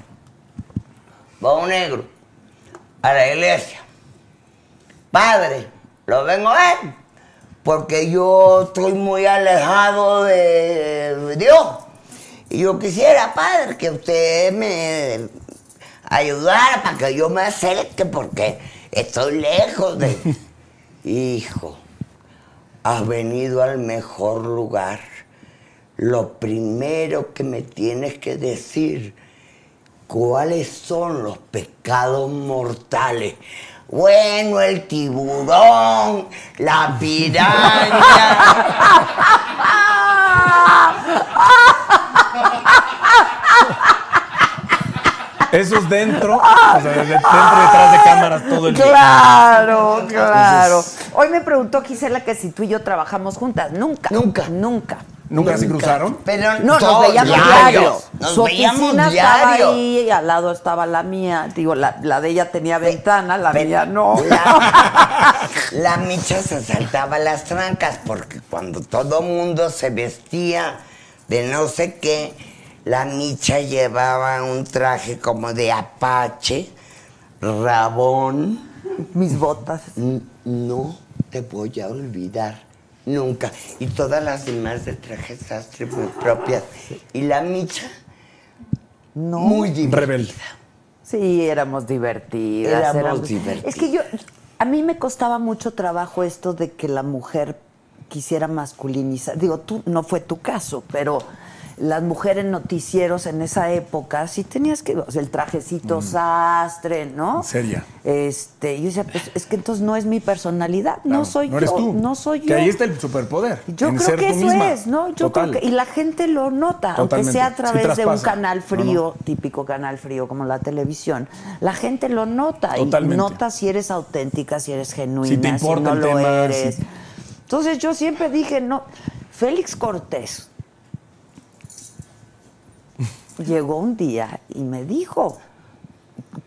Va un negro a la iglesia. Padre, lo vengo a ver. Porque yo estoy muy alejado de Dios. Y yo quisiera, padre, que usted me ayudara para que yo me acerque porque estoy lejos de... Hijo, has venido al mejor lugar. Lo primero que me tienes que decir, ¿cuáles son los pecados mortales? Bueno, el tiburón, la piraña. Eso es dentro, o sea, de- dentro y detrás de cámaras todo el día. Claro, claro. Hoy me preguntó Gisela que si tú y yo trabajamos juntas. Nunca. Nunca. Nunca. ¿Nunca se cruzaron? Pero No, nos veíamos diario. diario. Nos Su veíamos oficina diario. estaba ahí y al lado estaba la mía. Digo, la, la de ella tenía ventana, la Pe- mía no. La, la micha se saltaba las trancas porque cuando todo mundo se vestía de no sé qué, la micha llevaba un traje como de apache, rabón. Mis botas. No te voy a olvidar nunca. Y todas las demás de traje sastre muy propias. Y la micha, No. muy divertida. Rebelde. Sí, éramos divertidas. Éramos divertidas. Es que yo, a mí me costaba mucho trabajo esto de que la mujer quisiera masculinizar. Digo, tú no fue tu caso, pero las mujeres noticieros en esa época sí tenías que, o sea, el trajecito sastre, ¿no? Seria. Este, yo decía, pues es que entonces no es mi personalidad, no soy no eres yo, tú. no soy yo. Que ahí está el superpoder. Yo en creo ser que tú eso misma. es, ¿no? Yo Total. creo que y la gente lo nota, aunque Totalmente. sea a Sí través de un canal No, frío, típico canal frío como la televisión. La gente lo nota Totalmente. y nota si eres auténtica, si eres genuina, Si te importa no el lo tema, eres. si- Entonces yo siempre dije, no, Félix Cortés llegó un día y me dijo,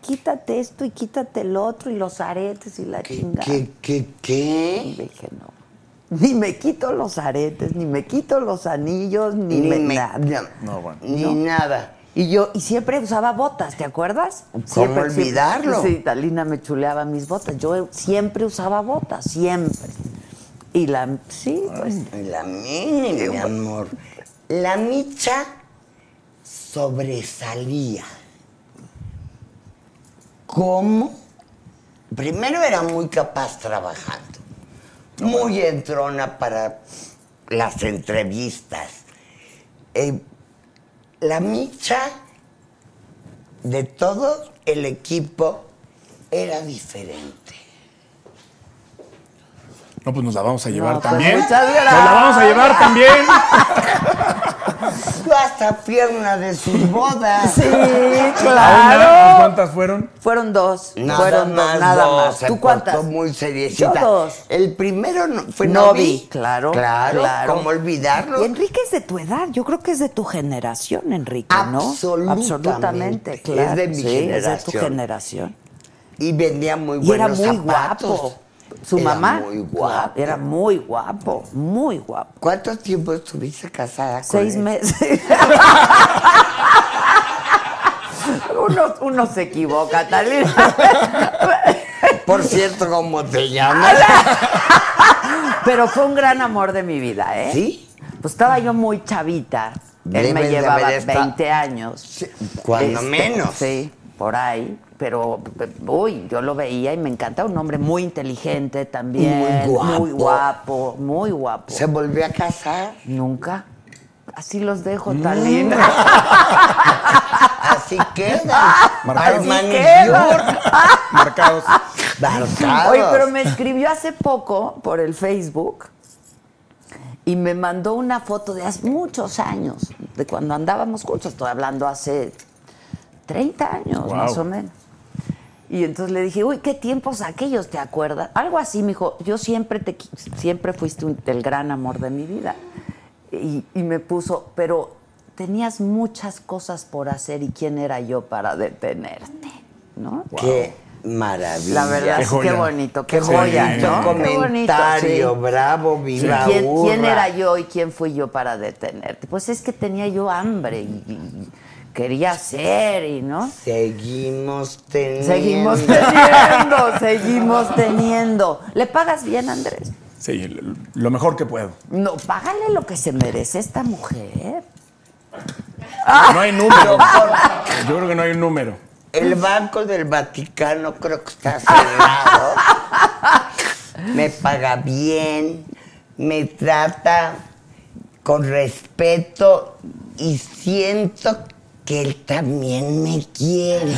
quítate esto y quítate el otro y los aretes y la chingada. ¿Qué, qué, Y qué? dije, no. ni me quito los aretes, ni me quito los anillos, ni, Ni me, me- nada. No, bueno. Ni nada. Y yo, y siempre usaba botas, ¿te acuerdas? ¿Cómo Siempre, olvidarlo? siempre- sí, Talina me chuleaba mis botas. Yo siempre usaba botas, siempre. Y la, sí, pues. La mini, mi amor. La micha sobresalía. ¿Cómo? Primero era muy capaz trabajando. Muy entrona para las entrevistas. Eh, la micha de todo el equipo era diferente. No, pues nos la vamos a llevar No, pues, también. muchas Nos la vamos a llevar también. Hasta pierna de sus bodas. Sí, ¿A claro. una? ¿Cuántas fueron? Fueron dos. Nada fueron más dos, nada dos, más. se ¿Tú cuántas? muy seriecita. Yo dos. El primero no- fue Novi, Novi. claro, Claro, claro. ¿cómo olvidarlo? Y Enrique es de tu edad, yo creo que es de tu generación, Enrique, ¿no? Absolutamente. Absolutamente, Es claro. de mi sí, Es de tu generación. generación. Y vendía muy Y era buenos muy zapatos. guapo. Su Era mamá muy guapo. era muy guapo, muy guapo. ¿Cuánto tiempo estuviste casada con Seis él? meses. uno, uno se equivoca, Talina. Por cierto, ¿cómo te llamas? Pero fue un gran amor de mi vida, ¿eh? ¿Sí? Pues estaba yo muy chavita. Él Debes me llevaba haber estado- 20 años. cuando Este, menos. Sí, por ahí. Pero, uy, yo lo veía y me encanta. Un hombre muy inteligente también. Muy guapo. Muy guapo, muy guapo. ¿Se volvió a casar? Nunca. Así los dejo, Mm. Talina. Así queda. Marcados. Manicure. Marcados. Marcados. Oye, pero me escribió hace poco por el Facebook y me mandó una foto de hace muchos años, de cuando andábamos juntos. Estoy hablando hace 30 años, Wow. más o menos. Y entonces le dije, uy, qué tiempos aquellos, ¿te acuerdas? Algo así, me dijo, yo siempre te siempre fuiste un- el gran amor de mi vida. Y, y me puso, pero tenías muchas cosas por hacer y quién era yo para detenerte, ¿no? Qué maravilla. La verdad, Qué es que joya. bonito, qué, Qué joya, bonito ¿no? Qué bonito, comentario, sí. bravo, viva ¿Quién, era yo y quién fui yo para detenerte? Pues es que tenía yo hambre y, y quería hacer y, ¿no? Seguimos teniendo. Seguimos teniendo, seguimos teniendo. ¿Le pagas bien, Andrés? Sí, lo- lo mejor que puedo. No, págale lo que se merece esta mujer. No hay número. Yo creo que no hay un número. El Banco del Vaticano creo que está cerrado. me paga bien, me trata con respeto y siento que él también me quiere.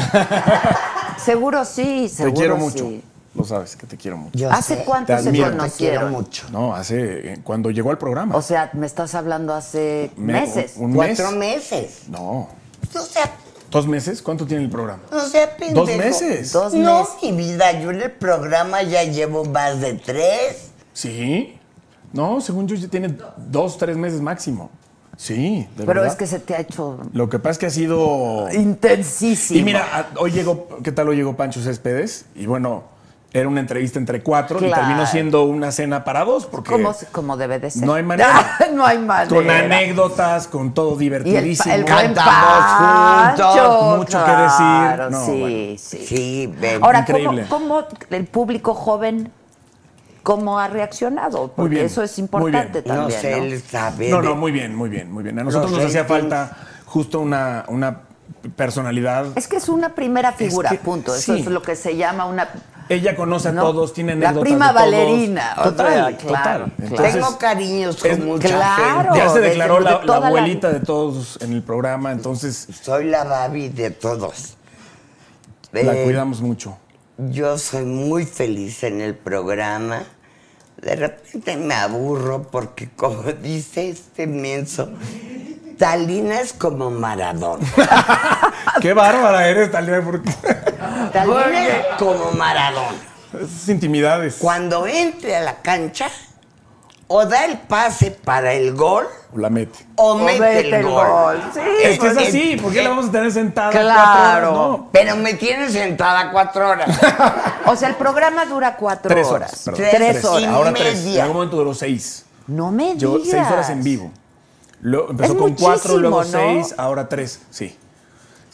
Seguro sí, seguro Te quiero sí. mucho. Lo sabes, que te quiero mucho. Yo ¿Hace sé, cuánto Te se admiro. Te quiero conocieron? mucho. No, hace. eh, Cuando llegó al programa. O sea, me estás hablando hace Me- meses. un- un Cuatro mes. meses. No. O sea, ¿Dos meses? ¿Cuánto tiene el programa? o sea, pendejo. ¿Dos meses? Dos no, meses. mi vida, yo en el programa ya llevo más de tres. ¿Sí? No, según yo ya tiene dos, tres meses máximo. Sí, de Pero verdad. es que se te ha hecho Lo que pasa es que ha sido... intensísimo. Y mira, hoy llegó, ¿qué tal hoy llegó Pancho Céspedes? Y bueno, era una entrevista entre cuatro y terminó siendo una cena para dos porque como, como debe de ser. No hay manera. no hay manera. con anécdotas, con todo Y el, divertidísimo. el buen Cantamos juntos, mucho que decir. claro, No, sí, bueno. sí, Sí, ven. Ahora, ¿cómo, Increíble. cómo el público joven cómo ha reaccionado? Porque bien, eso es muy importante también, sé, ¿no? él sabe. No, de- no, muy bien, muy bien, muy bien. A nosotros Los nos hacía falta justo una, una personalidad. Es que es una primera figura, que- punto. Eso sí. es lo que se llama una... Ella conoce a ¿no? todos, tiene La anécdotas prima de todos. Ballerina, o Total, sea, claro, total. claro. Entonces, Tengo cariños con es- mucha claro. gente. ya se declaró la, la la- abuelita de todos en el programa, entonces Soy la Babi de todos. la Eh, cuidamos mucho. Yo soy muy feliz en el programa. De repente me aburro porque, como dice este menso, Talina es como Maradona. Qué bárbara eres, Talía, porque Talina es como Maradona. esas intimidades. Cuando entre a la cancha, o da el pase para el gol, La mete. o, O mete, mete el gol. Sí, Es que es porque- así, ¿por qué la vamos a tener sentada Claro. cuatro horas? No. Pero me tiene sentada cuatro horas. O sea, el programa dura cuatro Tres horas. Tres, horas. Ahora tres. media. En algún momento duró seis. No me Yo, seis horas en vivo. Luego, empezó Es con cuatro, luego ¿no? seis, ahora tres. Sí.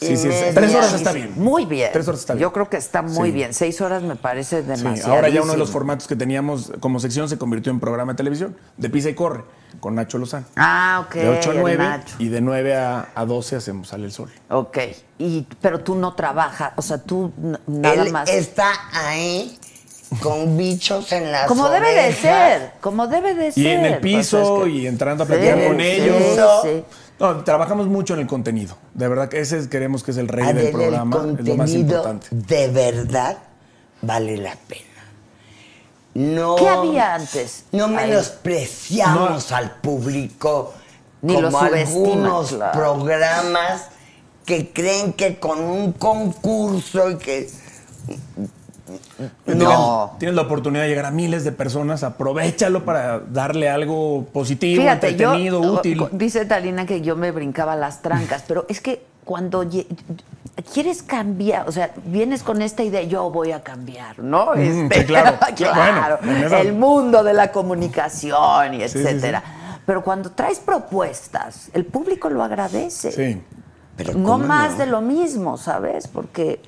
Sí, sí. sí. Tres horas está bien. Muy bien. Tres horas está bien. Yo creo que está muy Sí. bien. Seis horas me parece Sí, demasiado. ahora ya uno de los formatos que teníamos como sección se convirtió en programa de televisión, de Pisa y Corre, con Nacho Lozano. Ah, ok. de 8 a el 9 Nacho. y de 9 a, a 12 hacemos Sale el Sol. Ok. Y, pero tú no trabajas, o sea, tú nada Él más. está ahí con bichos en las Como debe de ser, como debe de ser. Y en el piso Pues es que- y entrando a Sí, platicar con sí, ellos. sí. No, trabajamos mucho en el contenido. De verdad que ese es- queremos que es el rey del programa. el Es lo más importante. de verdad vale la pena. No, ¿Qué había antes? No menospreciamos al público Ni como algunos claro. programas que creen que con un concurso y que no. tienes la oportunidad de llegar a miles de personas, aprovechalo para darle algo positivo, Fíjate, yo, entretenido, útil. o- dice Talina que yo me brincaba las trancas, pero es que cuando quieres cambiar, o sea, vienes con esta idea, yo voy a cambiar, ¿no? Mm, Este, sí, claro. claro, Bueno, el mundo de la comunicación y sí, etcétera. Pero cuando traes propuestas, el público lo agradece. Sí. Pero No ¿cómo más no? de lo mismo, ¿sabes? Porque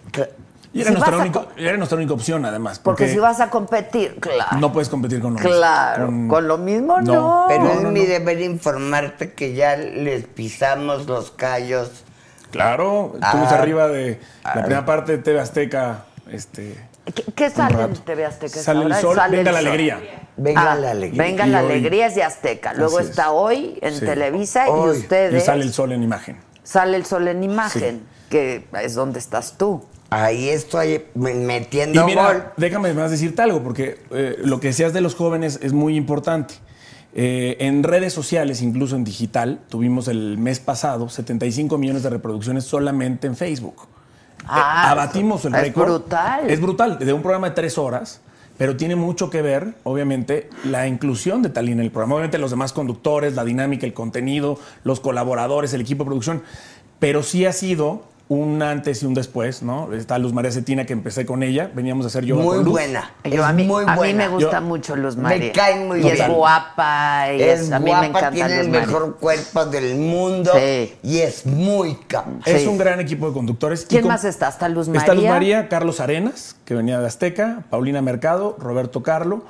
Y era, Si nuestra, única, era nuestra única opción, además. porque Porque, si vas a competir, claro. no puedes competir con lo mismo. Claro, con lo mismo no. Pero No, es no, mi no. deber informarte que ya les pisamos los callos. Claro, Ah, estuvimos arriba de la ah. primera parte de TV Azteca. Este, ¿Qué, qué sale en. TV Azteca? Sale el sol, Sale venga el la sol. alegría. Venga Ah, la alegría. Venga Y la hoy- alegría es de Azteca. Luego es. está hoy en Sí. Televisa Hoy. y ustedes. Y sale el sol en imagen. Sale el sol en imagen, que es donde estás tú. Ahí estoy me- Y metiendo gol. mira, déjame más decirte algo, porque eh, lo que decías de los jóvenes es muy importante. Eh, en redes sociales, incluso en digital, tuvimos el mes pasado 75 millones de reproducciones solamente en Facebook. Ah, Eh, abatimos el es récord. brutal. Es brutal, de un programa de tres horas, pero tiene mucho que ver, obviamente, la inclusión de Talina en el programa. Obviamente los demás conductores, la dinámica, el contenido, los colaboradores, el equipo de producción, pero sí ha sido un antes y un después, ¿no? Está Luz María Cetina, que empecé con ella, veníamos a hacer yoga Muy con Luz. buena. Yo, a, mí, muy a mí buena. me gusta Yo- mucho Luz Me María. cae muy y es bien. guapa. Y Es es, a mí guapa, me encanta tiene el María. mejor cuerpo del mundo Sí. y es muy capaz. Es Sí. un gran equipo de conductores. Y ¿Quién con- más está? ¿Está Luz María? Está Luz María, Carlos Arenas, que venía de Azteca, Paulina Mercado, Roberto Carlo,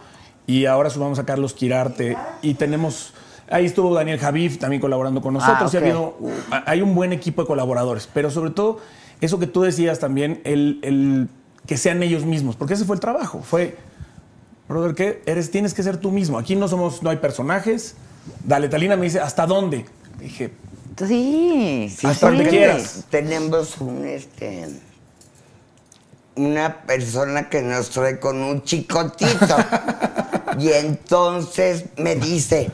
y ahora sumamos a Carlos Quirarte. Y tenemos, ahí estuvo Daniel Javif también colaborando con nosotros. y ha habido, uh, hay un buen equipo de colaboradores, pero sobre todo, eso que tú decías también, el, el que sean ellos mismos, porque ese fue el trabajo. Fue, brother, ¿qué? Eres, tienes que ser tú mismo. Aquí no somos, no hay personajes. Dale, Talina me dice, ¿hasta dónde? Dije, Sí, sí. Hasta donde sí. quieras. Tenemos un este una persona que nos trae con un chicotito. y entonces me dice,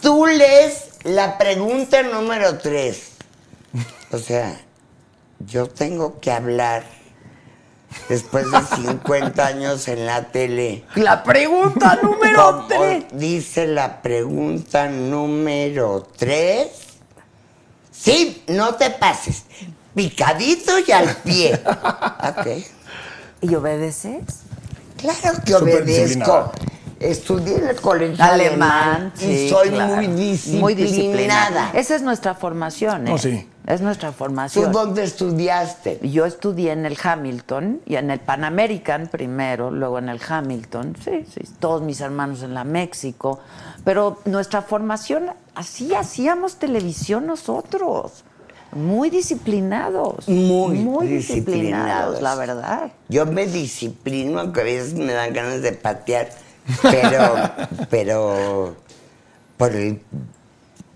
tú lees la pregunta número tres. O sea, yo tengo que hablar después de 50 años en la tele. La pregunta número 3. Dice la pregunta número 3. Sí, no te pases. Picadito y al pie. ok. ¿Y obedeces? Claro que obedezco. disciplinada. Estudié en el colegio Alemán, alemán, sí, y soy claro. muy disciplinada. Muy disciplinada. Esa es nuestra formación, ¿eh? Oh, sí. Es nuestra ¿Tú formación. dónde estudiaste? Yo estudié en el Hamilton y en el Pan American primero, luego en el Hamilton, sí, sí, todos mis hermanos en la México, pero nuestra formación, así hacíamos televisión nosotros, muy disciplinados, Muy disciplinados, disciplinados. la verdad. Yo me disciplino, aunque a veces me dan ganas de patear, pero, pero por el,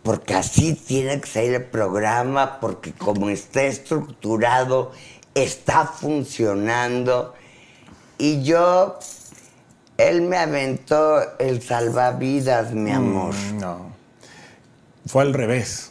porque así tiene que ser el programa, porque como está estructurado, está funcionando. Y yo, él me aventó el salvavidas, mi amor. Mm, no. Fue al revés.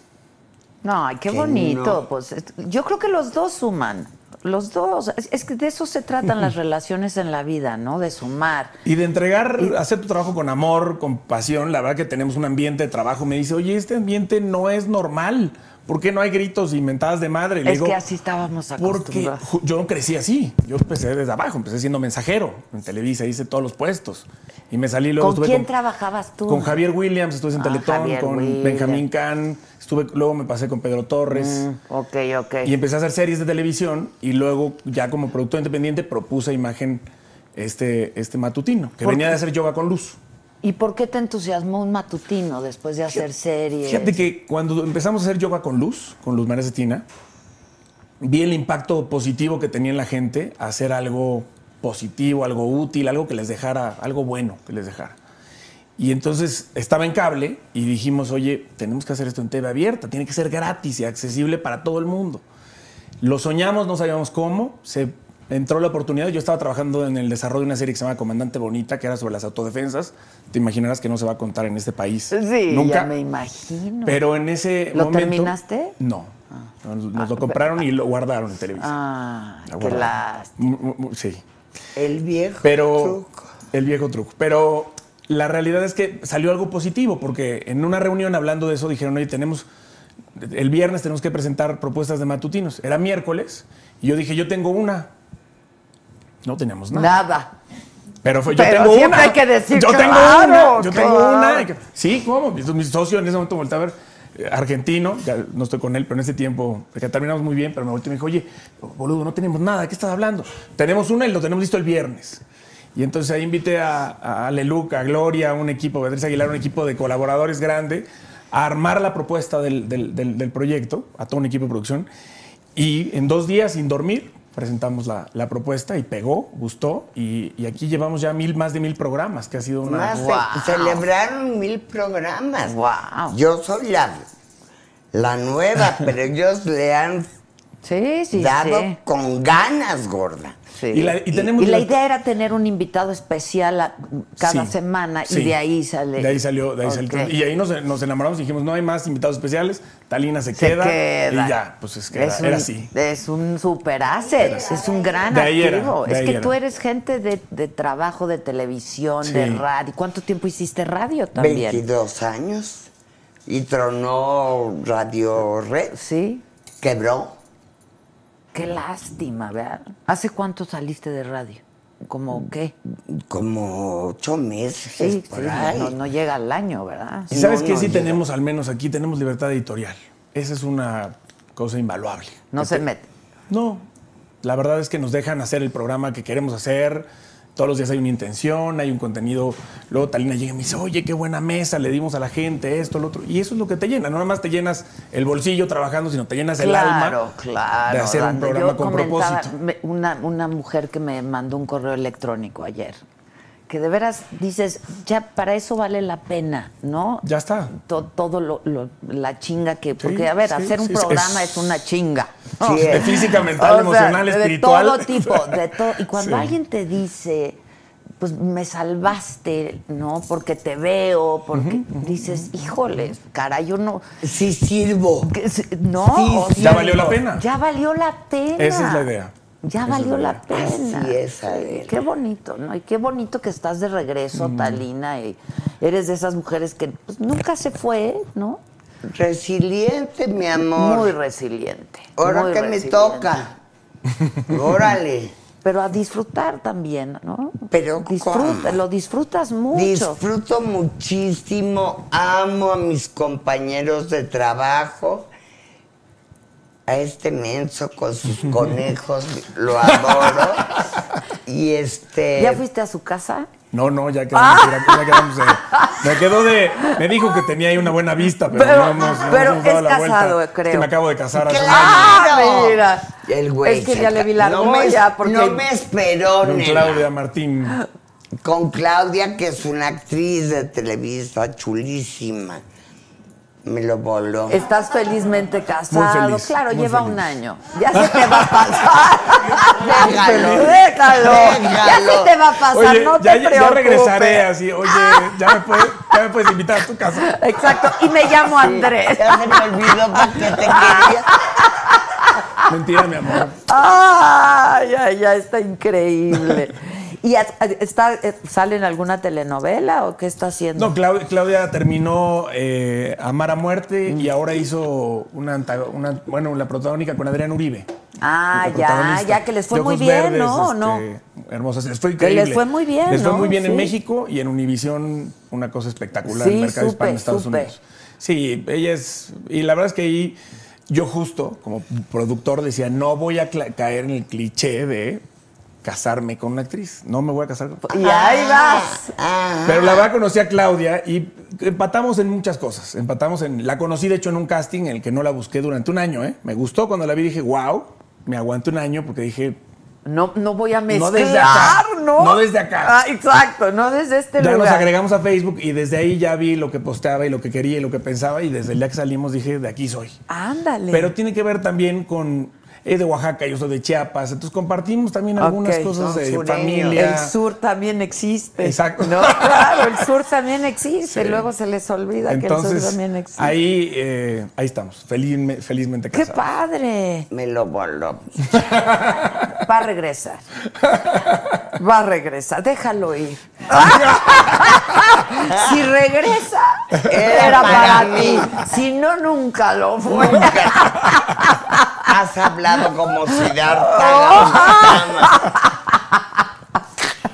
No, ay, qué Que bonito. no. Pues es- yo creo que los dos suman. Los dos. Es, que de eso se tratan las relaciones en la vida, ¿no? De sumar. Y de entregar, hacer tu trabajo con amor, con pasión. La verdad que tenemos un ambiente de trabajo. Me dice, oye, este ambiente no es normal. ¿por qué no hay gritos y mentadas de madre? Le Es digo, que así estábamos porque acostumbrados. ju- yo no crecí así. Yo empecé desde abajo, empecé siendo mensajero en Televisa, hice todos los puestos. Y me salí luego ¿Con quién con, trabajabas tú? con Javier Williams, estuve en Ah, Teletón, Javier con. Benjamín Can, estuve, luego me pasé con Pedro Torres. Mm, ok, ok. Y empecé a hacer series de televisión y luego ya como productor independiente propuse imagen este, este matutino, que ¿Por venía qué? de hacer yoga con luz. ¿Y por qué te entusiasmó un matutino después de hacer series? Fíjate que cuando empezamos a hacer yoga con luz, con Luz María Cetina, vi el impacto positivo que tenía en la gente hacer algo positivo, algo útil, algo que les dejara, algo bueno que les dejara. Y entonces estaba en cable y dijimos, oye, tenemos que hacer esto en TV abierta, tiene que ser gratis y accesible para todo el mundo. Lo soñamos, no sabíamos cómo, se entró la oportunidad. Yo estaba trabajando en el desarrollo de una serie que se llama Comandante Bonita, que era sobre las autodefensas. Te imaginarás que no se va a contar en este país. Sí, Nunca. ya me imagino. Pero en ese ¿Lo momento... terminaste? No. Nos, nos lo compraron y lo guardaron en televisión. Ah, Lo qué lástima. Sí. El viejo Pero truco. el viejo truco. Pero la realidad es que salió algo positivo, porque en una reunión hablando de eso dijeron, oye, tenemos, el viernes tenemos que presentar propuestas de matutinos. Era miércoles, y yo dije, yo tengo una. No teníamos nada. Nada. Pero fue, yo Pero tengo siempre una. hay que decir, yo tengo claro, una. Yo tengo una. Sí, ¿cómo? Mi, socio en ese momento volteó a ver, eh, argentino, ya no estoy con él, pero en ese tiempo, porque terminamos muy bien, pero me volteó y me dijo, oye, boludo, no tenemos nada, ¿de qué estás hablando? Tenemos una y lo tenemos listo el viernes. Y entonces ahí invité a, a Aleluca, a Gloria, a un equipo, Beatriz Aguilar, un equipo de colaboradores grande, a armar la propuesta del, del- del- del proyecto, a todo un equipo de producción. Y en dos días, sin dormir, presentamos la, la propuesta y pegó, gustó. Y, y aquí llevamos ya mil, más de mil programas, que ha sido una... Más Wow. celebraron mil programas. Wow. Yo soy la, la nueva, pero ellos le han Sí, sí, dado sí. con ganas, gorda. Sí. Y la- y tenemos y la la- idea era tener un invitado especial a- cada Sí, semana sí. y de ahí sale. De ahí salió, de ahí salió. Y ahí nos, nos enamoramos y dijimos, no hay más invitados especiales, Talina se, Se queda, queda. Y ya, pues es que era, un, era así. Es un super asset, es un gran De ahí era, activo. de es ahí que era. tú eres gente de, de trabajo, de televisión, de radio. ¿Cuánto tiempo hiciste radio también? 22 años. Y tronó Radio Red. Sí. Quebró. Qué lástima, ¿verdad? ¿Hace cuánto saliste de radio? ¿Cómo qué? Como ocho meses. Sí, por sí, ahí. no, no llega al año, ¿verdad? Y sabes No, que no, sí tenemos, al menos aquí, tenemos libertad editorial. Esa es una cosa invaluable. No se te- mete. No, la verdad es que nos dejan hacer el programa que queremos hacer. Todos los días hay una intención, hay un contenido. Luego Talina llega y me dice, oye, qué buena mesa, le dimos a la gente esto, lo otro. Y eso es lo que te llena. No nada más te llenas el bolsillo trabajando, sino te llenas el alma claro. de hacer un programa Yo con propósito. una mujer que me mandó un correo electrónico ayer, que de veras dices, ya para eso vale la pena, ¿no? Ya está. To- todo lo, lo- la chinga que... Sí, Porque, a ver, sí, hacer un sí, programa es- es, una chinga. Sí, De física, mental, O sea, emocional, espiritual. De todo tipo, de todo. Y cuando Sí. alguien te dice, pues me salvaste, ¿no? Porque te veo, porque dices, híjole, caray, yo no... Sí sirvo. No, o. Ya valió la pena. Ya valió la pena. Esa es la idea. Ya valió la pena. Así es, Adela. Qué bonito, ¿no? Y qué bonito que estás de regreso, Mm. Talina. Y eres de esas mujeres que pues, nunca se fue, ¿no? Resiliente, mi amor. Muy resiliente. Ahora muy que me toca. Órale. Pero a disfrutar también, ¿no? Pero Disfruta, ¿cómo? lo disfrutas mucho. Disfruto muchísimo, amo a mis compañeros de trabajo. A este menso con sus conejos, lo adoro. Y este. ¿Ya fuiste a su casa? No, no, ya quedamos, ya quedamos de- me quedó de, me dijo que tenía ahí una buena vista, pero, Pero- no hemos, no pero hemos dado es la vuelta. casado, Es que creo. me acabo de casar hace un año. ¡Ah, ¡Claro! mira! El güey. Es que ya le vi la no me, argolla, porque- no me esperó, Con nena. Claudia Martín. Con Claudia, que es una actriz de Televisa chulísima. Me lo voló. Estás felizmente casado. feliz, claro, muy lleva feliz. un año. Ya se te va a pasar. Déjalo. Déjalo. Ya se te va a pasar. Oye, no te ya, ya- ya preocupes. regresaré así, oye, ya me, puedes, ya me puedes invitar a tu casa. Exacto. Y me llamo Andrés. Ya se me olvidó para qué te quería. Mentira, mi amor. Ay, ay, ay, está increíble. ¿Y a- a- está, eh, sale en alguna telenovela o qué está haciendo? No, Clau- Claudia terminó eh, Amar a Muerte y ahora hizo una, una- bueno, la protagónica con Adrián Uribe. ah, ya, ya que les fue muy bien, verdes, ¿no? este, ¿No? Hermosas. Les fue Que les fue muy bien, Les fue ¿no? muy bien en. México y en Univisión una cosa espectacular Sí, en el mercado supe, hispano de Estados supe. Unidos. Sí, ella es... Y la verdad es que ahí yo justo como productor decía, no voy a caer en el cliché de casarme con una actriz. No me voy a casar con... Y ahí vas. Pero la verdad conocí a Claudia y empatamos en muchas cosas. Empatamos en. La conocí, de hecho, en un casting en el que no la busqué durante un año, ¿eh? Me gustó cuando la vi dije, wow, me aguanté un año porque dije, No, no voy a mezclar, No desde acá. ¿no? No desde acá. Ah, exacto, no desde este ya lugar. nos agregamos a Facebook y desde ahí ya vi lo que posteaba y lo que quería y lo que pensaba y desde el día que salimos dije, de aquí soy. Ándale. Pero tiene que ver también con. Es de Oaxaca, yo soy de Chiapas, entonces compartimos también algunas cosas de sureños. familia. El sur también existe. Exacto. No, claro, el sur también existe. Sí. Luego se les olvida que el sur también existe. ahí, eh, ahí estamos, felizme- felizmente ¡Qué casados. padre! Me lo voló. Va a regresar. Va a regresar. Déjalo ir. si regresa, era, para, mí. Si no, nunca lo fue. Has hablado como Siddhartha.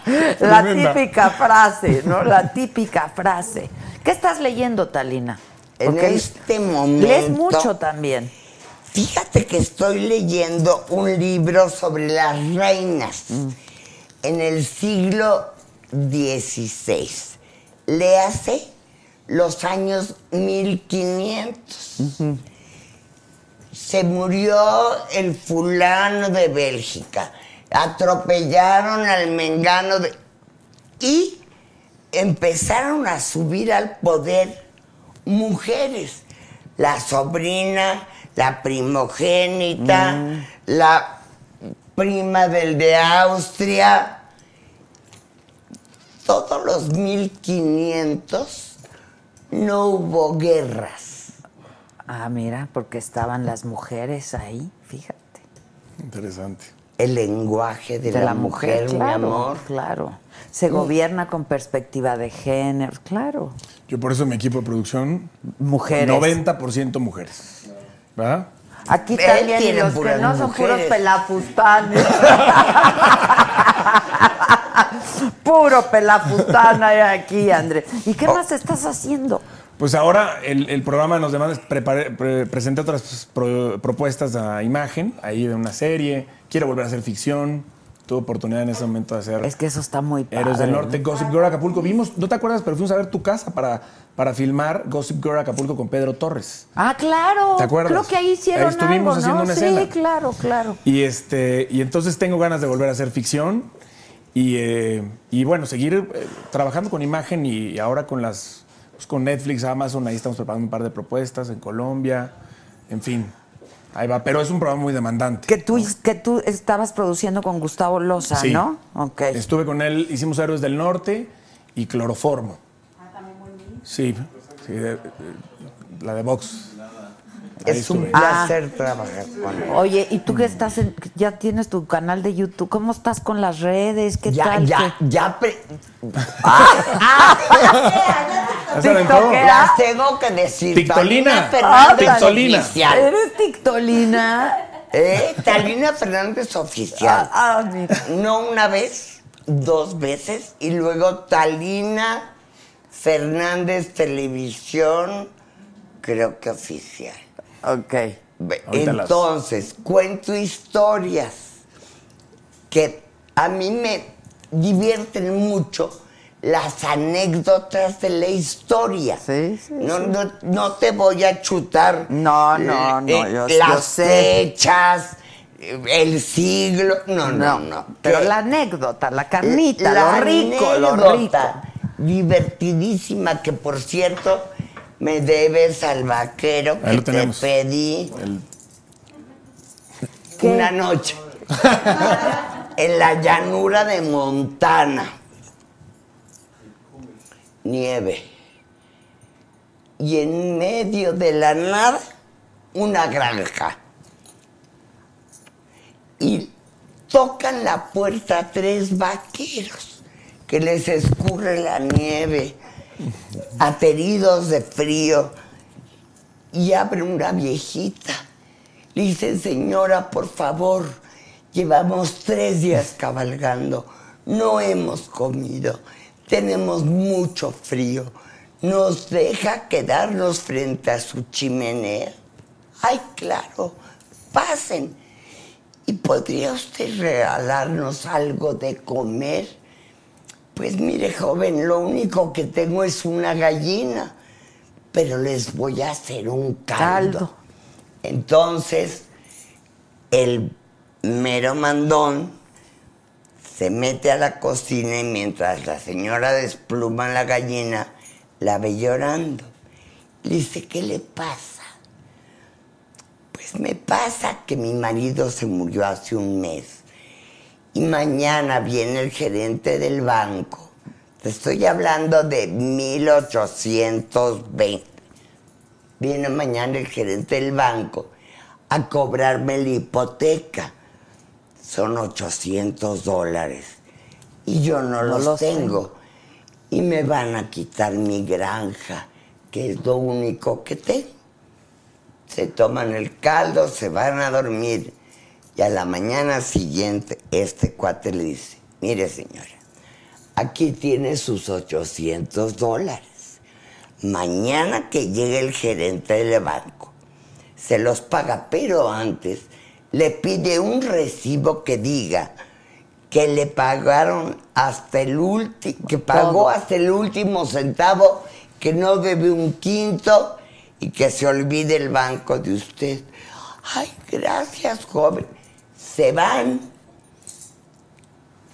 La típica frase, ¿no? La típica frase. ¿Qué estás leyendo, Talina? En este momento. Lees mucho también. Fíjate que estoy leyendo un libro sobre las reinas en el siglo XVI. Léase los años 1500. Se murió el fulano de Bélgica. Atropellaron al mengano de... Y empezaron a subir al poder mujeres. La sobrina, la primogénita, la prima del de Austria. Todos los 1500 no hubo guerras. Ah, mira, porque estaban las mujeres ahí, fíjate. Interesante. El lenguaje de, la, mujer, mi claro, amor. Claro. Se gobierna con perspectiva de género, claro. Yo por eso mi equipo de producción, Mujeres. 90% mujeres. ¿Verdad? Aquí Él también, y los que no son puros pelafustanes. Puro pelafustán hay aquí, Andrés. ¿Y qué más estás haciendo? Pues ahora el, el programa nos demanda, preparé- pre- presenté otras pro- propuestas a imagen, ahí de una serie, quiero volver a hacer ficción, tuve oportunidad en ese momento de hacer Es que eso está muy padre. Héroes del Norte, ¿no? Gossip Girl Acapulco. Vimos, no te acuerdas, pero fuimos a ver tu casa para, para filmar Gossip Girl Acapulco con Pedro Torres. Ah, claro. ¿Te acuerdas? Creo que ahí hicieron Ahí estuvimos algo, haciendo una sí, escena. claro, claro. Y este y entonces tengo ganas de volver a hacer ficción y, eh, y bueno, seguir eh, trabajando con imagen y ahora con las pues, con Netflix, Amazon, ahí estamos preparando un par de propuestas en Colombia, en fin. Ahí va, pero es un programa muy demandante. Que tú, que tú estabas produciendo con Gustavo Loza, Sí. ¿no? Ok. Estuve con él, hicimos Héroes del Norte y Cloroformo. Sí, sí, de- de- la de Vox. Ahí Es un estuve. placer trabajar con él. Oye, ¿y tú que estás en, ya tienes tu canal de YouTube? ¿Cómo estás con las redes? ¿Qué Ya, tal? ya, ¿Qué- ya. pre- Ya TikTokera. Las tengo que decir. Tictolina. Tictolina. oficial. ¿Eres tictolina? ¿Eh? Talina Fernández oficial. Ah, ah. No una vez, dos veces. Y luego Talina Fernández Televisión, creo que oficial. Ok. Entonces, cuento historias que a mí me divierten mucho las anécdotas de la historia. Sí, sí, no, no, no te voy a chutar No, no, no, eh, yo- las yo sé. fechas, el siglo. No, no, no. Pero la anécdota, la carnita, la lo rico, lo rico. divertidísima que por cierto me debes al vaquero Ahí que lo te pedí El- ¿Qué? una noche en la llanura de Montana. Nieve. Y en medio de la nada, una granja. Y tocan la puerta tres vaqueros que les escurre la nieve, ateridos de frío, y abre una viejita. Le dice, señora, por favor, llevamos tres días cabalgando, no hemos comido, tenemos mucho frío. ¿Nos deja quedarnos frente a su chimenea? Ay, claro, pasen. ¿Y podría usted regalarnos algo de comer? Pues mire, joven, lo único que tengo es una gallina, pero les voy a hacer un caldo. Caldo. Entonces, el mero mandón se mete a la cocina y mientras la señora despluma la gallina, la ve llorando. Le dice, ¿qué le pasa? Pues me pasa que mi marido se murió hace un mes y mañana viene el gerente del banco. Te estoy hablando de 1820. Viene mañana el gerente del banco a cobrarme la hipoteca. Son 800 dólares. Y yo no, los, los tengo. Y me van a quitar mi granja, que es lo único que tengo. Se toman el caldo, se van a dormir. Y a la mañana siguiente, este cuate le dice, mire señora, aquí tiene sus 800 dólares. Mañana que llegue el gerente del banco, se los paga, pero antes le pide un recibo que diga que le pagaron hasta el último, que pagó Todo. hasta el último centavo, que no debe un quinto y que se olvide el banco de usted. Ay, gracias, joven. Se van.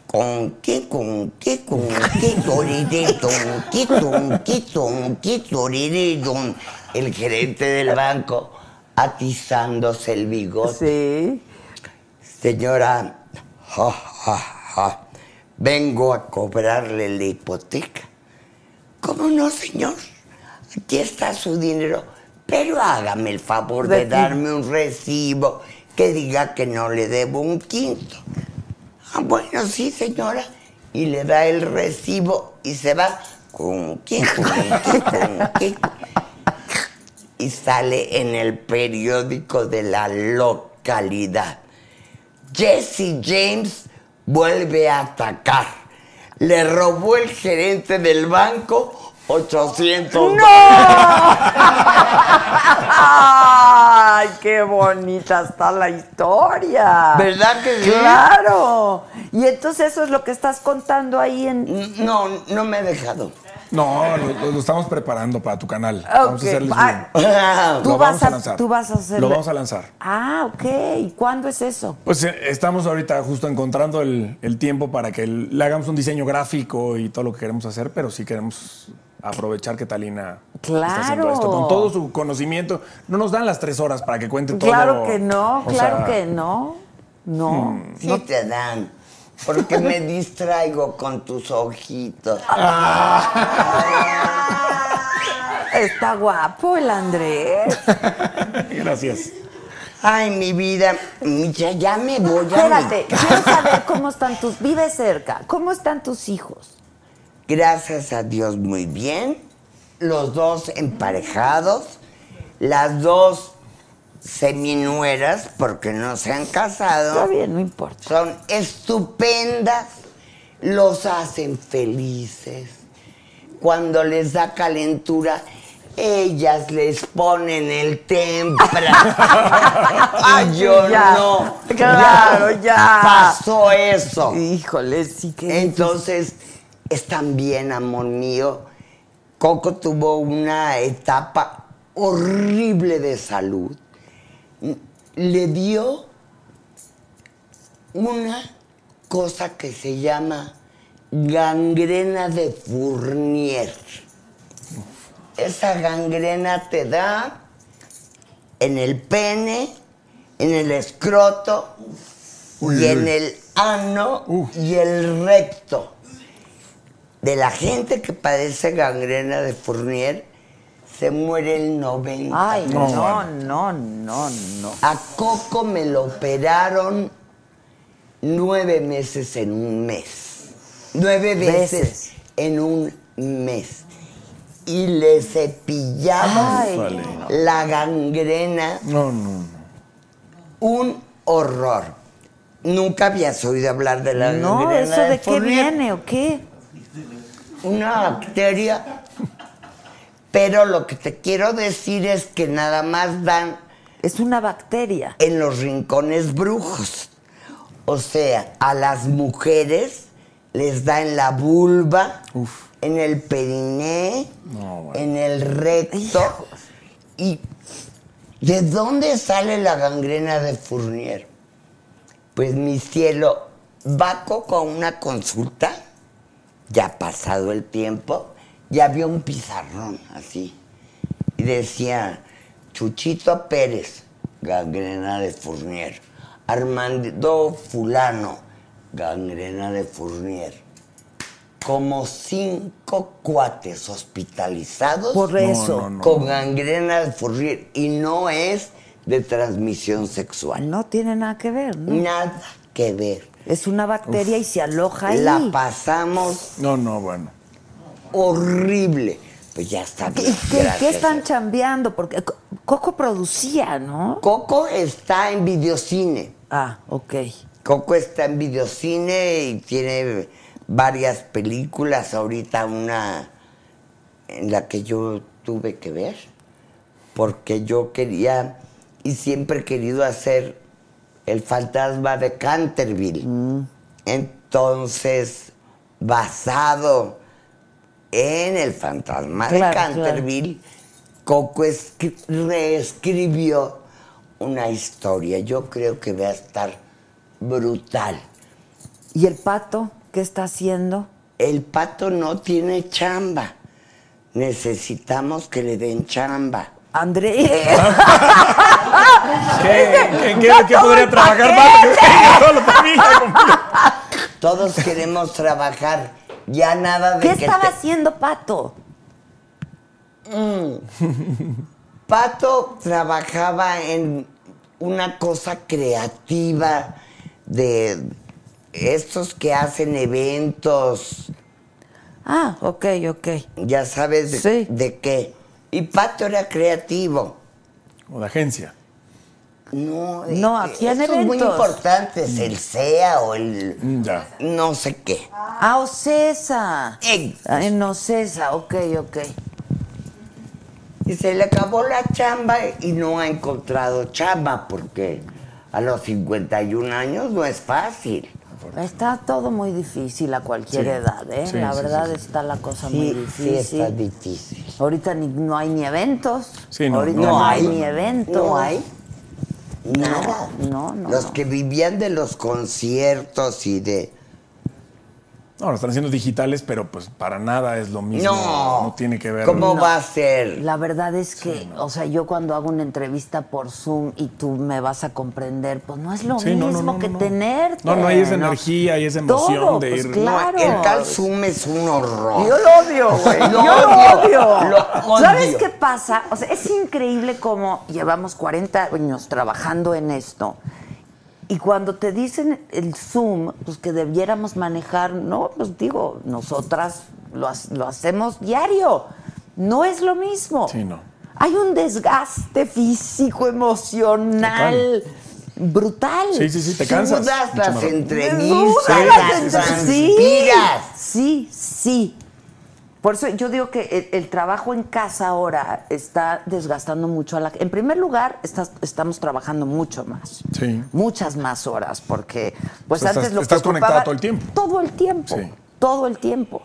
¿Con qué, con qué, con qué, toririto, qué, con qué, con qué? El gerente del banco atizándose el bigote. Sí. Señora, ja, ja, ja, vengo a cobrarle la hipoteca. ¿Cómo no, señor? Aquí está su dinero, pero hágame el favor de De- darme un recibo que diga que no le debo un quinto. Ah, bueno, sí, señora. Y le da el recibo y se va. ¿Con qué? ¿Con qué? ¿Con qué? Y sale en el periódico de la localidad. Jesse James vuelve a atacar. Le robó el gerente del banco 800 ¡Ay, qué bonita está la historia! ¿Verdad que sí? ¡Claro! Y entonces eso es lo que estás contando ahí en... No, no me he dejado. No, lo, lo estamos preparando para tu canal. Vamos a hacerles ah. Tú Lo vas vamos a a, lanzar. tú vas a hacer... Lo vamos a lanzar. Ah, ok. ¿Y cuándo es eso? Pues eh, estamos ahorita justo encontrando el, el tiempo para que el- le hagamos un diseño gráfico y todo lo que queremos hacer, pero sí queremos aprovechar que Talina está haciendo Claro. esto. Con todo su conocimiento. No nos dan las tres horas para que cuente todo. Claro que no, o claro sea, que no. No. Sí te dan. Porque me distraigo con tus ojitos. Está guapo el Andrés. Gracias. Ay, mi vida, ya, ya me voy a Espérate, mi quiero saber cómo están tus... Vive cerca. ¿Cómo están tus hijos? Gracias a Dios, muy bien. Los dos emparejados, las dos seminueras, porque no se han casado. Está bien, no importa. Son estupendas, los hacen felices. Cuando les da calentura, ellas les ponen el tempra. y yo Ya, no. claro, ya. Pasó eso. Híjole, sí que... Entonces, están bien, amor mío. Coco tuvo una etapa horrible de salud. Le dio una cosa que se llama gangrena de Fournier. Esa gangrena te da en el pene, en el escroto y en el ano y el recto. De la gente que padece gangrena de Fournier, se muere el 90. Ay, no, no, no, no. A Coco me lo operaron nueve meses en un mes. Nueve veces, Veces. en un mes. Y le cepillaban Ay. La gangrena. No, no, no. Un horror. Nunca habías oído hablar de la No, gangrena ¿eso de qué viene o qué? Una bacteria. Pero lo que te quiero decir es que nada más dan Es una bacteria. en los rincones brujos. O sea, a las mujeres les da en la vulva, Uf. en el periné, No, bueno. en el recto. ¿Y de dónde sale la gangrena de Fournier? Pues mi cielo, va Coco a una consulta, ya pasado el tiempo, ya había un pizarrón así. Y decía, Chuchito Pérez, gangrena de Fournier. Armando Fulano, gangrena de Fournier. Como cinco cuates hospitalizados Por eso. no, no. con gangrena de Fournier. Y no es de transmisión sexual. No tiene nada que ver, ¿no? Nada que ver. Es una bacteria y se aloja ahí. La pasamos No, no, bueno. Horrible. Pues ya está ¿Qué, bien. qué- están chambeando? Porque Co- Coco producía, ¿no? Coco está en videocine. Ah, ok. Coco está en videocine y tiene varias películas. Ahorita una en la que yo tuve que ver. Porque yo quería y siempre he querido hacer el fantasma de Canterville. Entonces, basado en el fantasma de Claro, Canterville, Coco escri- reescribió una historia. Yo creo que va a estar brutal. ¿Y el pato qué está haciendo? El pato no tiene chamba. Necesitamos que le den chamba. André. ¿Qué, qué, qué- qué podría trabajar más? Que tenga toda la familia completa. Todos queremos trabajar. Ya nada de ¿Qué que estaba te- haciendo Pato? Pato trabajaba en una cosa creativa de estos que hacen eventos, Ah, ok, ok. ya sabes de, Sí. de qué. Y Pato era creativo. O de agencia. No, No, eh, hacían estos muy eventos. importantes, el SEA o el Mm, Ya. no sé qué. Ah, Ocesa. Ey. Ah, En Ocesa, ok, ok. Y se le acabó la chamba y no ha encontrado chamba porque a los 51 años no es fácil. Está todo muy difícil a cualquier Sí. edad, ¿eh? Sí, la sí, verdad sí, sí. está la cosa Sí, muy sí difícil. está difícil. Ahorita ni- no hay ni eventos. Sí, no, Ahorita no no, hay, hay no, ni no. eventos. No hay nada. No, no, Los no. que vivían de los conciertos y de... No, lo están haciendo digitales, pero pues para nada es lo mismo. No, No tiene que ver. ¿Cómo No. va a ser? La verdad es que, o sea, yo cuando hago una entrevista por Zoom y tú me vas a comprender, pues no es lo Sí, mismo no, no, que tenerte. No, no hay esa energía y esa emoción Todo, de pues ir- claro. El tal Zoom es un horror. Yo lo odio, güey. Yo lo odio, odio. lo ¿Sabes qué pasa? O sea, es increíble cómo llevamos 40 años trabajando en esto. Y cuando te dicen el Zoom, pues que debiéramos manejar, no, pues digo, nosotras lo, ha- lo hacemos diario. No es lo mismo. Sí, no. Hay un desgaste físico, emocional, brutal. Sí, sí, sí, te cansas. Sudas las entrevistas, las transpiras. sí, sí. Por eso yo digo que el, el trabajo en casa ahora está desgastando mucho a la En primer lugar, estás- estamos trabajando mucho más. Sí. Muchas más horas, porque pues O sea, antes estás- lo que estás conectada ocupaba- todo el tiempo. Todo el tiempo. Sí. Todo el tiempo.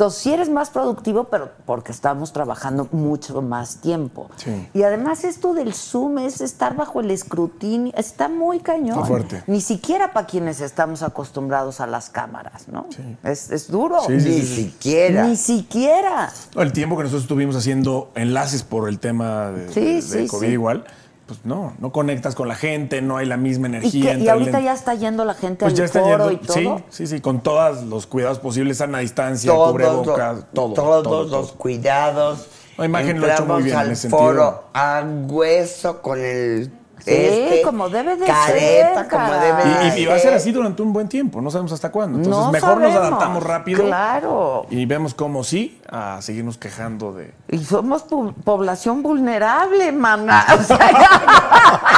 Entonces, sí eres más productivo, pero porque estamos trabajando mucho más tiempo. Sí. Y además esto del Zoom es estar bajo el escrutinio, está muy cañón. Está fuerte. Ni siquiera para quienes estamos acostumbrados a las cámaras, ¿no? Es, es duro. Sí, sí, Ni sí, sí. siquiera. Ni siquiera. No, El tiempo que nosotros estuvimos haciendo enlaces por el tema de, Sí, de- sí, COVID sí. igual, pues no, no conectas con la gente, no hay la misma Y, energía. que- y el- ahorita ya está yendo la gente pues al ya está foro yendo, y todo. sí, sí, sí, con todos los cuidados posibles, sana distancia, Todos, cubrebocas, los- todo, todos todo, los todo. cuidados. La imagen lo hecho muy bien en al sentido. foro a hueso con el Sí, este, como debe de careta, ser, como debe de Y, y- va a ser así durante un buen tiempo, no sabemos hasta cuándo. Entonces, No mejor nos adaptamos rápido. Claro. Y vemos cómo sí a seguirnos quejando de. Y somos pu- población vulnerable, maná. O sea,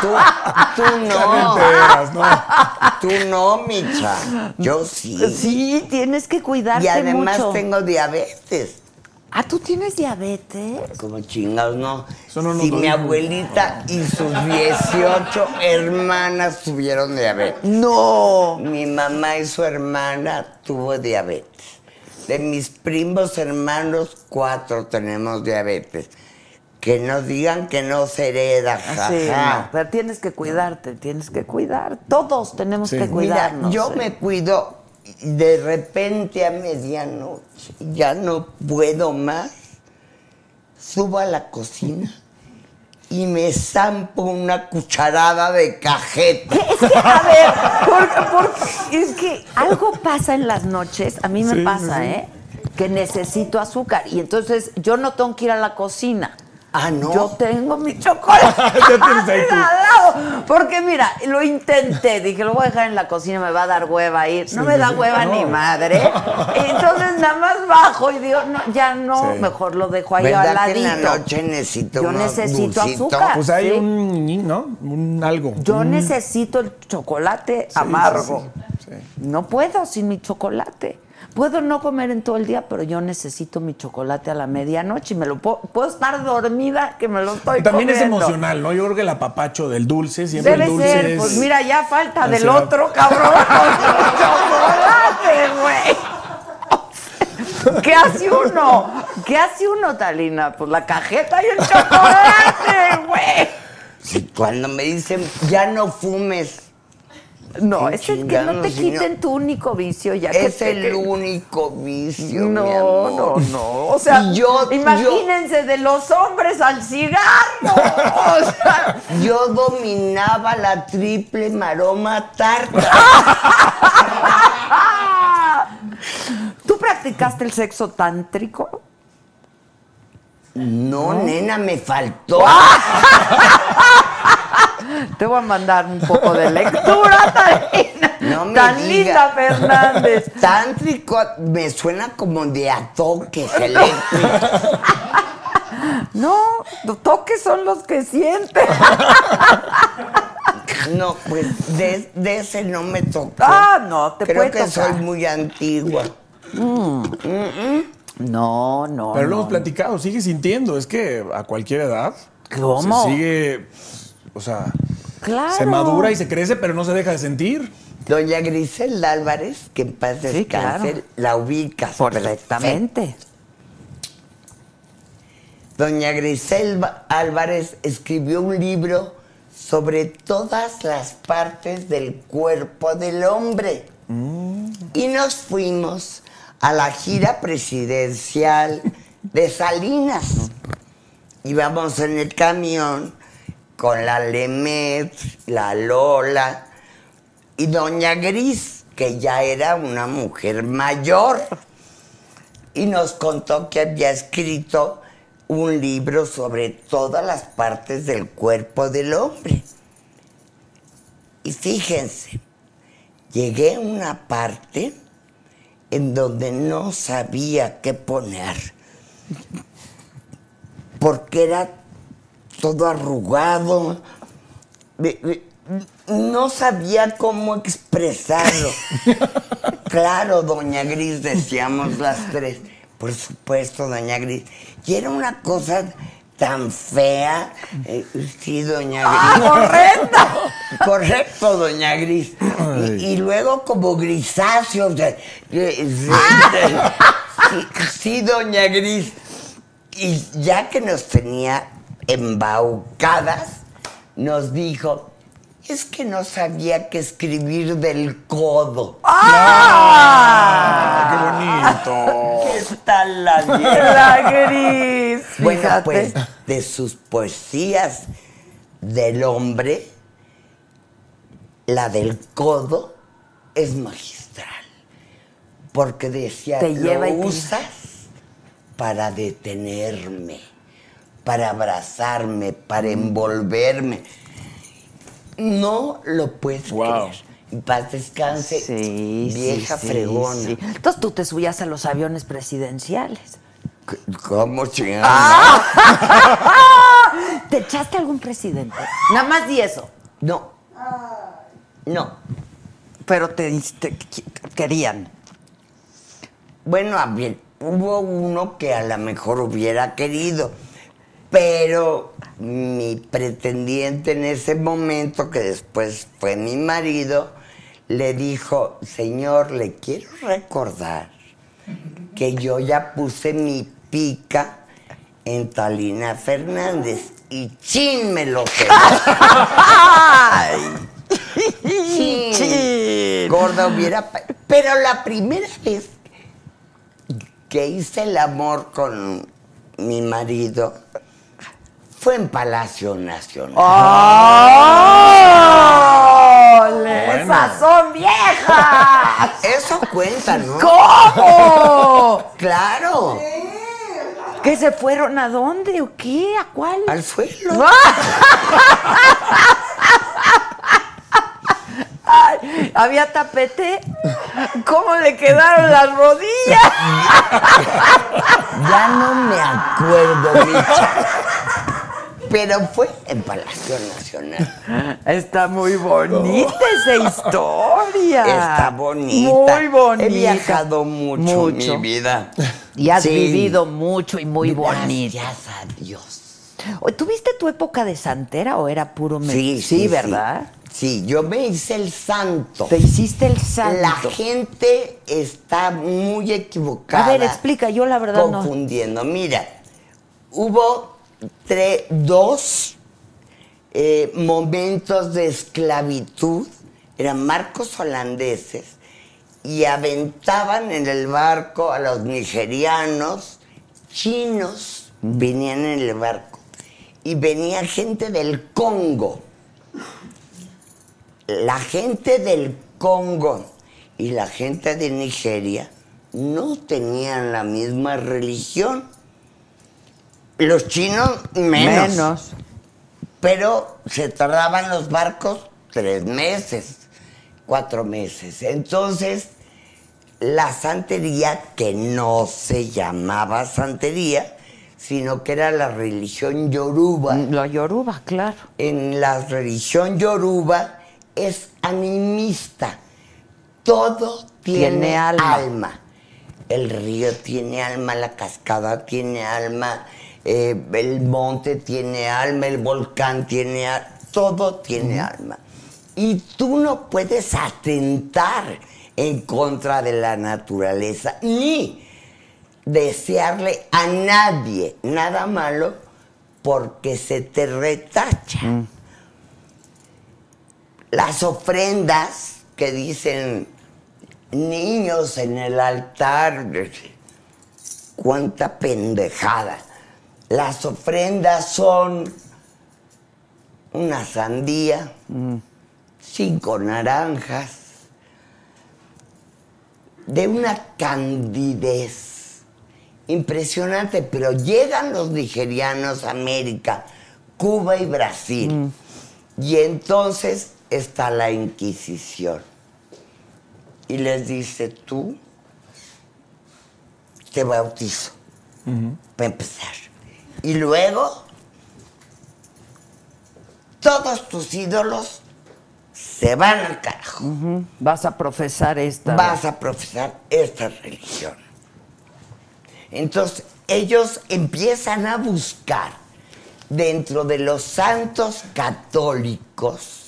Tú, tú Ya no. no enteras, ¿no? Tú no, Micha. Yo sí. sí, tienes que cuidarte Y además mucho. tengo diabetes. Ah, ¿tú tienes diabetes? Como chingados, no. Eso no si mi abuelita y sus 18 hermanas tuvieron diabetes. No. Mi mamá y su hermana tuvo diabetes. De mis primos hermanos, cuatro tenemos diabetes. Que no digan que no se hereda, Sí, jaja. no, pero tienes que cuidarte, tienes que cuidar. Todos tenemos Sí. que Mira, cuidarnos. yo sí. me cuido y de repente a medianoche, ya no puedo más, subo a la cocina y me zampo una cucharada de cajeta. Es que, a ver, porque, porque es que algo pasa en las noches, a mí me Sí, pasa, sí. ¿eh? Que necesito azúcar y entonces yo no tengo que ir a la cocina. Ah, ¿no? Yo tengo mi chocolate al. Porque mira, lo intenté, dije, lo voy a dejar en la cocina, me va a dar hueva ir. No Sí, me da hueva No. ni madre. Entonces nada más bajo y digo, no, ya no, Sí. mejor lo dejo ahí al ¿Verdad que en ladito. la noche necesito Yo necesito azúcar. Pues hay Sí. un, ¿no? Un algo. Yo Un- necesito el chocolate amargo. No puedo sin mi chocolate. Puedo no comer en todo el día, pero yo necesito mi chocolate a la medianoche y me lo puedo, puedo estar dormida que me lo estoy También es emocional, ¿no? Yo creo que el apapacho del dulce, siempre Debe el dulce ser, es... pues mira, ya falta del otro cabrón con chocolate, güey. ¿Qué hace uno? ¿Qué hace uno, Talina? Pues la cajeta y el chocolate, güey. Sí, Cuando me dicen, ya no fumes, No, es el que no te no- quiten tu único vicio ya que es te- el único vicio, No, mi amor. no, no. O sea, yo- imagínense de los hombres al cigarro. O sea, Yo dominaba la triple maroma tarta. ¿Tú practicaste el sexo tántrico? No, nena, me faltó. Te voy a mandar un poco de lectura, Talina. No me Tan diga. linda Fernández. Tántrico me suena como de a toques eléctricos. No, los toques son los que sienten. No, pues de, de ese no me tocó. Ah, no, te Creo puede que tocar. soy muy antigua. No, no. Pero lo no. hemos platicado, sigue sintiendo. Es que a cualquier edad. ¿Cómo? Se sigue. O sea. Claro. Se madura y se crece, pero no se deja de sentir. Doña Griselda Álvarez, que en paz Sí, claro. descanse, la ubicas. Perfectamente. Doña Griselda Álvarez escribió un libro sobre todas las partes del cuerpo del hombre. Y nos fuimos a la gira presidencial de Salinas. Íbamos en el camión con la Lemet, la Lola y Doña Gris, que ya era una mujer mayor y nos contó que había escrito un libro sobre todas las partes del cuerpo del hombre. Y fíjense, llegué a una parte en donde no sabía qué poner, porque era todo arrugado, no sabía cómo expresarlo. Claro, doña Gris, decíamos las tres. Por supuesto, doña Gris. Y era una cosa tan fea. Eh, sí, doña Gris. ¡Horrenda! Correcto, doña Gris. Y, y luego como grisáceo. o sea, sí, sí, sí, doña Gris. Y ya que nos tenía embaucadas, nos dijo, es que no sabía qué escribir del codo. ¡Ah! ¡Qué bonito! ¿Qué tal la? La gris. Bueno, fíjate. pues de sus poesías del hombre, la del codo es magistral. Porque decía, Te lleva lo te- usas para detenerme, para abrazarme, para envolverme. No lo puedes Wow. creer. En paz descanse, Sí, vieja sí, fregona. sí. Entonces tú te subías a los aviones presidenciales. ¿Cómo chingada? ¿Te echaste algún presidente? Nada más di eso. No. No. Pero te, te querían. Bueno, a hubo uno que a lo mejor hubiera querido, pero mi pretendiente en ese momento, que después fue mi marido, le dijo, señor, le quiero recordar que yo ya puse mi pica en Talina Fernández y chin me lo quedó. Chin. Chin. Gorda hubiera... Pero la primera vez que hice el amor con mi marido fue en Palacio Nacional. ¡Ole! Bueno. ¡Esas son viejas! Eso cuenta, ¿no? ¿Cómo? Claro, ¿Que se fueron a dónde o qué? ¿A cuál? al suelo. Ay, ¿Había tapete? ¿Cómo le quedaron las rodillas? Ya no me acuerdo, Micha. Pero fue en Palacio Nacional. Está muy bonita esa historia. Está bonita. Muy bonita. He viajado mucho, Mucho. mi vida. Y has Sí. vivido mucho y muy Gracias bonita. a Dios. ¿Tuviste tu época de santera o era puro me- Sí, sí, ¿verdad? Sí, yo me hice el santo. Te hiciste el santo. La gente está muy equivocada. A ver, explica, yo la verdad no. confundiendo. Mira, hubo tre- dos eh, momentos de esclavitud, eran marcos holandeses, y aventaban en el barco a los nigerianos, chinos, venían en el barco, y venía gente del Congo. La gente del Congo y la gente de Nigeria no tenían la misma religión. Los chinos menos. Menos. Pero se tardaban los barcos tres meses, cuatro meses. Entonces, la santería, que no se llamaba santería, sino que era la religión yoruba. La yoruba, claro. En la religión yoruba es animista. Todo tiene, Tiene alma. alma. El río tiene alma, la cascada tiene alma, eh, el monte tiene alma, el volcán tiene alma, todo tiene alma. Y tú no puedes atentar en contra de la naturaleza, ni desearle a nadie nada malo porque se te retacha. Las ofrendas que dicen niños en el altar, cuánta pendejada. Las ofrendas son una sandía, cinco naranjas, de una candidez impresionante, pero llegan los nigerianos a América, Cuba y Brasil, y entonces está la Inquisición. Y les dice, tú te bautizo, para empezar. Y luego, todos tus ídolos se van al carajo. Vas a profesar esta. Vas a profesar esta religión. Entonces, ellos empiezan a buscar dentro de los santos católicos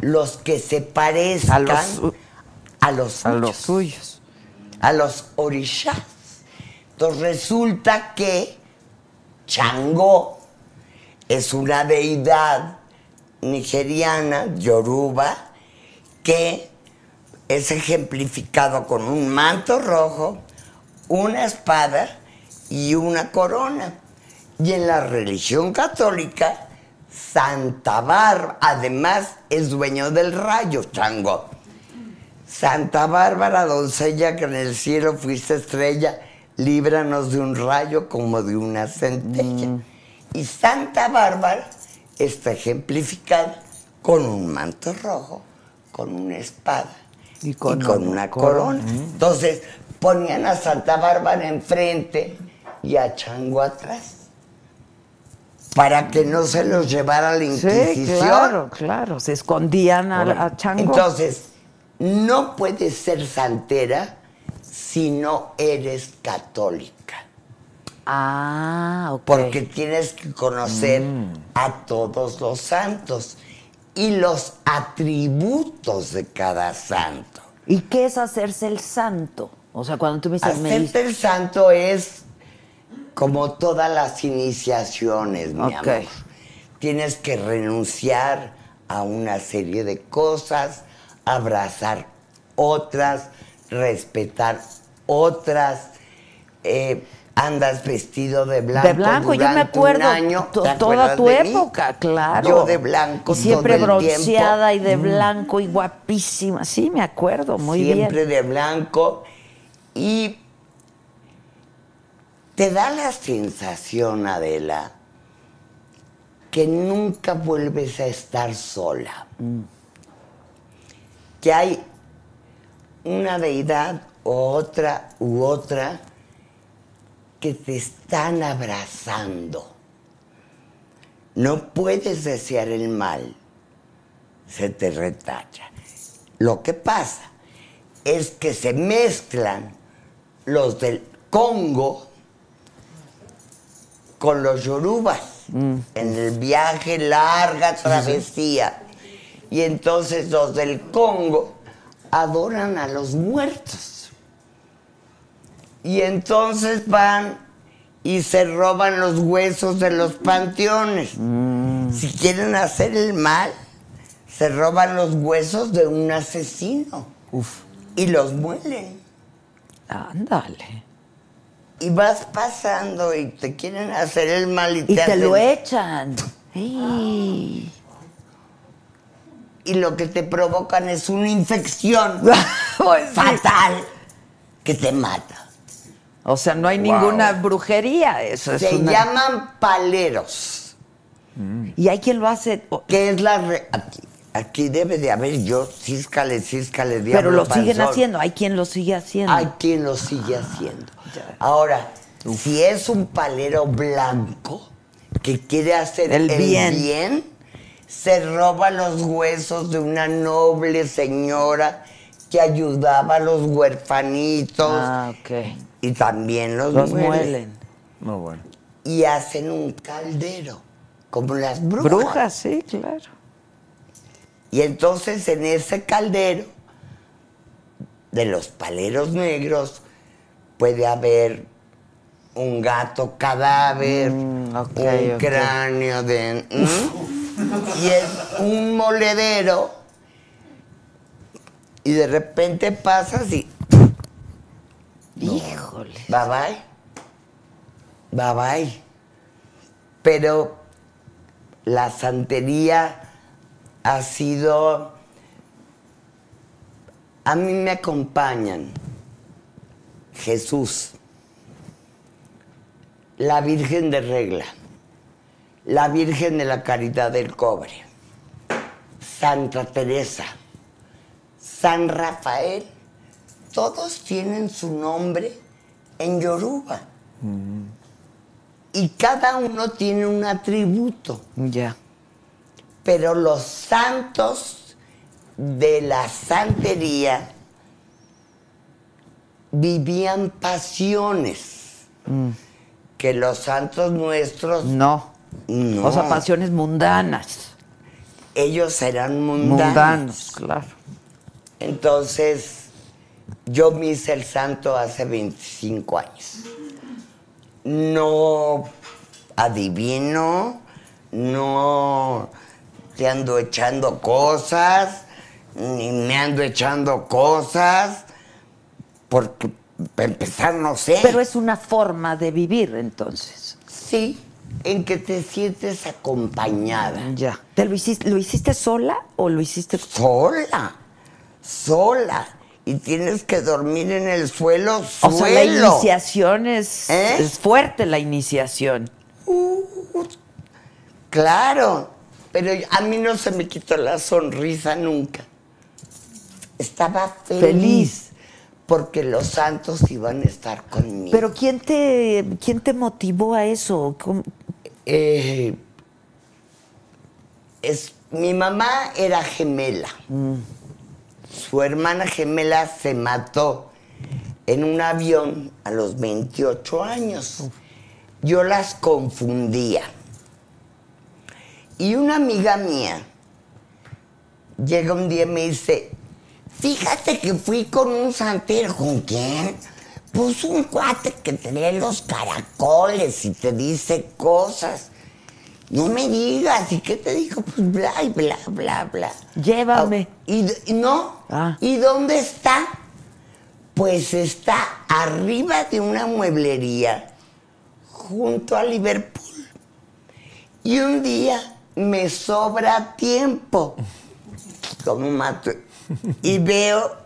los que se parezcan A los- a los a los suyos, suyos. a los orishas. Entonces resulta que Changó es una deidad nigeriana, yoruba, que es ejemplificado con un manto rojo, una espada y una corona. Y en la religión católica, Santa Bárbara, además, es dueño del rayo, Chango. Santa Bárbara, doncella que en el cielo fuiste estrella, líbranos de un rayo como de una centella. Y Santa Bárbara está ejemplificada con un manto rojo, con una espada Y con con, una corona. corona. Entonces ponían a Santa Bárbara enfrente y a Chango atrás. Para que no se los llevara la Sí, Inquisición. claro, claro. Se escondían a, a Chango. Entonces, no puedes ser santera si no eres católica. ah, ok. Porque tienes que conocer Mm. a todos los santos y los atributos de cada santo. ¿Y qué es hacerse el santo? O sea, cuando tú me dices... me Hacerte dices- el santo es como todas las iniciaciones, mi Ok. amor. Tienes que renunciar a una serie de cosas, abrazar otras, respetar otras. eh, andas vestido de blanco. de blanco, yo me acuerdo un año. to- ¿Te toda tu mí? época, claro. Yo de blanco Y siempre todo el bronceada tiempo. y de blanco y guapísima. Sí, me acuerdo, muy siempre bien. de blanco y te da la sensación, Adela, que nunca vuelves a estar sola. Que hay una deidad otra u otra que te están abrazando. No puedes desear el mal, se te retacha. Lo que pasa es que se mezclan los del Congo con los yorubas en el viaje larga travesía. Y entonces los del Congo adoran a los muertos. Y entonces van y se roban los huesos de los panteones. Si quieren hacer el mal, se roban los huesos de un asesino. Y los muelen. Ándale. Y vas pasando y te quieren hacer el mal y, Y te hacen- lo echan. Y lo que te provocan es una infección Pues fatal que te mata. O sea, no hay ninguna brujería. Eso es Se una- llaman paleros. Y hay quien lo hace. que es la re- aquí, aquí debe de haber yo, císcale, císcale, Pero diablo lo siguen haciendo. Hay quien lo sigue haciendo. Hay quien lo sigue haciendo. Ahora, si es un palero blanco que quiere hacer El el, bien. bien. se roba los huesos de una noble señora que ayudaba a los huerfanitos Ah, ok. Y también los, Los muele. muelen. No, bueno. Y hacen un caldero, como las brujas. Brujas, sí, claro. Y entonces en ese caldero de los paleros negros puede haber un gato cadáver, Mm, un cráneo de... ¿Mm? Y es un moledero y de repente pasas y... Híjole. Bye bye. Bye bye. Pero la santería ha sido. A mí me acompañan Jesús, la Virgen de Regla, la Virgen de la Caridad del Cobre, Santa Teresa, San Rafael, todos tienen su nombre en Yoruba. Y cada uno tiene un atributo. Ya. Pero los santos de la santería vivían pasiones que los santos nuestros No. no. O sea, pasiones mundanas. ellos eran mundanos. Mundanos, claro. Entonces, yo me hice el santo hace 25 años. No adivino, no te ando echando cosas, ni me ando echando cosas, porque para empezar no sé. Pero es una forma de vivir, entonces. Sí, en que te sientes acompañada. Ya. ¿Te lo hiciste, lo hiciste sola o lo hiciste Sola, sola. Y tienes que dormir en el suelo, O suelo. sea, la iniciación es, ¿Eh? es fuerte, la iniciación. Claro. Pero a mí no se me quitó la sonrisa nunca. Estaba feliz, Feliz. porque los santos iban a estar conmigo. Pero ¿quién te, quién te motivó a eso? Eh, es, mi mamá era gemela. Su hermana gemela se mató en un avión a los 28 años. Yo las confundía. Y una amiga mía llega un día y me dice, fíjate que fui con un santero. ¿Con quién? Pues un cuate que te lee los caracoles y te dice cosas. No me digas, ¿y qué te dijo? Pues bla y bla, bla, bla. Llévame. Ah, y, y no, Ah. ¿y dónde está? Pues está arriba de una mueblería junto a Liverpool. Y un día me sobra tiempo. Como mato. Y veo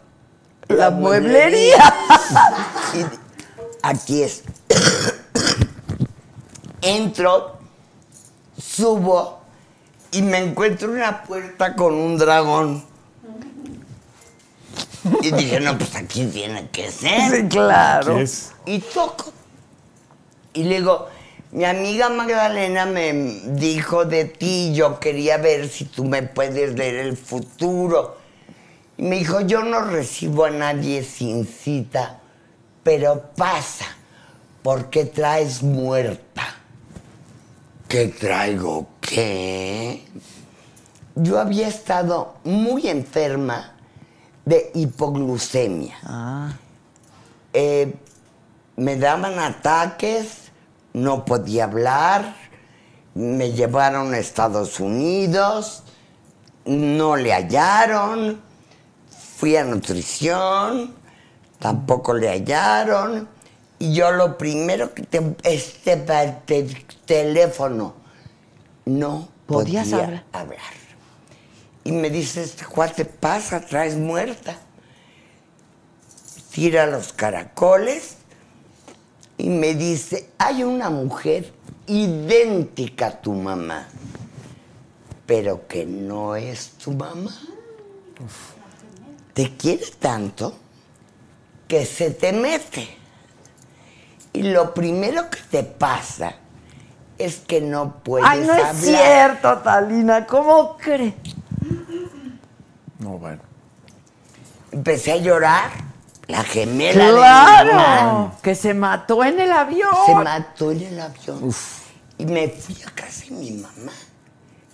La mueblería. Y aquí es. Entro, subo y me encuentro una puerta con un dragón. Y dije, no, pues aquí tiene que ser. Sí, claro. Y toco. Y le digo, mi amiga Magdalena me dijo de ti, yo quería ver si tú me puedes leer el futuro. Y me dijo, yo no recibo a nadie sin cita, pero pasa, porque traes muerta. ¿Qué traigo qué? Yo había estado muy enferma de hipoglucemia. Ah. Eh, me daban ataques, no podía hablar, me llevaron a Estados Unidos, no le hallaron, fui a nutrición, tampoco le hallaron, y yo lo primero que te, este te- teléfono, no ¿Podías podía hablar? hablar. Y me dice, este cuate pasa, traes muerta tira los caracoles y me dice, hay una mujer idéntica a tu mamá, pero que no es tu mamá. Te quiere tanto que se te mete. Y lo primero que te pasa es que no puedes Ay, no hablar. es cierto, Talina. ¿Cómo crees? No, bueno. Empecé a llorar. La gemela de. ¡Claro! Que se mató en el avión. Se mató en el avión. Y me fui a casa de mi mamá.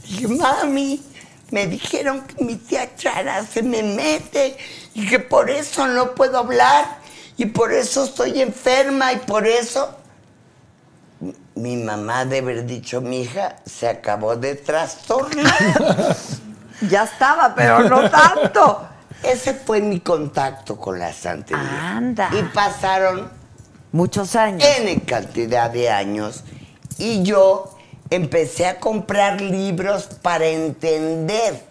Dije, mami, me dijeron que mi tía Chara se me mete y que por eso no puedo hablar y por eso estoy enferma y por eso... Mi- mamá de haber dicho, mi hija, se acabó de trastornar. Ya estaba, pero no tanto. Ese fue mi contacto con la santería. Anda. Y pasaron Muchos años. N cantidad de años y yo empecé a comprar libros para entender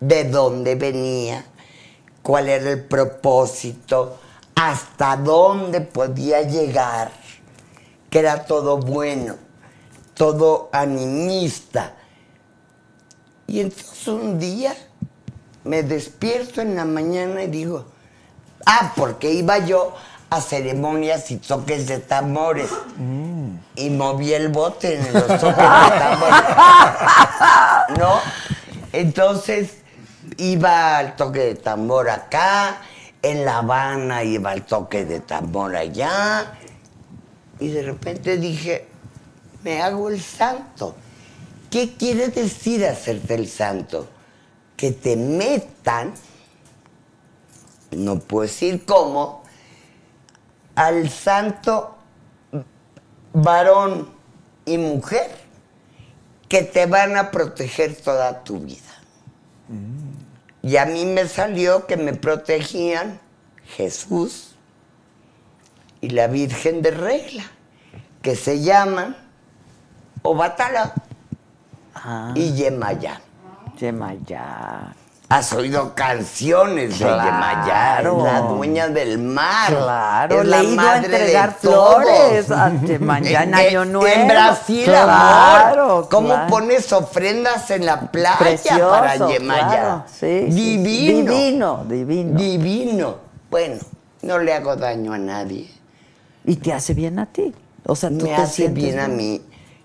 de dónde venía, cuál era el propósito, hasta dónde podía llegar, que era todo bueno, todo animista. Y entonces un día me despierto en la mañana y digo, ah, porque iba yo a ceremonias y toques de tambores. Y moví el bote en los toques de tambores. ¿No? Entonces iba al toque de tambor acá, en La Habana iba al toque de tambor allá. Y de repente dije, me hago el santo. ¿Qué quiere decir hacerte el santo? Que te metan, no puedo decir cómo, al santo varón y mujer que te van a proteger toda tu vida. Y a mí me salió que me protegían Jesús y la Virgen de Regla, que se llaman Obatala Ah, y Yemayá. Yemayá. Has oído canciones de Claro. Es la dueña del mar. Claro, es le la he ido a madre de entregar todos. flores a Yemayá en Año En Nuevo. Brasil, Claro, amor. ¿Cómo claro. pones ofrendas en la playa Precioso, para Yemayá? claro, sí. Divino. Divino, divino. Divino. Bueno, no le hago daño a nadie. Y te hace bien a ti. O sea, tú me te hace bien a mí.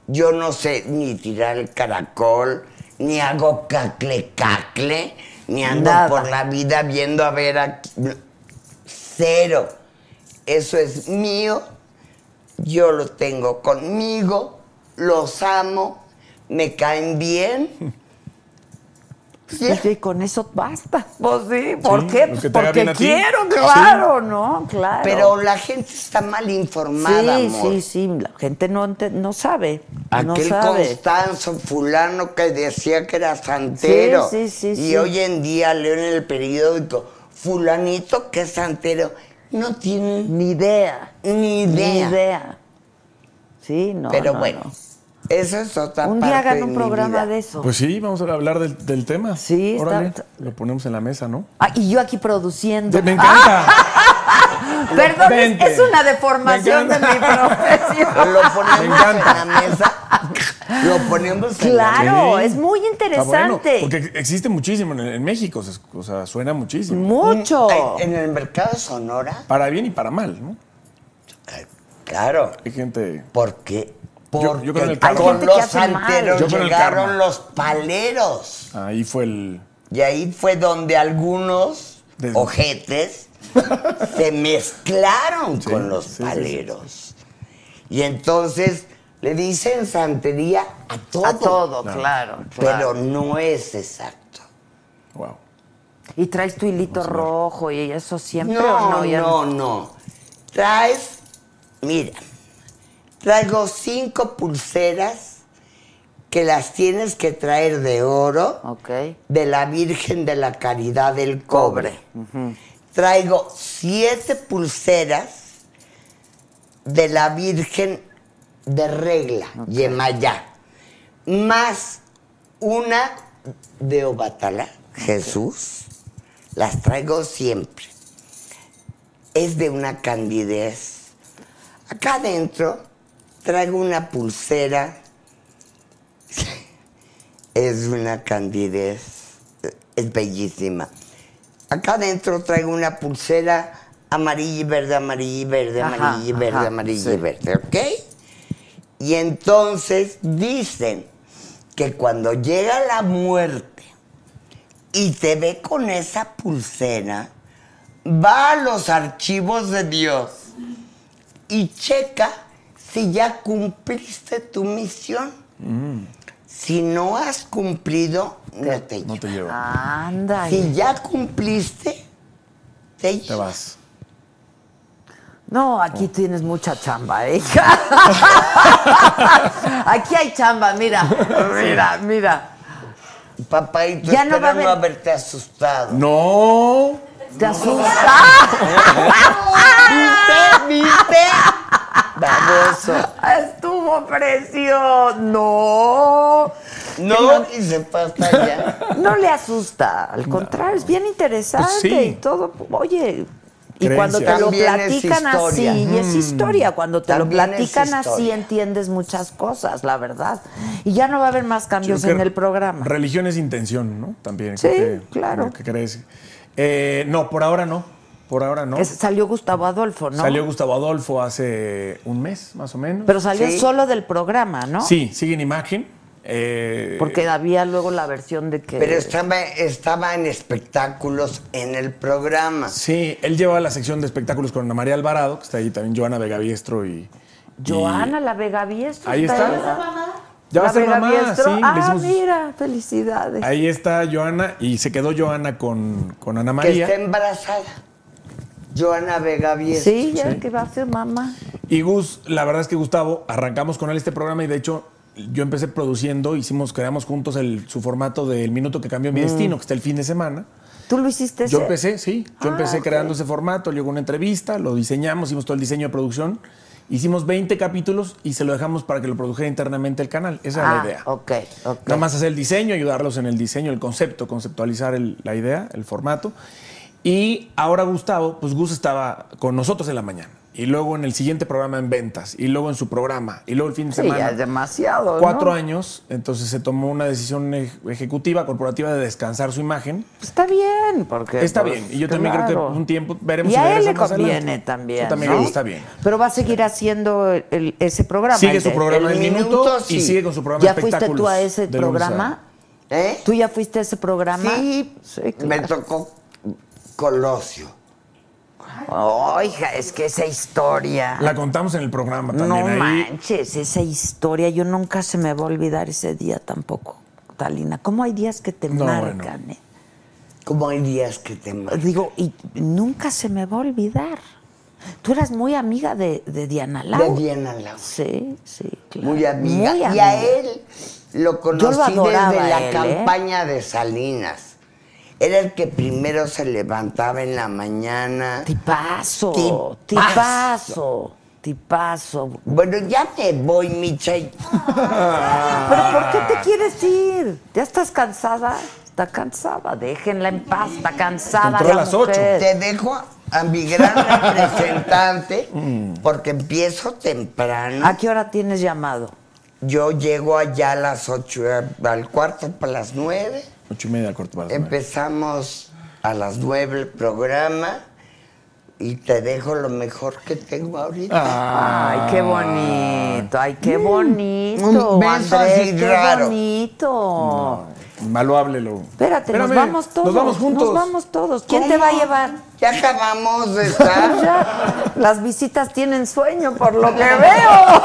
Yo no sé ni tirar el caracol, ni hago cacle cacle, ni ando Nada. por la vida viendo a ver aquí. Cero. Eso es mío. Yo lo tengo conmigo. Los amo. Me caen bien. Pues sí, con eso basta. Pues sí, ¿por Sí, qué? lo Pues porque quiero, Sí. claro, ¿no? Claro. Pero la gente está mal informada, sí, amor. sí, sí, la gente no, no sabe. no Aquel sabe. Constanzo fulano que decía que era santero. Sí, sí, sí, y sí. hoy en día leo en el periódico, fulanito que es santero. No tienen Ni idea. ni idea. Ni idea. Sí, no. Pero no, bueno, no. Eso es otra Un día hagan un programa vida. de eso. Pues sí, vamos a hablar del, del tema. Sí, está- Órale, está- lo ponemos en la mesa, ¿no? Ah, y yo aquí produciendo. Me encanta. Perdón, es, Vente. es una deformación Me de mi profesión. Lo ponemos en la mesa. Lo ponemos en la Claro, Sí. es muy Está bueno, interesante. porque existe muchísimo en, en México, se- o sea, suena muchísimo. Mucho. En el mercado de Sonora, Para bien y para mal, ¿no? claro, Hay gente. porque, porque yo creo con los Yo en el llegaron los paleros. Ahí fue el. Y ahí fue donde algunos ojetes se mezclaron Sí, con los sí, sí, sí, paleros. Y entonces le dicen santería a todo. A todo, claro. Pero no es exacto. Wow. Y traes tu hilito rojo y eso siempre No, o no, no, Ya no, Traes, mira, traigo cinco pulseras que las tienes que traer de oro de la Virgen de la Caridad del Cobre. Traigo siete pulseras de la Virgen de Regla, Yemayá, más una de Obatala, Jesús. Las traigo siempre. Es de una candidez. Acá adentro traigo una pulsera es una candidez, es bellísima. Acá adentro traigo una pulsera amarilla y verde, amarilla y verde, Ajá, amarilla y verde, ajá, amarilla sí. y verde, ¿ok? Y entonces dicen que cuando llega la muerte y te ve con esa pulsera, va a los archivos de Dios y checa si ya cumpliste tu misión. Si no has cumplido, no te No te llevo. Anda. Si ya cumpliste, te Te llevas. vas. No, aquí tienes mucha chamba, ¿eh? aquí hay chamba, mira, mira, mira. Papá, y tú Ya no va a espero no haber- haberte asustado. No. ¿Te asusta? ¿Viste? ¿Viste? Baboso. Estuvo precioso. No. No, y se hasta allá. No le asusta, al contrario, es bien interesante Pues sí. y todo. Oye, y Creencia. cuando te lo También platican así, y es historia, cuando te lo También platican así entiendes muchas cosas, la verdad. Y ya no va a haber más cambios en el programa. Religión es intención, ¿no? También. Sí, que- claro. que crees. Eh, no, por ahora no. Por ahora no. Es- salió Gustavo Adolfo, ¿no? Salió Gustavo Adolfo hace un mes, más o menos. Pero salió Sí. solo del programa, ¿no? Sí, sigue en imagen. Eh, Porque había luego la versión de que. Pero estaba, estaba en espectáculos en el programa. Sí, él lleva la sección de espectáculos con Ana María Alvarado, que está ahí también Joana Vegaviestro y. Joana, la Vega Biestro. Ahí está. Ya va La a ser Vega mamá, sí. Ah, hicimos- mira, felicidades. Ahí está Joana y se quedó Joana con, con Ana Que María. está embarazada. Joana Vega Biestro. Sí, ya que va a ser mamá. Y Gus, la verdad es que Gustavo, arrancamos con él este programa y de hecho yo empecé produciendo, hicimos, creamos juntos el, su formato del minuto que cambió mi destino, que está el fin de semana. ¿Tú lo hiciste Yo ese? empecé, sí, yo Ah, empecé creando ese formato, llegó una entrevista, lo diseñamos, hicimos todo el diseño de producción Hicimos 20 capítulos y se lo dejamos para que lo produjera internamente el canal. Esa era Ah, la idea. ok, ok. Nada más hacer el diseño, ayudarlos en el diseño, el concepto, conceptualizar el- la idea, el formato. Y ahora Gustavo, pues Gus estaba con nosotros en la mañana. Y luego en el siguiente programa en ventas. Y luego en su programa. Y luego el fin de Sí, semana. ya es demasiado. ¿no? Cuatro años. Entonces se tomó una decisión ej- ejecutiva, corporativa de descansar su imagen. Está bien, porque. Está pues, bien. Y yo también creo claro. que un tiempo veremos Y si a él le conviene también. Yo también ¿no? creo que está bien. Pero va a seguir haciendo el- el- ese programa. Sigue el su programa el El Minuto y sigue con su programa ¿Ya de fuiste tú espectáculos a ese a- programa? ¿Eh? ¿Tú ya fuiste a ese programa? Sí, me tocó Colosio. Oiga, es que esa historia. La contamos en el programa No también. ahí. manches, esa historia, yo nunca se me va a olvidar ese día tampoco, Talina. ¿Cómo hay días que te No, marcan? eh? Como hay días que te marcan. Digo, y nunca se me va a olvidar. Tú eras muy amiga de, de Diana Lau. De Diana Lau. Sí, sí, claro. Muy amiga. Muy Y amiga. a él lo conocí lo desde la ¿eh? campaña de Salinas. Era el que primero se levantaba en la mañana. Tipazo, Tipazo. tipazo. Bueno, ya me voy, Micha. ¿Pero por qué te quieres ir? ¿Ya estás cansada? Está cansada, déjenla en paz, está cansada. Entró a la las. Te dejo a mi gran representante porque empiezo temprano. ¿A qué hora tienes llamado? Yo llego allá a las ocho, eh, al cuarto para las nueve. Ocho y media corto para. Empezamos a las nueve el programa y te dejo lo mejor que tengo ahorita. Ay, qué bonito, ay, qué bonito. un beso Andrés, así qué raro. bonito. Malo háblelo. Espérate, nos vamos todos. Nos vamos juntos. Nos vamos todos. ¿Quién te va a llevar? Ya acabamos de estar. Ya, las visitas tienen sueño por lo que veo.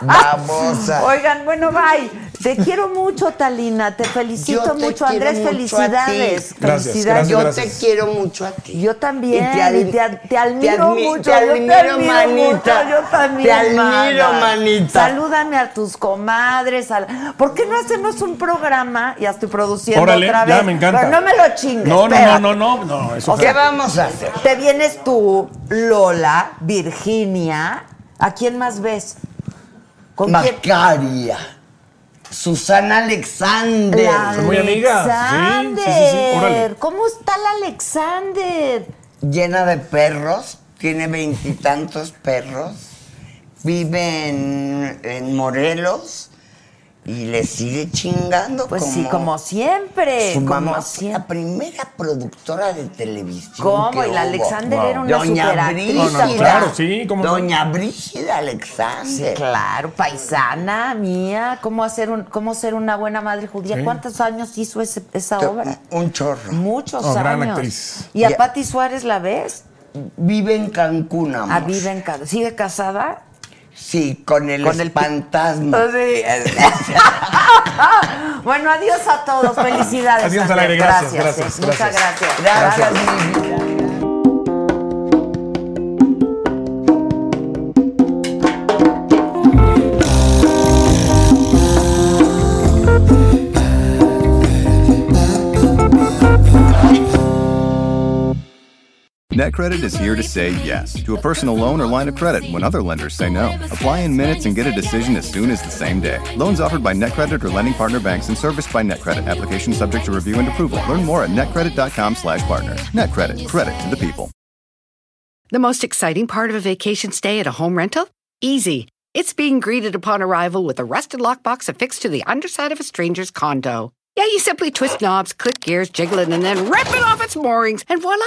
Vamos a. Oigan, bueno, bye. Te quiero mucho, Talina. Te felicito Yo te mucho, Andrés. mucho felicidades. Gracias, felicidades. Yo gracias. te quiero mucho a ti. Yo también. Y te ad- y te, ad- te admiro admi- mucho. te yo admiro, te admiro manita. mucho. Yo también. Te admiro, mana. manita. Salúdame a tus comadres. a- ¿Por qué no hacemos un programa? Ya estoy produciendo Órale, otra vez. ya me encanta. Pero no me lo chingues. No, no, no, no, no, no. Eso ¿Qué vamos a hacer? Te vienes tú, Lola, Virginia. ¿A quién más ves? ¿Con quién? Susana Alexander. La muy amigas. Sí, sí, sí, sí. Órale. Alexander. ¿Cómo está la Alexander? Llena de perros. Tiene veintitantos perros. Vive en, en Morelos. Y le sigue chingando. Pues sí, como siempre. Su como mamá siempre. la primera productora de televisión. ¿Cómo? que Y la hubo. Alexander Wow. era una Doña superactriz. No, no, claro, sí, cómo no. Doña Brígida Alexander. Claro, paisana mía. ¿Cómo, hacer un, cómo ser una buena madre judía? Sí. ¿Cuántos años hizo ese- esa obra? Un chorro. Muchos Oh, años. gran actriz. ¿Y a. Patti Suárez la ves? Vive en Cancún, amor. Ah, vive en Ca- ¿Sigue casada? Sí, con el Con el pi- fantasma. Sí. bueno, adiós a todos. Felicidades. Adiós al aire. Gracias, eh. gracias, Muchas gracias. gracias. Gracias, NetCredit is here to say yes to a personal loan or line of credit when other lenders say no. Apply in minutes and get a decision as soon as the same day. Loans offered by NetCredit or lending partner banks and serviced by NetCredit. Application subject to review and approval. Learn more at netcredit.com/partners. NetCredit. Credit to the people. The most exciting part of a vacation stay at a home rental? Easy. It's being greeted upon arrival with a rusted lockbox affixed to the underside of a stranger's condo. Yeah, you simply twist knobs, click gears, jiggle it, and then rip it off its moorings, and voila!